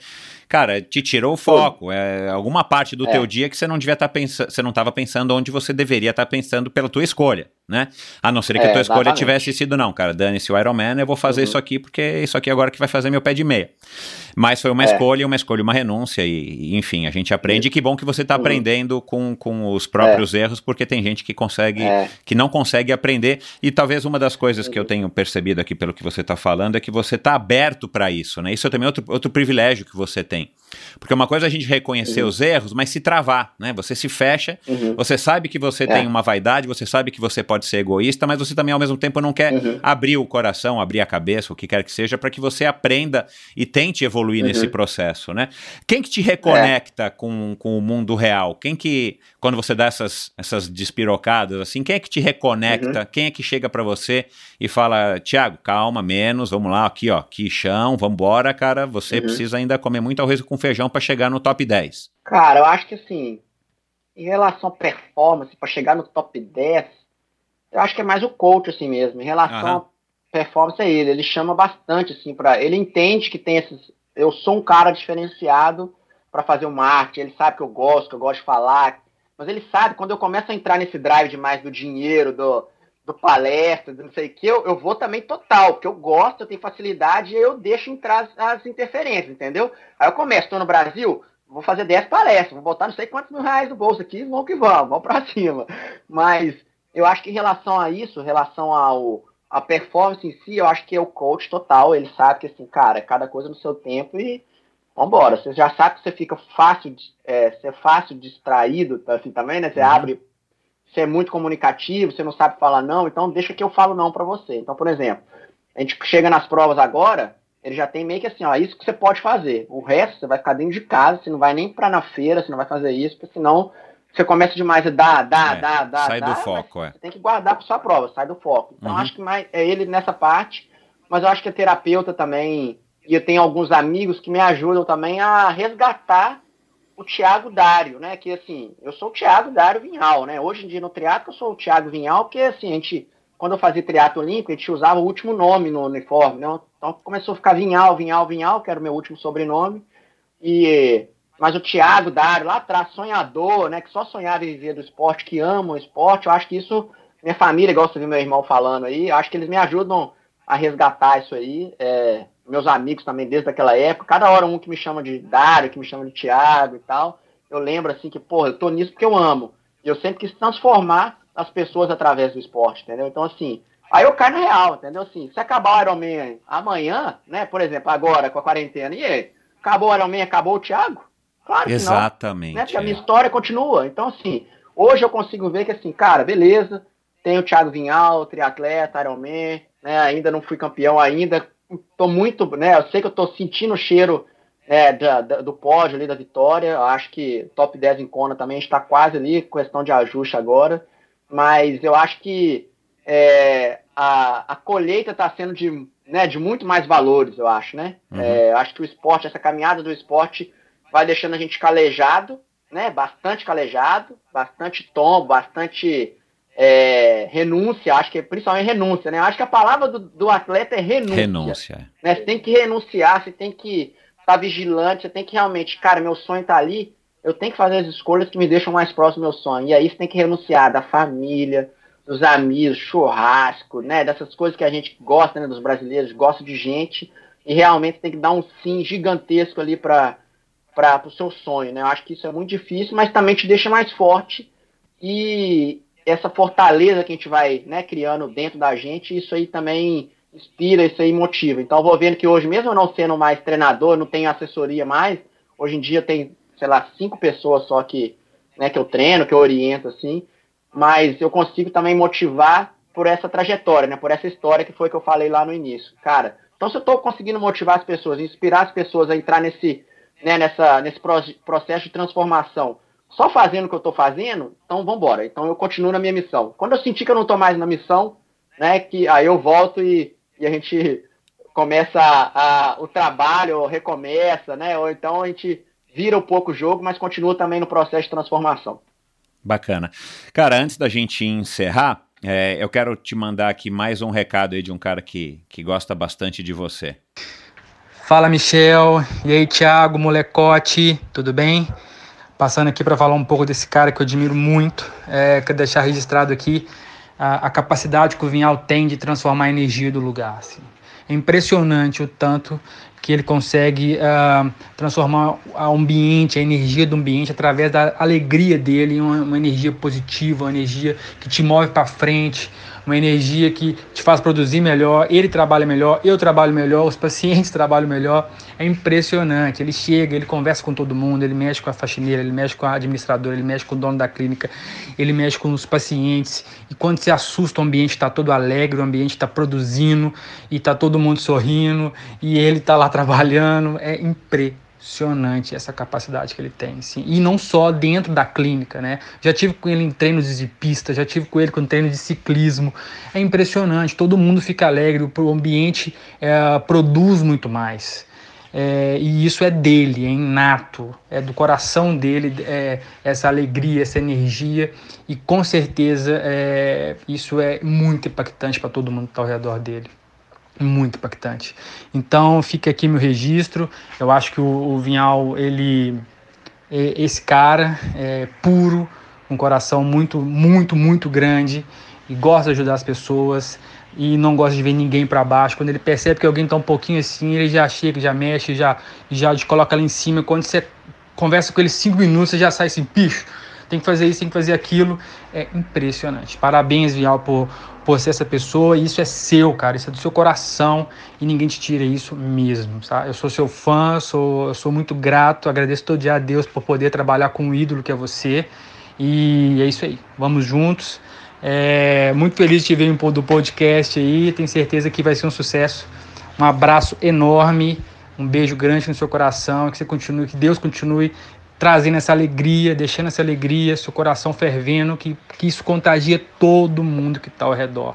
Cara, te tirou o foco. É alguma parte do é. teu dia que você não devia estar tá pensando, você não estava pensando onde você deveria estar tá pensando pela tua escolha, né? A não ser que é, a tua escolha exatamente. tivesse sido, não, cara, dane-se o Iron Man, eu vou fazer uhum. isso aqui porque isso aqui agora que vai fazer meu pé de meia. Mas foi uma é. escolha, uma escolha, uma renúncia, e, enfim, a gente aprende. E que bom que você está uhum. aprendendo com, com os próprios é. erros, porque tem gente que consegue, é. que não consegue aprender. E talvez uma das coisas que eu tenho percebido aqui pelo que você está falando é que você está aberto para isso, né? Isso é também outro, outro privilégio que você tem. Porque uma coisa é a gente reconhecer uhum. os erros, mas se travar, né? Você se fecha, uhum. você sabe que você é. tem uma vaidade, você sabe que você pode ser egoísta, mas você também ao mesmo tempo não quer uhum. abrir o coração, abrir a cabeça, o que quer que seja, para que você aprenda e tente evoluir uhum. nesse processo, né? Quem que te reconecta é. com, com o mundo real? Quem que, quando você dá essas, essas despirocadas, assim, quem é que te reconecta? Uhum. Quem é que chega para você e fala, Tiago, calma, menos, vamos lá, aqui, ó, que chão, vambora, cara, você uhum. precisa ainda comer muito arroz com feijão para chegar no top 10. Cara, eu acho que assim, em relação à performance, para chegar no top 10, eu acho que é mais o coach assim mesmo. Em relação à performance é ele, ele chama bastante assim para, ele entende que tem esses eu sou um cara diferenciado para fazer o marketing, ele sabe que eu gosto, que eu gosto de falar, mas ele sabe, quando eu começo a entrar nesse drive demais do dinheiro, do, do palestra, do não sei o que, eu, eu vou também total, porque eu gosto, eu tenho facilidade e eu deixo entrar as, as interferências, entendeu? Aí eu começo, estou no Brasil, vou fazer 10 palestras, vou botar não sei quantos mil reais no bolso aqui, vamos que vamos, vamos para cima. Mas eu acho que em relação a isso, em relação ao a performance em si, eu acho que é o coach total. Ele sabe que, assim, cara, cada coisa no seu tempo e vambora. Você já sabe que você fica fácil, é, você é fácil distraído, assim, também, né? Você uhum. abre, você é muito comunicativo, você não sabe falar não, então deixa que eu falo não para você. Então, por exemplo, a gente chega nas provas agora, ele já tem meio que assim, ó, isso que você pode fazer. O resto você vai ficar dentro de casa, você não vai nem para na feira, você não vai fazer isso, porque senão você começa demais a dar, dar, é, dar, dar. Sai do foco, é. Você tem que guardar para sua prova, sai do foco. Então uhum. acho que mais é ele nessa parte, mas eu acho que a terapeuta também, e eu tenho alguns amigos que me ajudam também a resgatar o Thiago Dário, né? Que assim, eu sou o Thiago Dário Vinhal, né? Hoje em dia no triatlo eu sou o Thiago Vinhal, porque assim, a gente, quando eu fazia triatlo olímpico, a gente usava o último nome no uniforme, né? Então começou a ficar Vinhal, Vinhal, Vinhal, que era o meu último sobrenome. E mas o Thiago Dário, lá atrás, sonhador, né? Que só sonhava em viver do esporte, que ama o esporte. Eu acho que isso, minha família, igual você viu meu irmão falando aí, eu acho que eles me ajudam a resgatar isso aí. É, meus amigos também, desde aquela época, cada hora um que me chama de Dário, que me chama de Thiago e tal. Eu lembro assim que, pô, eu tô nisso porque eu amo. E eu sempre quis transformar as pessoas através do esporte, entendeu? Então, assim, aí eu caio na real, entendeu? Assim, se acabar o Ironman amanhã, né, por exemplo, agora com a quarentena, e aí? Acabou o Ironman, acabou o Thiago? Claro Exatamente. Não, né? Porque é. a minha história continua. Então, assim, hoje eu consigo ver que, assim, cara, beleza, tem o Thiago Vinhal, triatleta, Ironman, né? Ainda não fui campeão ainda. Tô muito, né? Eu sei que eu tô sentindo o cheiro né, da, da, do pódio ali da vitória. Eu acho que top 10 em Kona também está quase ali, questão de ajuste agora. Mas eu acho que é, a, a colheita está sendo de, né, de muito mais valores, eu acho, né? Uhum. É, eu acho que o esporte, essa caminhada do esporte vai deixando a gente calejado, né? Bastante calejado, bastante tombo, bastante é, renúncia, acho que é principalmente renúncia, né? Acho que a palavra do, do atleta é renúncia. Renúncia. Né? Você tem que renunciar, você tem que estar tá vigilante, você tem que realmente, cara, meu sonho está ali, eu tenho que fazer as escolhas que me deixam mais próximo do meu sonho. E aí você tem que renunciar da família, dos amigos, churrasco, né? Dessas coisas que a gente gosta, né? Dos brasileiros, gosta de gente. E realmente tem que dar um sim gigantesco ali para para o seu sonho, né? Eu acho que isso é muito difícil, mas também te deixa mais forte e essa fortaleza que a gente vai né, criando dentro da gente, isso aí também inspira, isso aí motiva. Então eu vou vendo que hoje, mesmo eu não sendo mais treinador, não tenho assessoria mais, hoje em dia tem, sei lá, cinco pessoas só que, né, que eu treino, que eu oriento, assim, mas eu consigo também motivar por essa trajetória, né, por essa história que foi que eu falei lá no início. Cara, Então, se eu estou conseguindo motivar as pessoas, inspirar as pessoas a entrar nesse, né, nessa, nesse processo de transformação, só fazendo o que eu estou fazendo, então vamos embora. Então eu continuo na minha missão. Quando eu sentir que eu não estou mais na missão, né, que aí eu volto e, e a gente começa a, a, o trabalho, ou recomeça, né, ou então a gente vira um pouco o jogo, mas continua também no processo de transformação. Bacana. Cara, antes da gente encerrar, é, eu quero te mandar aqui mais um recado aí de um cara que, que gosta bastante de você. Fala, Michel. E aí, Thiago, molecote, tudo bem? Passando aqui para falar um pouco desse cara que eu admiro muito. É, deixar registrado aqui a, a, capacidade que o Vinhal tem de transformar a energia do lugar. Assim. É impressionante o tanto que ele consegue uh, transformar o ambiente, a energia do ambiente, através da alegria dele em uma, uma energia positiva, uma energia que te move para frente, uma energia que te faz produzir melhor, ele trabalha melhor, eu trabalho melhor, os pacientes trabalham melhor. É impressionante. Ele chega, ele conversa com todo mundo, ele mexe com a faxineira, ele mexe com a administradora, ele mexe com o dono da clínica, ele mexe com os pacientes. E quando se assusta, o ambiente está todo alegre, o ambiente está produzindo e está todo mundo sorrindo e ele está lá trabalhando. É impressionante impressionante essa capacidade que ele tem, sim. E não só dentro da clínica, né? Já tive com ele em treinos de pista, já tive com ele com treino de ciclismo. É impressionante, todo mundo fica alegre, o ambiente é, produz muito mais. É, e isso é dele, é inato, é do coração dele, é, essa alegria, essa energia, e com certeza é, isso é muito impactante para todo mundo que está ao redor dele muito impactante. Então fica aqui meu registro. Eu acho que o, o Vinhal ele é esse cara é puro, um coração muito muito muito grande e gosta de ajudar as pessoas e não gosta de ver ninguém para baixo. Quando ele percebe que alguém está um pouquinho assim, ele já chega, já mexe, já já te coloca lá em cima. Quando você conversa com ele cinco minutos, você já sai assim, bicho, tem que fazer isso, tem que fazer aquilo. É impressionante. Parabéns, Vial, por por ser essa pessoa, isso é seu, cara, isso é do seu coração e ninguém te tira isso mesmo, tá? Eu sou seu fã, sou, sou muito grato, agradeço todo dia a Deus por poder trabalhar com o ídolo que é você. E é isso aí, vamos juntos. É, muito feliz de te ver do podcast aí, tenho certeza que vai ser um sucesso. Um abraço enorme, um beijo grande no seu coração, que você continue, que Deus continue trazendo essa alegria, deixando essa alegria, seu coração fervendo, que, que isso contagia todo mundo que está ao redor.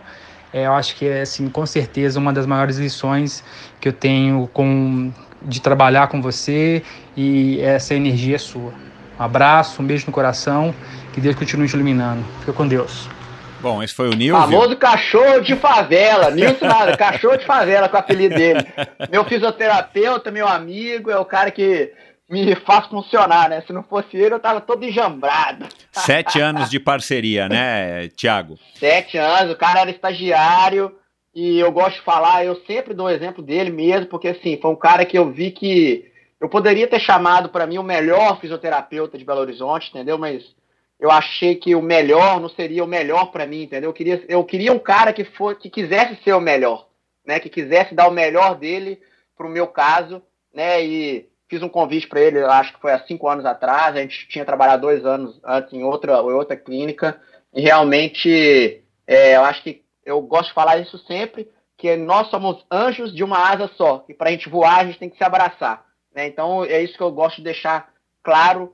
É, eu acho que é, assim, com certeza, uma das maiores lições que eu tenho com, de trabalhar com você e essa energia é sua. Um abraço, um beijo no coração, que Deus continue te iluminando. Fica com Deus. Bom, esse foi o Nilson. Famoso cachorro de favela. Nilson nada, cachorro de favela com o apelido dele. Meu fisioterapeuta, meu amigo, é o cara que me faz funcionar, né? Se não fosse ele, eu tava todo enjambrado. Sete anos de parceria, né, Tiago? Sete anos, o cara era estagiário e eu gosto de falar, eu sempre dou exemplo dele mesmo, porque assim, foi um cara que eu vi que eu poderia ter chamado para mim o melhor fisioterapeuta de Belo Horizonte, entendeu? Mas eu achei que o melhor não seria o melhor para mim, entendeu? Eu queria, eu queria um cara que for, que quisesse ser o melhor, né? Que quisesse dar o melhor dele pro meu caso, né? E Fiz um convite para ele, acho que foi há cinco anos atrás. A gente tinha trabalhado dois anos antes em outra, em outra clínica. E realmente, é, eu acho que eu gosto de falar isso sempre, que nós somos anjos de uma asa só. E para a gente voar, a gente tem que se abraçar. Né? Então, é isso que eu gosto de deixar claro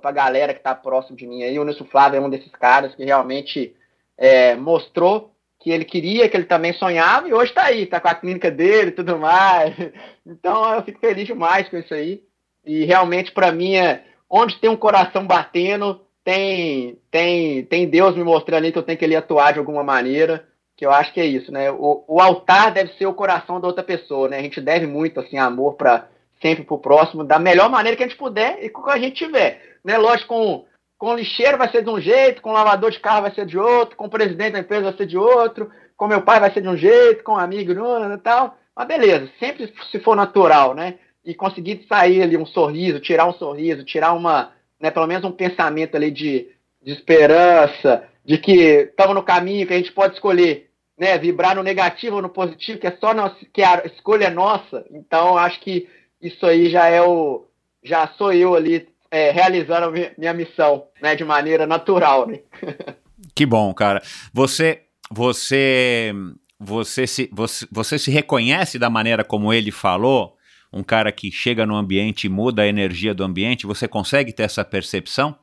para a galera que está próximo de mim. Aí, o Nilson Flávio é um desses caras que realmente é, mostrou que ele queria, que ele também sonhava, e hoje está aí, está com a clínica dele e tudo mais. Então eu fico feliz demais com isso aí. E realmente, para mim, é, onde tem um coração batendo, tem, tem, tem Deus me mostrando que eu tenho que ele atuar de alguma maneira, que eu acho que é isso, né? O, o altar deve ser o coração da outra pessoa, né? A gente deve muito, assim, amor para sempre pro próximo, da melhor maneira que a gente puder e com o que a gente tiver, né? Lógico, com com lixeiro vai ser de um jeito, com lavador de carro vai ser de outro, com presidente da empresa vai ser de outro, com meu pai vai ser de um jeito, com um amigo e tal. Mas beleza, sempre se for natural, né? E conseguir sair ali um sorriso, tirar um sorriso, tirar uma, né, pelo menos um pensamento ali de, de esperança, de que estamos no caminho, que a gente pode escolher, né, vibrar no negativo ou no positivo, que é só nossa, que a escolha é nossa. Então, acho que isso aí já é o já sou eu ali é, realizando a minha missão, né, de maneira natural, né? que bom, cara. Você, você, você se, você, você se reconhece da maneira como ele falou? Um cara que chega no ambiente e muda a energia do ambiente, você consegue ter essa percepção?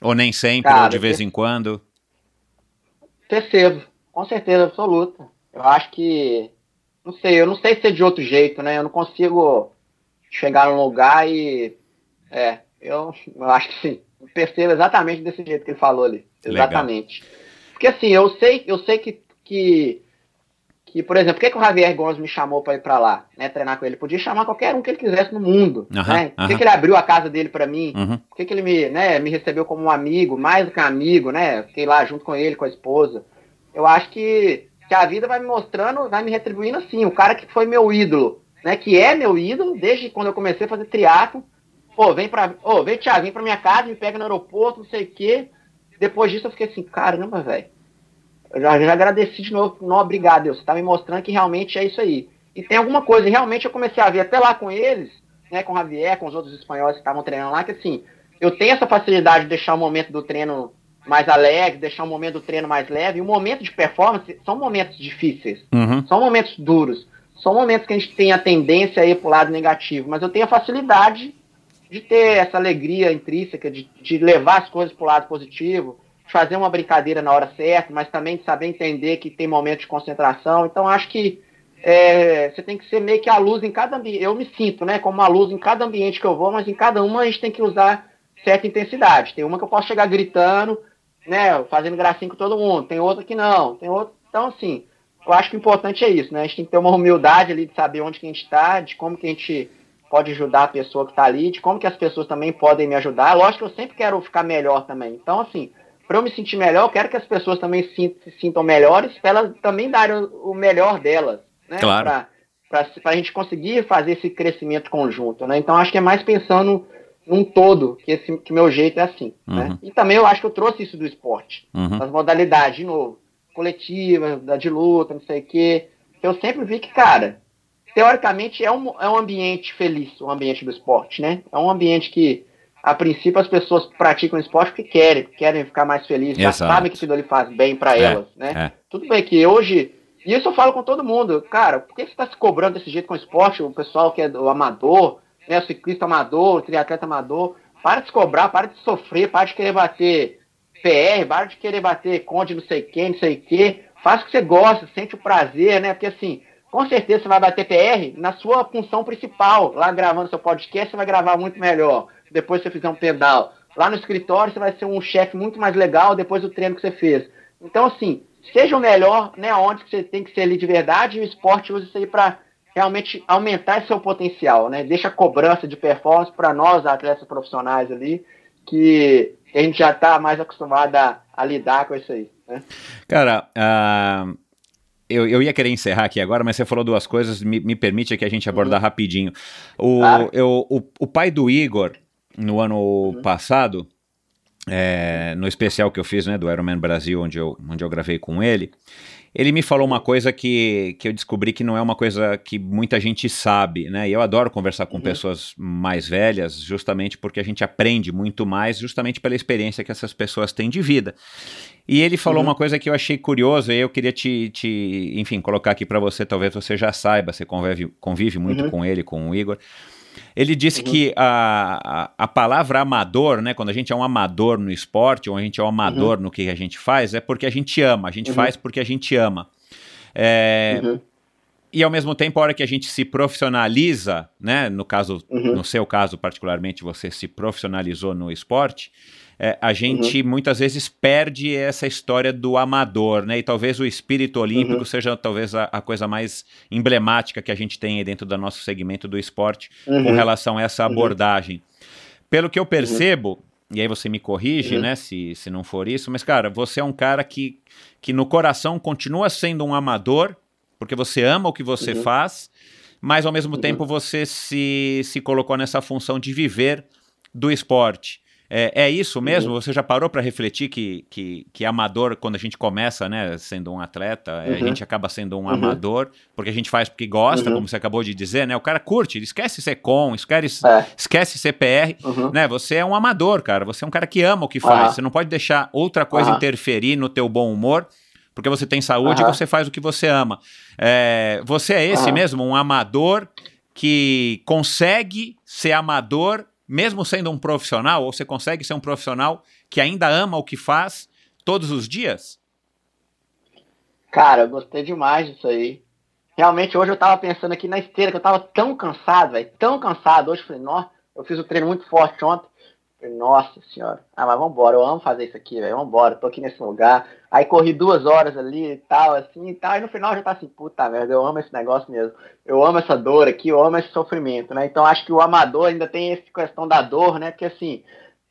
Ou nem sempre, Cara, ou de vez em quando? Percebo, com certeza absoluta. Eu acho que. Não sei, eu não sei ser de outro jeito, né? Eu não consigo chegar num lugar e. É, eu, eu acho que sim. Eu percebo exatamente desse jeito que ele falou ali. Legal. Exatamente. Porque assim, eu sei, eu sei que. que que, por exemplo, por que, que o Javier Gomes me chamou para ir para lá, né, treinar com ele? Podia chamar qualquer um que ele quisesse no mundo, Aham, né? Por que, aham. que ele abriu a casa dele para mim? Uhum. Por que, que ele me, né, me recebeu como um amigo, mais do que um amigo, né? Fiquei lá junto com ele, com a esposa. Eu acho que, que a vida vai me mostrando, vai me retribuindo assim. O cara que foi meu ídolo, né? Que é meu ídolo desde quando eu comecei a fazer triatlo. Pô, vem pra. Ô, vem, Thiago, vem pra minha casa, me pega no aeroporto, não sei o quê. Depois disso eu fiquei assim, caramba, velho. Eu já, já agradeci de novo. Não, obrigado, Deus. Você tá me mostrando que realmente é isso aí. E tem alguma coisa, e realmente eu comecei a ver até lá com eles, né, com o Javier, com os outros espanhóis que estavam treinando lá, que assim, eu tenho essa facilidade de deixar o momento do treino mais alegre, deixar o momento do treino mais leve. E o momento de performance são momentos difíceis, Uhum. são momentos duros, são momentos que a gente tem a tendência a ir pro lado negativo, mas eu tenho a facilidade de ter essa alegria intrínseca, de, de levar as coisas pro lado positivo, de fazer uma brincadeira na hora certa, mas também de saber entender que tem momentos de concentração. Então acho que é, você tem que ser meio que a luz em cada ambiente. Eu me sinto, né, como uma luz em cada ambiente que eu vou, mas em cada uma a gente tem que usar certa intensidade. Tem uma que eu posso chegar gritando, né, fazendo gracinha com todo mundo. Tem outra que não. Tem outra. Então, assim, eu acho que o importante é isso, né? A gente tem que ter uma humildade ali de saber onde que a gente está, de como que a gente pode ajudar a pessoa que está ali, de como que as pessoas também podem me ajudar. Lógico que eu sempre quero ficar melhor também. Então, assim, para eu me sentir melhor, eu quero que as pessoas também se, se sintam melhores, para elas também darem o, o melhor delas, né? Claro. Para a gente conseguir fazer esse crescimento conjunto, né? Então, acho que é mais pensando num todo, que esse que meu jeito é assim, né? Uhum. E também eu acho que eu trouxe isso do esporte, Uhum. das modalidades, de novo, coletiva, da de luta, não sei o quê. Eu sempre vi que, cara, teoricamente é um, é um ambiente feliz, o ambiente do esporte, né? É um ambiente que, a princípio, as pessoas praticam esporte porque querem, querem ficar mais felizes, já sabem que aquilo ali faz bem para É, elas, né? é. Tudo bem que hoje, e isso eu falo com todo mundo, cara, por que você está se cobrando desse jeito com o esporte, o pessoal que é do amador, né, o ciclista amador, o triatleta amador, para de se cobrar, para de sofrer, para de querer bater PR, para de querer bater conde não sei quem, não sei o quê, faz o que você gosta, sente o prazer, né, porque assim, com certeza você vai bater PR na sua função principal, lá gravando seu podcast, você vai gravar muito melhor, depois você fizer um pedal. Lá no escritório você vai ser um chefe muito mais legal depois do treino que você fez. Então, assim, seja o melhor, né, onde você tem que ser ali de verdade, e o esporte usa isso aí para realmente aumentar seu potencial, né? Deixa a cobrança de performance para nós, atletas profissionais ali, que a gente já está mais acostumado a, a lidar com isso aí, né? Cara, ah, eu, eu ia querer encerrar aqui agora, mas você falou duas coisas, me, me permite que a gente abordar rapidinho. O, Claro. eu, o, o pai do Igor, no ano passado, é, no especial que eu fiz, né, do Ironman Brasil, onde eu, onde eu gravei com ele, ele me falou uma coisa que, que eu descobri que não é uma coisa que muita gente sabe, né? E eu adoro conversar com pessoas mais velhas, justamente porque a gente aprende muito mais, justamente pela experiência que essas pessoas têm de vida. E ele falou Uhum. uma coisa que eu achei curiosa e eu queria te, te enfim, colocar aqui para você, talvez você já saiba, você convive, convive muito Uhum. com ele, com o Igor. Ele disse que a, a, a palavra amador, né, quando a gente é um amador no esporte, ou a gente é um amador no que a gente faz, é porque a gente ama, a gente Uhum. faz porque a gente ama. É, Uhum. E ao mesmo tempo, a hora que a gente se profissionaliza, né, no caso, Uhum. no seu caso particularmente, você se profissionalizou no esporte, é, a gente Uhum. muitas vezes perde essa história do amador, né? E talvez o espírito olímpico Uhum. seja talvez a, a coisa mais emblemática que a gente tem aí dentro do nosso segmento do esporte com Uhum. relação a essa Uhum. abordagem. Pelo que eu percebo, e aí você me corrige, Uhum. né, se, se não for isso, mas cara, você é um cara que, que no coração continua sendo um amador, porque você ama o que você Uhum. faz, mas ao mesmo Uhum. tempo você se, se colocou nessa função de viver do esporte. É, é isso mesmo? Uhum. Você já parou para refletir que, que, que amador, quando a gente começa, né, sendo um atleta, é, a Uhum. gente acaba sendo um Uhum. amador, porque a gente faz porque gosta, Uhum. como você acabou de dizer, né? O cara curte, ele esquece ser com, esquece, É. esquece CPR, Uhum. né? Você é um amador, cara. Você é um cara que ama o que faz. Você não pode deixar outra coisa interferir no teu bom humor, porque você tem saúde Aham. e você faz o que você ama. É, você é esse Aham. mesmo, um amador que consegue ser amador mesmo sendo um profissional, ou você consegue ser um profissional que ainda ama o que faz todos os dias? Cara, eu gostei demais disso aí. Realmente, hoje eu tava pensando aqui na esteira, que eu tava tão cansado, velho, tão cansado. Hoje eu falei, nossa, eu fiz um treino muito forte ontem. Nossa senhora, ah, mas vambora, eu amo fazer isso aqui, velho, vambora, tô aqui nesse lugar. Aí corri duas horas ali e tal, assim e tal, e no final já tá assim, puta merda, eu amo esse negócio mesmo. Eu amo essa dor aqui, eu amo esse sofrimento, né? Então acho que o amador ainda tem essa questão da dor, né? Porque assim,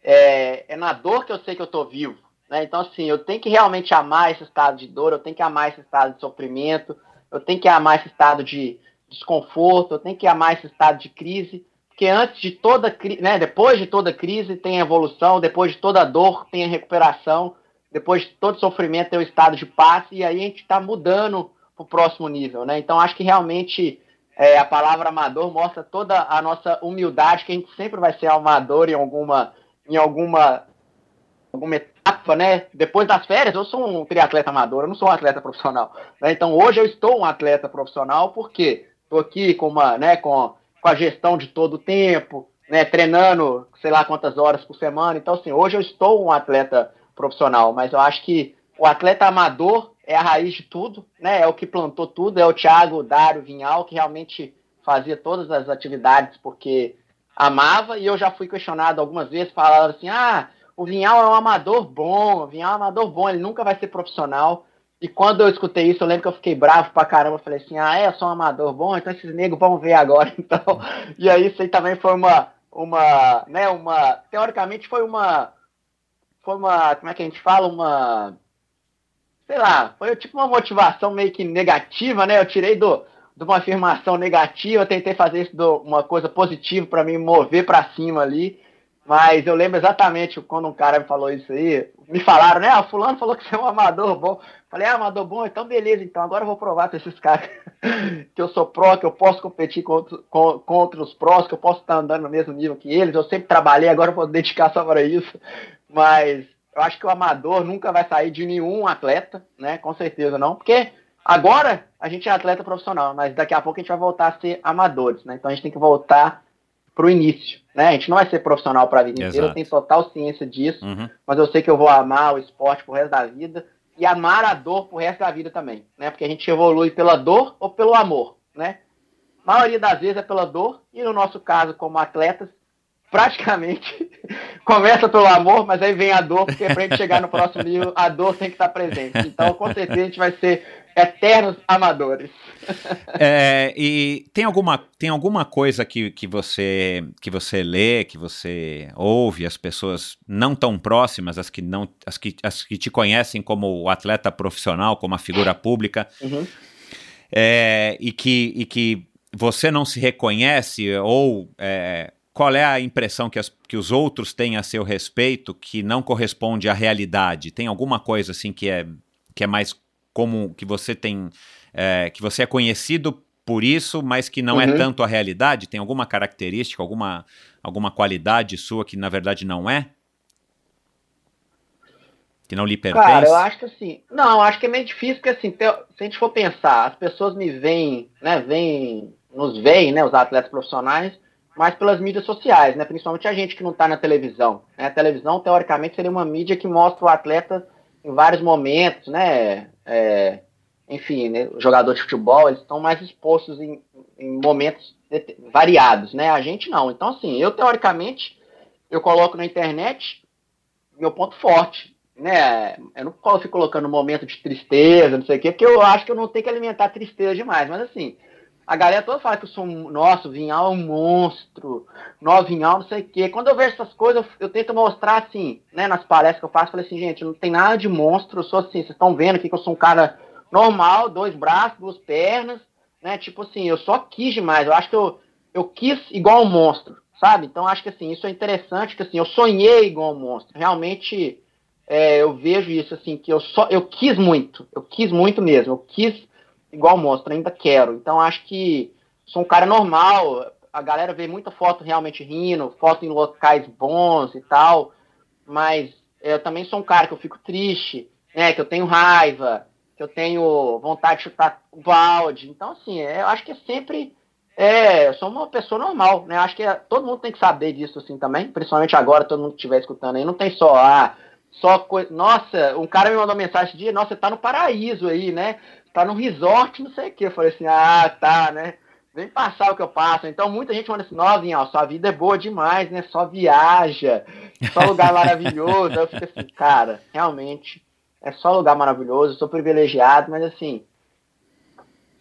é, é na dor que eu sei que eu tô vivo. Né? Então, assim, eu tenho que realmente amar esse estado de dor, eu tenho que amar esse estado de sofrimento, eu tenho que amar esse estado de desconforto, eu tenho que amar esse estado de crise, porque antes de toda crise, né, depois de toda crise tem evolução, depois de toda dor tem a recuperação, depois de todo sofrimento tem o estado de paz, e aí a gente está mudando para o próximo nível, né? Então acho que realmente é, a palavra amador mostra toda a nossa humildade, que a gente sempre vai ser amador em alguma, em alguma, alguma etapa, né? Depois das férias, eu sou um triatleta amador, eu não sou um atleta profissional. Né? Então hoje eu estou um atleta profissional porque estou aqui com uma, né, com, com a gestão de todo o tempo, né, treinando sei lá quantas horas por semana. Então, assim, hoje eu estou um atleta profissional, mas eu acho que o atleta amador é a raiz de tudo, né? É o que plantou tudo, é o Thiago Dário Vinhal que realmente fazia todas as atividades porque amava e eu já fui questionado algumas vezes, falando assim: "Ah, o Vinhal é um amador bom, o Vinhal é um amador bom, ele nunca vai ser profissional". E quando eu escutei isso, eu lembro que eu fiquei bravo pra caramba. Eu falei assim: ah, é, eu sou um amador bom, então esses negros vão ver agora. Então, e aí isso aí também foi uma, uma, né, uma, teoricamente foi uma, foi uma, como é que a gente fala, uma, sei lá, foi tipo uma motivação meio que negativa, né? Eu tirei do, de uma afirmação negativa, tentei fazer isso de uma coisa positiva para me mover para cima ali. Mas eu lembro exatamente quando um cara me falou isso aí, me falaram, né? Ah, fulano falou que você é um amador bom. Falei, ah, amador bom, então beleza, então agora eu vou provar para esses caras que eu sou pró, que eu posso competir contra, contra os prós, que eu posso estar andando no mesmo nível que eles. Eu sempre trabalhei, agora eu vou dedicar só para isso. Mas eu acho que o amador nunca vai sair de nenhum atleta, né? Com certeza não, porque agora a gente é atleta profissional, mas daqui a pouco a gente vai voltar a ser amadores, né? Então a gente tem que voltar pro início, né? A gente não vai ser profissional para a vida inteira, Exato. eu tenho total ciência disso, Uhum. mas eu sei que eu vou amar o esporte pro resto da vida e amar a dor pro resto da vida também, né? Porque a gente evolui pela dor ou pelo amor, né? A maioria das vezes é pela dor e no nosso caso como atletas, praticamente começa pelo amor, mas aí vem a dor, porque pra gente chegar no próximo nível, a dor tem que estar presente. Então, com certeza a gente vai ser eternos amadores. É, e tem alguma, tem alguma coisa que, que, você, que você lê, que você ouve, as pessoas não tão próximas, as que, não, as que, as que te conhecem como o atleta profissional, como a figura pública, Uhum. é, e, que, e que você não se reconhece, ou é, qual é a impressão que, as, que os outros têm a seu respeito que não corresponde à realidade? Tem alguma coisa assim que é, que é mais como que você tem, é, que você é conhecido por isso, mas que não é Uhum. tanto a realidade? Tem alguma característica, alguma, alguma qualidade sua que na verdade não é? Que não lhe pertence? Cara, eu acho que assim. Não, acho que é meio difícil, porque assim, se a gente for pensar, as pessoas me veem, né, veem, nos veem, né, os atletas profissionais, mais pelas mídias sociais, né? Principalmente a gente que não está na televisão. Né? A televisão, teoricamente, seria uma mídia que mostra o atleta em vários momentos, né? É, enfim, né, os jogadores de futebol, eles estão mais expostos em, em momentos variados, né? A gente não. Então, assim, eu, teoricamente, eu coloco na internet meu ponto forte, né? Eu não fico colocando momento de tristeza, não sei o quê, porque eu acho que eu não tenho que alimentar tristeza demais, mas assim, a galera toda fala que eu sou um, nossa, o Vinhal é um monstro, nossa, Vinhal não sei o quê. Quando eu vejo essas coisas, eu, eu tento mostrar assim, né, nas palestras que eu faço, eu falei assim, gente, não tem nada de monstro, eu sou assim, vocês estão vendo aqui que eu sou um cara normal, dois braços, duas pernas, né, tipo assim, eu só quis demais, eu acho que eu, eu quis igual um monstro, sabe? Então acho que assim, isso é interessante, que assim, eu sonhei igual um monstro, realmente é, eu vejo isso assim, que eu só, eu quis muito, eu quis muito mesmo, eu quis igual monstro, ainda quero. Então acho que sou um cara normal. A galera vê muita foto realmente rindo, foto em locais bons e tal. Mas eu também sou um cara que eu fico triste, né? Que eu tenho raiva, que eu tenho vontade de chutar o balde. Então, assim, é, eu acho que é sempre. É, eu sou uma pessoa normal, né? Acho que é, todo mundo tem que saber disso, assim, também. Principalmente agora, todo mundo que estiver escutando aí. Não tem só, ah, só coisa. Nossa, um cara me mandou mensagem dia, nossa, você tá no paraíso aí, né? Tá no resort, não sei o que. Eu falei assim, ah, tá, né? Vem passar o que eu passo. Então, muita gente manda assim, novinha, ó, sua vida é boa demais, né? Só viaja, só lugar maravilhoso. eu fico assim, cara, realmente, é só lugar maravilhoso, sou privilegiado, mas assim.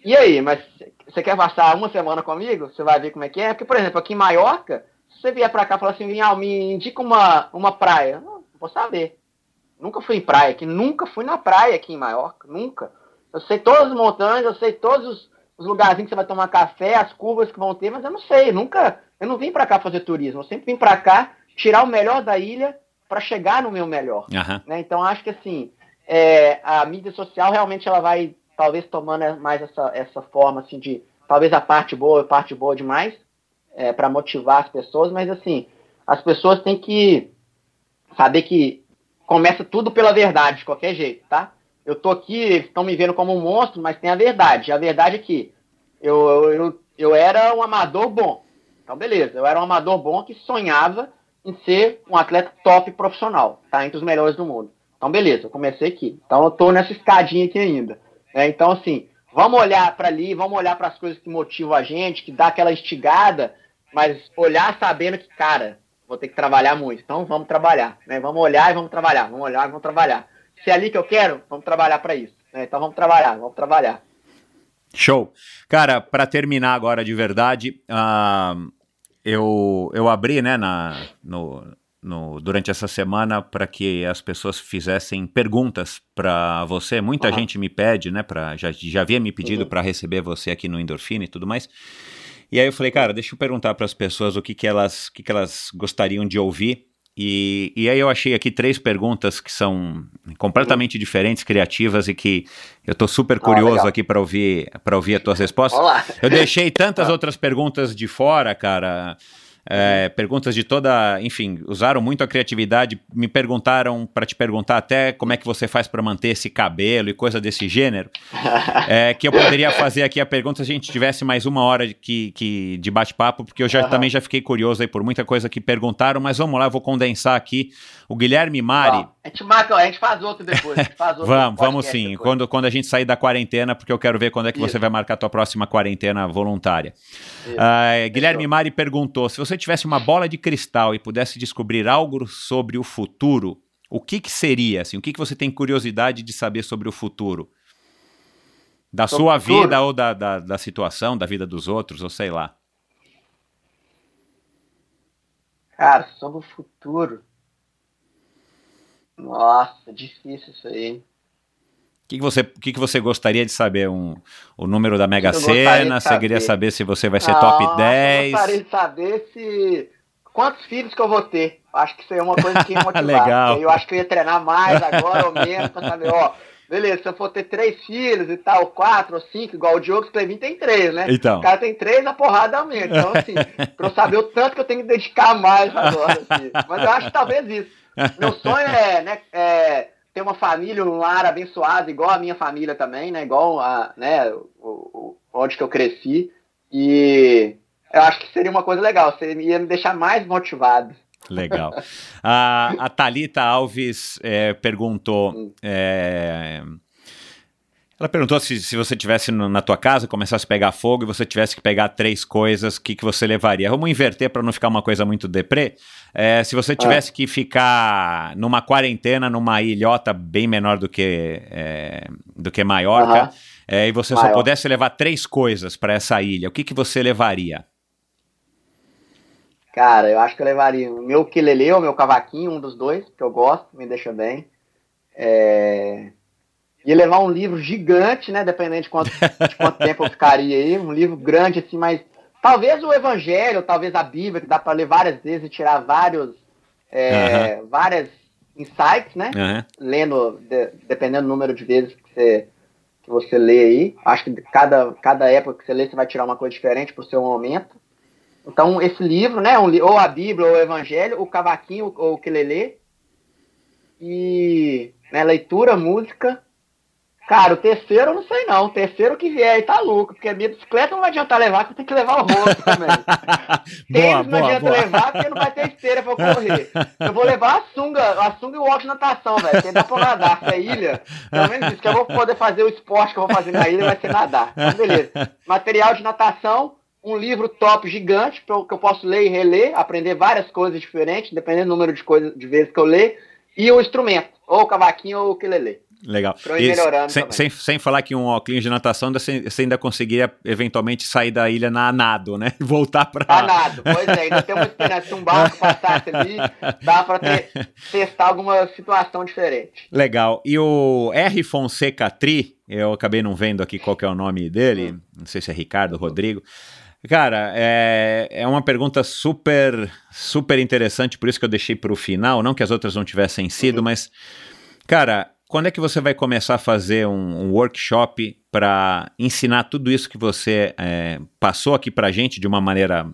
E aí, mas você quer passar uma semana comigo? Você vai ver como é que é? Porque, por exemplo, aqui em Maiorca, se você vier pra cá e falar assim, Vinhal, me indica uma, uma praia. Não, vou saber. Nunca fui em praia aqui, nunca fui na praia aqui em Maiorca, nunca. Eu sei todas as montanhas, eu sei todos os, os lugarzinhos que você vai tomar café, as curvas que vão ter, mas eu não sei, nunca. Eu não vim para cá fazer turismo, eu sempre vim para cá tirar o melhor da ilha para chegar no meu melhor. Aham. Né? Então acho que assim, é, a mídia social realmente ela vai talvez tomando mais essa, essa forma assim de talvez a parte boa, a parte boa demais é, para motivar as pessoas, mas assim as pessoas têm que saber que começa tudo pela verdade de qualquer jeito, tá? Eu tô aqui, estão me vendo como um monstro, mas tem a verdade. A verdade é que eu, eu, eu, eu era um amador bom. Então, beleza, eu era um amador bom que sonhava em ser um atleta top profissional, tá? Entre os melhores do mundo. Então, beleza, eu comecei aqui. Então, eu tô nessa escadinha aqui ainda. né? Então, assim, vamos olhar para ali, vamos olhar para as coisas que motivam a gente, que dá aquela instigada, mas olhar sabendo que, cara, vou ter que trabalhar muito. Então, vamos trabalhar, né? Vamos olhar e vamos trabalhar, vamos olhar e vamos trabalhar. Se é ali que eu quero, vamos trabalhar para isso. né? Então, vamos trabalhar, vamos trabalhar. Show. Cara, para terminar agora de verdade, ah, eu, eu abri, né, na, no, no, durante essa semana para que as pessoas fizessem perguntas para você. Muita Aham. gente me pede, né, pra, já, já havia me pedido Uhum. para receber você aqui no Endorfina e tudo mais. E aí eu falei, cara, deixa eu perguntar para as pessoas o que, que, elas, o que, que elas gostariam de ouvir. E, e aí eu achei aqui três perguntas que são completamente diferentes, criativas e que eu tô super Ah, curioso legal. aqui para ouvir para ouvir as tuas respostas. Vamos lá. Eu deixei tantas Tá. outras perguntas de fora, cara. É, perguntas de toda, enfim, usaram muito a criatividade, me perguntaram para te perguntar até como é que você faz para manter esse cabelo e coisa desse gênero. É, que eu poderia fazer aqui a pergunta se a gente tivesse mais uma hora de, que, que- de bate-papo, porque eu já Aham. também já fiquei curioso aí por muita coisa que perguntaram, mas vamos lá, eu vou condensar aqui. O Guilherme Mari. A gente marca, a gente faz outro depois. Faz outro Vamos, vamos sim. depois. Quando, quando a gente sair da quarentena, porque eu quero ver quando é que você Isso. vai marcar a tua próxima quarentena voluntária. Ah, Guilherme Mari perguntou: se você tivesse uma bola de cristal e pudesse descobrir algo sobre o futuro, o que, que seria? Assim, o que, que você tem curiosidade de saber sobre o futuro? Da Sobre sua futuro? vida ou da, da, da situação, da vida dos outros, ou sei lá. Cara, sobre o futuro. Nossa, difícil isso aí. O que, que, você, que, que você gostaria de saber? Um, o número da Mega Sena? Você queria saber. se você vai ser Nossa, top 10? Eu gostaria de saber se. Quantos filhos que eu vou ter? Acho que isso aí é uma coisa que ia motivar. Legal. Eu acho que eu ia treinar mais agora ou menos pra saber, ó. Beleza, se eu for ter três filhos e tal, quatro ou cinco, igual o Diogo Clevin tem três, né? Então. O cara tem três, a porrada aumenta. Então, assim, pra eu saber o tanto que eu tenho que dedicar mais agora, assim. Mas eu acho que talvez isso. Meu sonho é, né, é ter uma família, um lar abençoado, igual a minha família também, né? Igual a, né, o, o- onde que eu cresci. E eu acho que seria uma coisa legal, você ia me deixar mais motivado. Legal. A, a Thalita Alves é, perguntou. Hum. é, ela perguntou se, se você tivesse no- na tua casa, começasse a pegar fogo e você tivesse que pegar três coisas, o que, que você levaria? Vamos inverter para não ficar uma coisa muito deprê. É, se você tivesse que ficar numa quarentena, numa ilhota bem menor do que, é, do que Maiorca, é, e você só Maior. pudesse levar três coisas para essa ilha, o que, que você levaria? Cara, eu acho que eu levaria o meu ukulele ou meu cavaquinho, um dos dois, que eu gosto, me deixa bem. É... Ia levar um livro gigante, né? Dependendo de quanto, de quanto tempo eu ficaria aí. Um livro grande, assim, mas talvez o Evangelho, talvez a Bíblia, que dá para ler várias vezes e tirar vários, é, várias insights, né? Aham. lendo, de- dependendo do número de vezes que você, que você lê aí. Acho que cada, cada época que você lê, você vai tirar uma coisa diferente pro seu momento. Então, esse livro, né, um ou a Bíblia ou o Evangelho, o cavaquinho ou o quelele, e né, leitura, música, Cara, o terceiro eu não sei não. O terceiro que vier aí tá louco, porque a minha bicicleta não vai adiantar levar, porque tem que levar o rosto também. Tênis não adianta boa. levar, porque não vai ter esteira pra eu correr. Eu vou levar a sunga, a sunga e o óculos de natação, velho. Porque dá pra nadar. Essa ilha, pelo menos isso, que eu vou poder fazer o esporte que eu vou fazer na ilha vai ser nadar. Então, beleza. Material de natação, um livro top gigante, que eu posso ler e reler, aprender várias coisas diferentes, dependendo do número de coisas de vezes que eu ler, e o instrumento, ou o cavaquinho ou o ukulele. Legal. E sem, sem, sem, falar que um óculos de natação você ainda conseguiria eventualmente sair da ilha na nado, né? Voltar para. A nado, pois é, ainda tem uma esperança. Se um barco passasse ali, dá para testar alguma situação diferente. Legal. E o R. Fonseca Tri, eu acabei não vendo aqui qual é o nome dele, hum. não sei se é Ricardo, Rodrigo. Cara, é, é uma pergunta super, super interessante, por isso que eu deixei para o final, não que as outras não tivessem sido, uhum. mas, cara, quando é que você vai começar a fazer um, um workshop para ensinar tudo isso que você é, passou aqui para gente de uma maneira,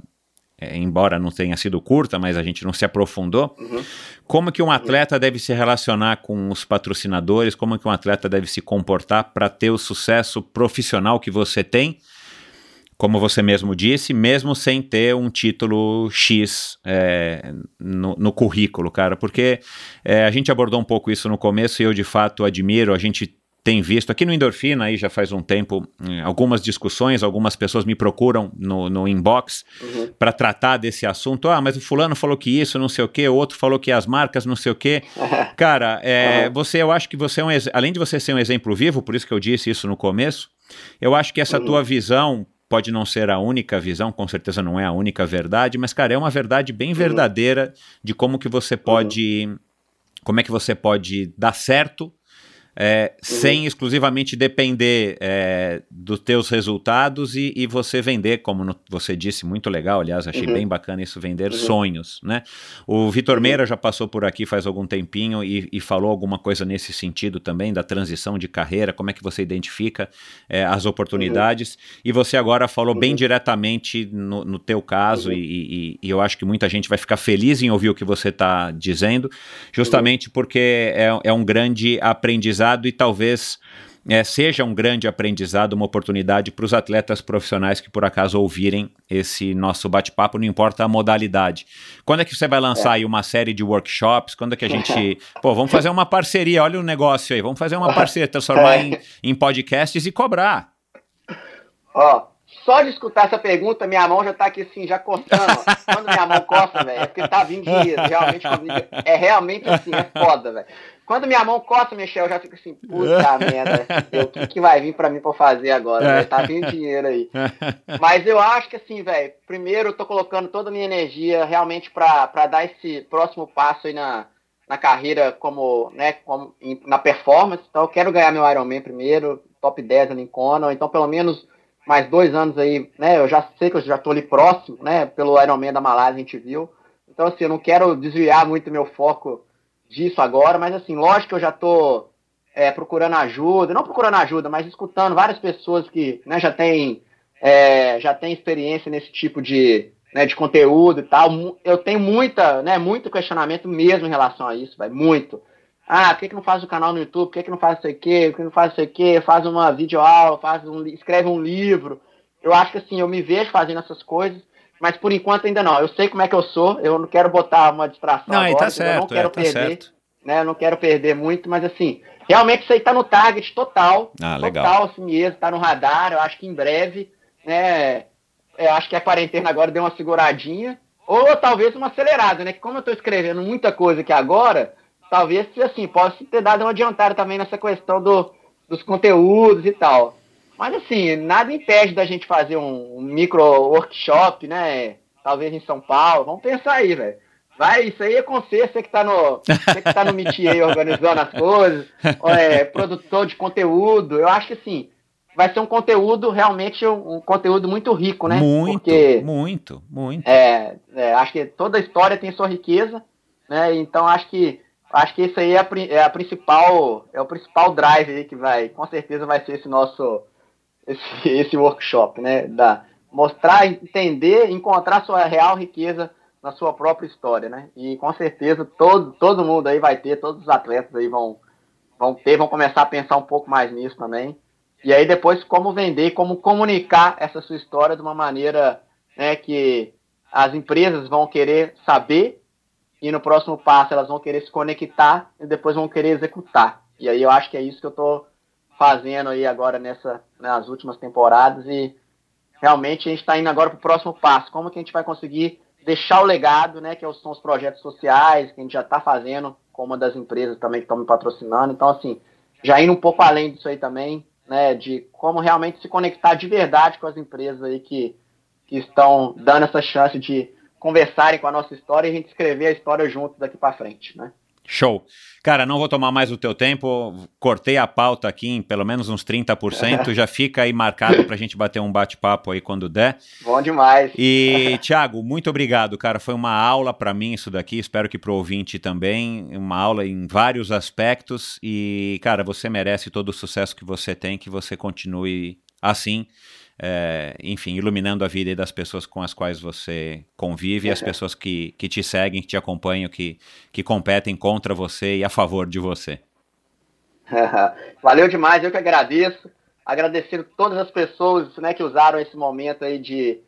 é, embora não tenha sido curta, mas a gente não se aprofundou? Uhum. Como que um atleta deve se relacionar com os patrocinadores? Como que um atleta deve se comportar para ter o sucesso profissional que você tem? Como você mesmo disse, mesmo sem ter um título X é, no, no, currículo, cara, porque é, a gente abordou um pouco isso no começo e eu de fato admiro, a gente tem visto aqui no Endorfina, aí já faz um tempo, hum, algumas discussões, algumas pessoas me procuram no, no inbox uhum. para tratar desse assunto. Ah, mas o fulano falou que isso, não sei o que, o outro falou que as marcas, não sei o que. Cara, é, uhum. você, eu acho que você é um, além de você ser um exemplo vivo, por isso que eu disse isso no começo, eu acho que essa uhum. tua visão pode não ser a única visão, com certeza não é a única verdade, mas cara, é uma verdade bem uhum. verdadeira de como que você pode uhum. como é que você pode dar certo é, uhum. sem exclusivamente depender é, dos teus resultados e, e, você vender, como no, você disse, muito legal, aliás, achei uhum. bem bacana isso, vender uhum. sonhos, né? O Vitor uhum. Meira já passou por aqui faz algum tempinho e, e, falou alguma coisa nesse sentido também, da transição de carreira, como é que você identifica é, as oportunidades, uhum. e você agora falou bem uhum. diretamente no, no teu caso e, e, eu acho que muita gente vai ficar feliz em ouvir o que você está dizendo, justamente porque é, é um grande aprendizado aprendizado e talvez é, seja um grande aprendizado, uma oportunidade para os atletas profissionais que por acaso ouvirem esse nosso bate-papo, não importa a modalidade. Quando é que você vai lançar aí uma série de workshops? Quando é que a gente. Pô, vamos fazer uma parceria, olha o negócio aí, vamos fazer uma parceria, transformar em, em podcasts e cobrar. Ó, só de escutar essa pergunta, minha mão já tá aqui assim, já coçando. Quando minha mão coça, velho, é porque tá vindo dinheiro. Realmente, é realmente assim, é foda, velho. Quando minha mão coça, Michel, eu já fico assim, puta merda, o que, que vai vir para mim pra fazer agora? Véio? Tá vindo dinheiro aí. Mas eu acho que assim, velho, primeiro eu tô colocando toda a minha energia realmente para dar esse próximo passo aí na, na carreira como, né, como na performance. Então eu quero ganhar meu Ironman primeiro, top 10 ali em Conan, então pelo menos mais dois anos aí, né, eu já sei que eu já tô ali próximo, né, pelo Ironman da Malásia a gente viu. Então assim, eu não quero desviar muito meu foco disso agora, mas assim, lógico que eu já tô é, procurando ajuda, não procurando ajuda, mas escutando várias pessoas que né, já têm é, já tem experiência nesse tipo de, né, de conteúdo e tal. Eu tenho muita, né, muito questionamento mesmo em relação a isso, vai muito. Ah, por que, que não faz o canal no YouTube? Por que, que não faz isso aqui? Por que não faz isso aqui? Faz uma videoaula, faz um, escreve um livro. Eu acho que assim, eu me vejo fazendo essas coisas mas por enquanto ainda não. Eu sei como é que eu sou, eu não quero botar uma distração não, agora, tá certo, não quero é, tá perder, certo. né? Eu não quero perder muito, mas assim, realmente isso aí tá no target total, ah, total assim mesmo, tá no radar, eu acho que em breve, né? Eu acho que a quarentena agora deu uma seguradinha, ou talvez uma acelerada, né? Que como eu tô escrevendo muita coisa aqui agora, talvez assim, possa ter dado uma adiantada também nessa questão do, dos conteúdos e tal. Mas assim, nada impede da gente fazer um, um micro workshop, né? Talvez em São Paulo. Vamos pensar aí, velho. Vai, isso aí é com você, você que tá no, você que tá no Meet aí organizando as coisas, é, produtor de conteúdo. Eu acho que assim, vai ser um conteúdo realmente um, um conteúdo muito rico, né? Muito, Porque, muito, muito. É, é, acho que toda história tem sua riqueza, né? Então acho que acho que isso aí é a, é a principal, é o principal drive aí que vai, com certeza vai ser esse nosso esse, esse workshop, né? Da, mostrar, entender, encontrar sua real riqueza na sua própria história, né? E com certeza todo, todo mundo aí vai ter, todos os atletas aí vão, vão ter, vão começar a pensar um pouco mais nisso também. E aí depois como vender, como comunicar essa sua história de uma maneira né, que as empresas vão querer saber e no próximo passo elas vão querer se conectar e depois vão querer executar. E aí eu acho que é isso que eu estou fazendo aí agora nessa, nas últimas temporadas e realmente a gente está indo agora para o próximo passo. Como que a gente vai conseguir deixar o legado, né, que são os projetos sociais que a gente já está fazendo com uma das empresas também que estão me patrocinando. Então, assim, já indo um pouco além disso aí também, né, de como realmente se conectar de verdade com as empresas aí que, que estão dando essa chance de conversarem com a nossa história e a gente escrever a história juntos daqui para frente, né? Show. Cara, não vou tomar mais o teu tempo. Cortei a pauta aqui em pelo menos uns 30%. já fica aí marcado para a gente bater um bate-papo aí quando der. Bom demais. E, Thiago, muito obrigado, cara. Foi uma aula para mim isso daqui. Espero que para o ouvinte também. Uma aula em vários aspectos. E, cara, você merece todo o sucesso que você tem. Que você continue assim é, enfim, iluminando a vida das pessoas com as quais você convive, e as pessoas que, que te seguem, que te acompanham, que, que competem contra você e a favor de você. Valeu demais, eu que agradeço. Agradecendo todas as pessoas né, que usaram esse momento aí de,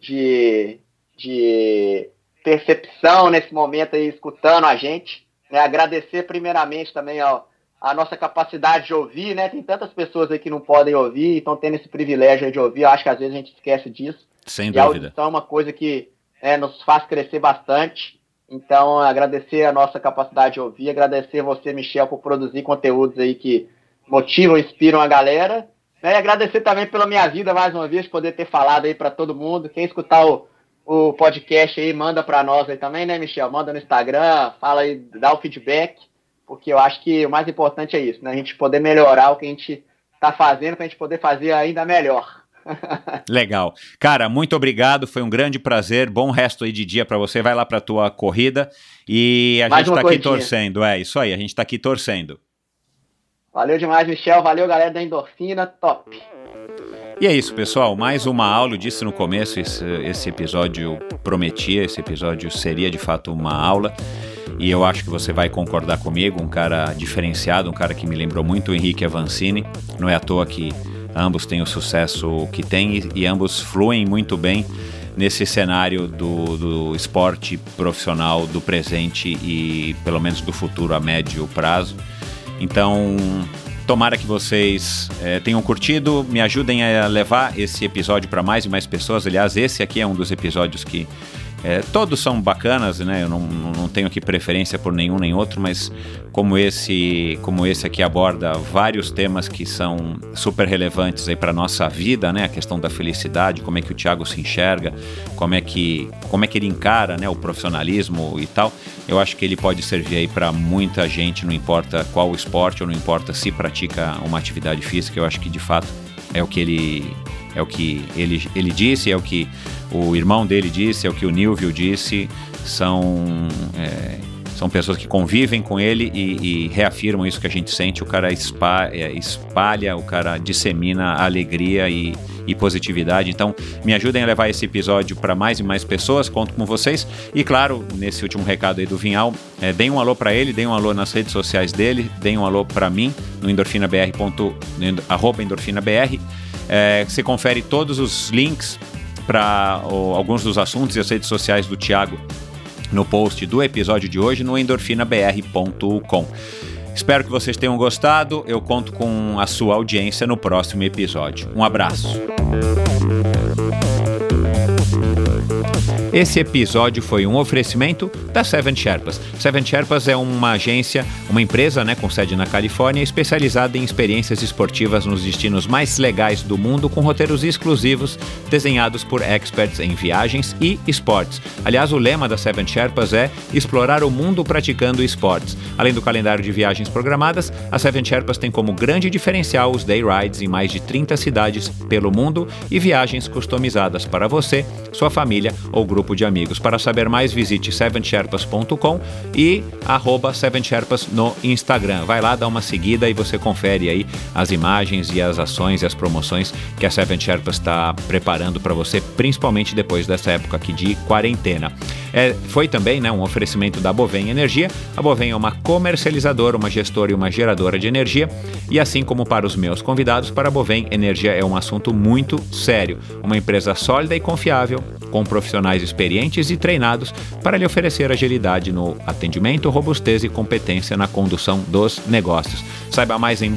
de, de percepção, nesse momento aí, escutando a gente. Né, agradecer primeiramente também ao a nossa capacidade de ouvir, né? Tem tantas pessoas aí que não podem ouvir e estão tendo esse privilégio de ouvir. Eu acho que às vezes a gente esquece disso. Sem e dúvida. a audição é uma coisa que é, nos faz crescer bastante. Então, agradecer a nossa capacidade de ouvir, agradecer você, Michel, por produzir conteúdos aí que motivam, inspiram a galera. Né? E agradecer também pela minha vida, mais uma vez, poder ter falado aí para todo mundo. Quem escutar o, o podcast aí, manda para nós aí também, né, Michel? Manda no Instagram, fala aí, dá o feedback porque eu acho que o mais importante é isso, né? A gente poder melhorar o que a gente está fazendo para a gente poder fazer ainda melhor. Legal. Cara, muito obrigado, foi um grande prazer, bom resto aí de dia para você, vai lá para tua corrida e a Mais gente está aqui torcendo, é isso aí, a gente está aqui torcendo. Valeu demais, Michel, valeu galera da Endorfina, top. E é isso, pessoal. Mais uma aula. Eu disse no começo: esse, esse episódio prometia, esse episódio seria de fato uma aula e eu acho que você vai concordar comigo, um cara diferenciado, um cara que me lembrou muito o Henrique Avancini. Não é à toa que ambos têm o sucesso que têm e, e ambos fluem muito bem nesse cenário do, do esporte profissional do presente e pelo menos do futuro a médio prazo. Então, tomara que vocês é, tenham curtido, me ajudem a levar esse episódio para mais e mais pessoas. Aliás, esse aqui é um dos episódios que é, todos são bacanas, né? Eu não, não tenho aqui preferência por nenhum nem outro, mas como esse, como esse aqui aborda vários temas que são super relevantes aí para nossa vida, né? A questão da felicidade, como é que o Thiago se enxerga, como é que, como é que ele encara, né? O profissionalismo e tal. Eu acho que ele pode servir aí para muita gente, não importa qual esporte ou não importa se pratica uma atividade física. Eu acho que de fato é o que ele é o que ele, ele disse, é o que o irmão dele disse, é o que o Nilvio disse, são, é, são pessoas que convivem com ele e, e, reafirmam isso que a gente sente. O cara espalha, é, espalha o cara dissemina alegria e, e positividade. Então, me ajudem a levar esse episódio para mais e mais pessoas, conto com vocês. E claro, nesse último recado aí do Vinhal, é, deem um alô para ele, deem um alô nas redes sociais dele, deem um alô para mim no endorfinabr. arroba endorfinabr. É, você confere todos os links para alguns dos assuntos e as redes sociais do Thiago no post do episódio de hoje no endorfinabr.com. Espero que vocês tenham gostado. Eu conto com a sua audiência no próximo episódio. Um abraço. Esse episódio foi um oferecimento da Seven Sherpas. Seven Sherpas é uma agência, uma empresa né, com sede na Califórnia, especializada em experiências esportivas nos destinos mais legais do mundo, com roteiros exclusivos desenhados por experts em viagens e esportes. Aliás, o lema da Seven Sherpas é explorar o mundo praticando esportes. Além do calendário de viagens programadas, a Seven Sherpas tem como grande diferencial os day rides em mais de 30 cidades pelo mundo e viagens customizadas para você, sua família ou grupo grupo de amigos. Para saber mais, visite sevensherpas.com e arroba no Instagram. Vai lá, dá uma seguida e você confere aí as imagens e as ações e as promoções que a Seven Sherpas está preparando para você, principalmente depois dessa época aqui de quarentena. É, foi também né, um oferecimento da Bovem Energia. A Bovem é uma comercializadora, uma gestora e uma geradora de energia. E assim como para os meus convidados, para a Bovem, energia é um assunto muito sério. Uma empresa sólida e confiável, com profissionais experientes e treinados para lhe oferecer agilidade no atendimento, robustez e competência na condução dos negócios. Saiba mais em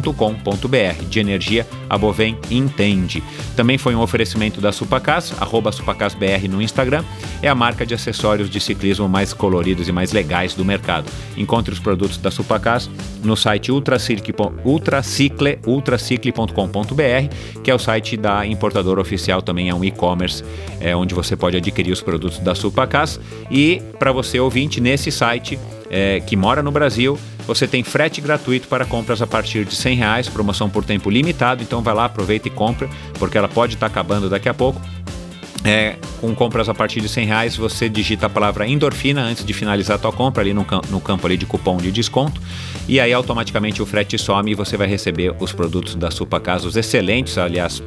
bovem.com.br. De energia, a Bovem entende. Também foi um oferecimento da Supacas, arroba SupacasBR no Instagram. É a marca de acessórios de ciclismo mais coloridos e mais legais do mercado. Encontre os produtos da Supacas no site ultracicle.com.br, que é o site da importadora oficial, também é um e-commerce, é, onde você pode adquirir os produtos da Supacas. E para você ouvinte, nesse site é, que mora no Brasil, você tem frete gratuito para compras a partir de 100 reais, promoção por tempo limitado. Então vai lá, aproveita e compra, porque ela pode estar acabando daqui a pouco. É, com compras a partir de 100 reais, você digita a palavra endorfina antes de finalizar a tua compra ali no, no campo ali de cupom de desconto e aí automaticamente o frete some e você vai receber os produtos da Supacasa, os excelentes, aliás,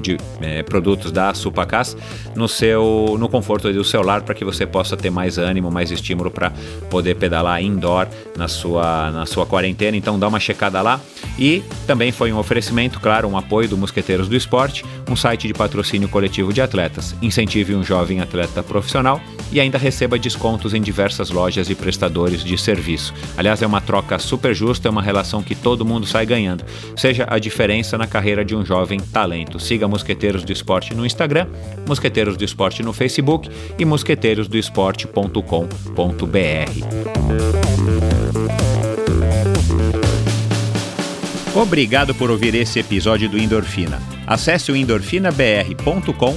de é, produtos da Supacas no seu no conforto do celular para que você possa ter mais ânimo, mais estímulo para poder pedalar indoor na sua na sua quarentena. Então dá uma checada lá e também foi um oferecimento, claro, um apoio do Mosqueteiros do Esporte, um site de patrocínio coletivo de atletas. Incentive um jovem atleta profissional e ainda receba descontos em diversas lojas e prestadores de serviço. Aliás, é uma troca super justa, é uma relação que todo mundo sai ganhando. Seja a diferença na carreira de um jovem talento. Siga Mosqueteiros do Esporte no Instagram, Mosqueteiros do Esporte no Facebook e mosqueteirosdoesporte.com.br. Obrigado por ouvir esse episódio do Endorfina. Acesse o endorfinabr.com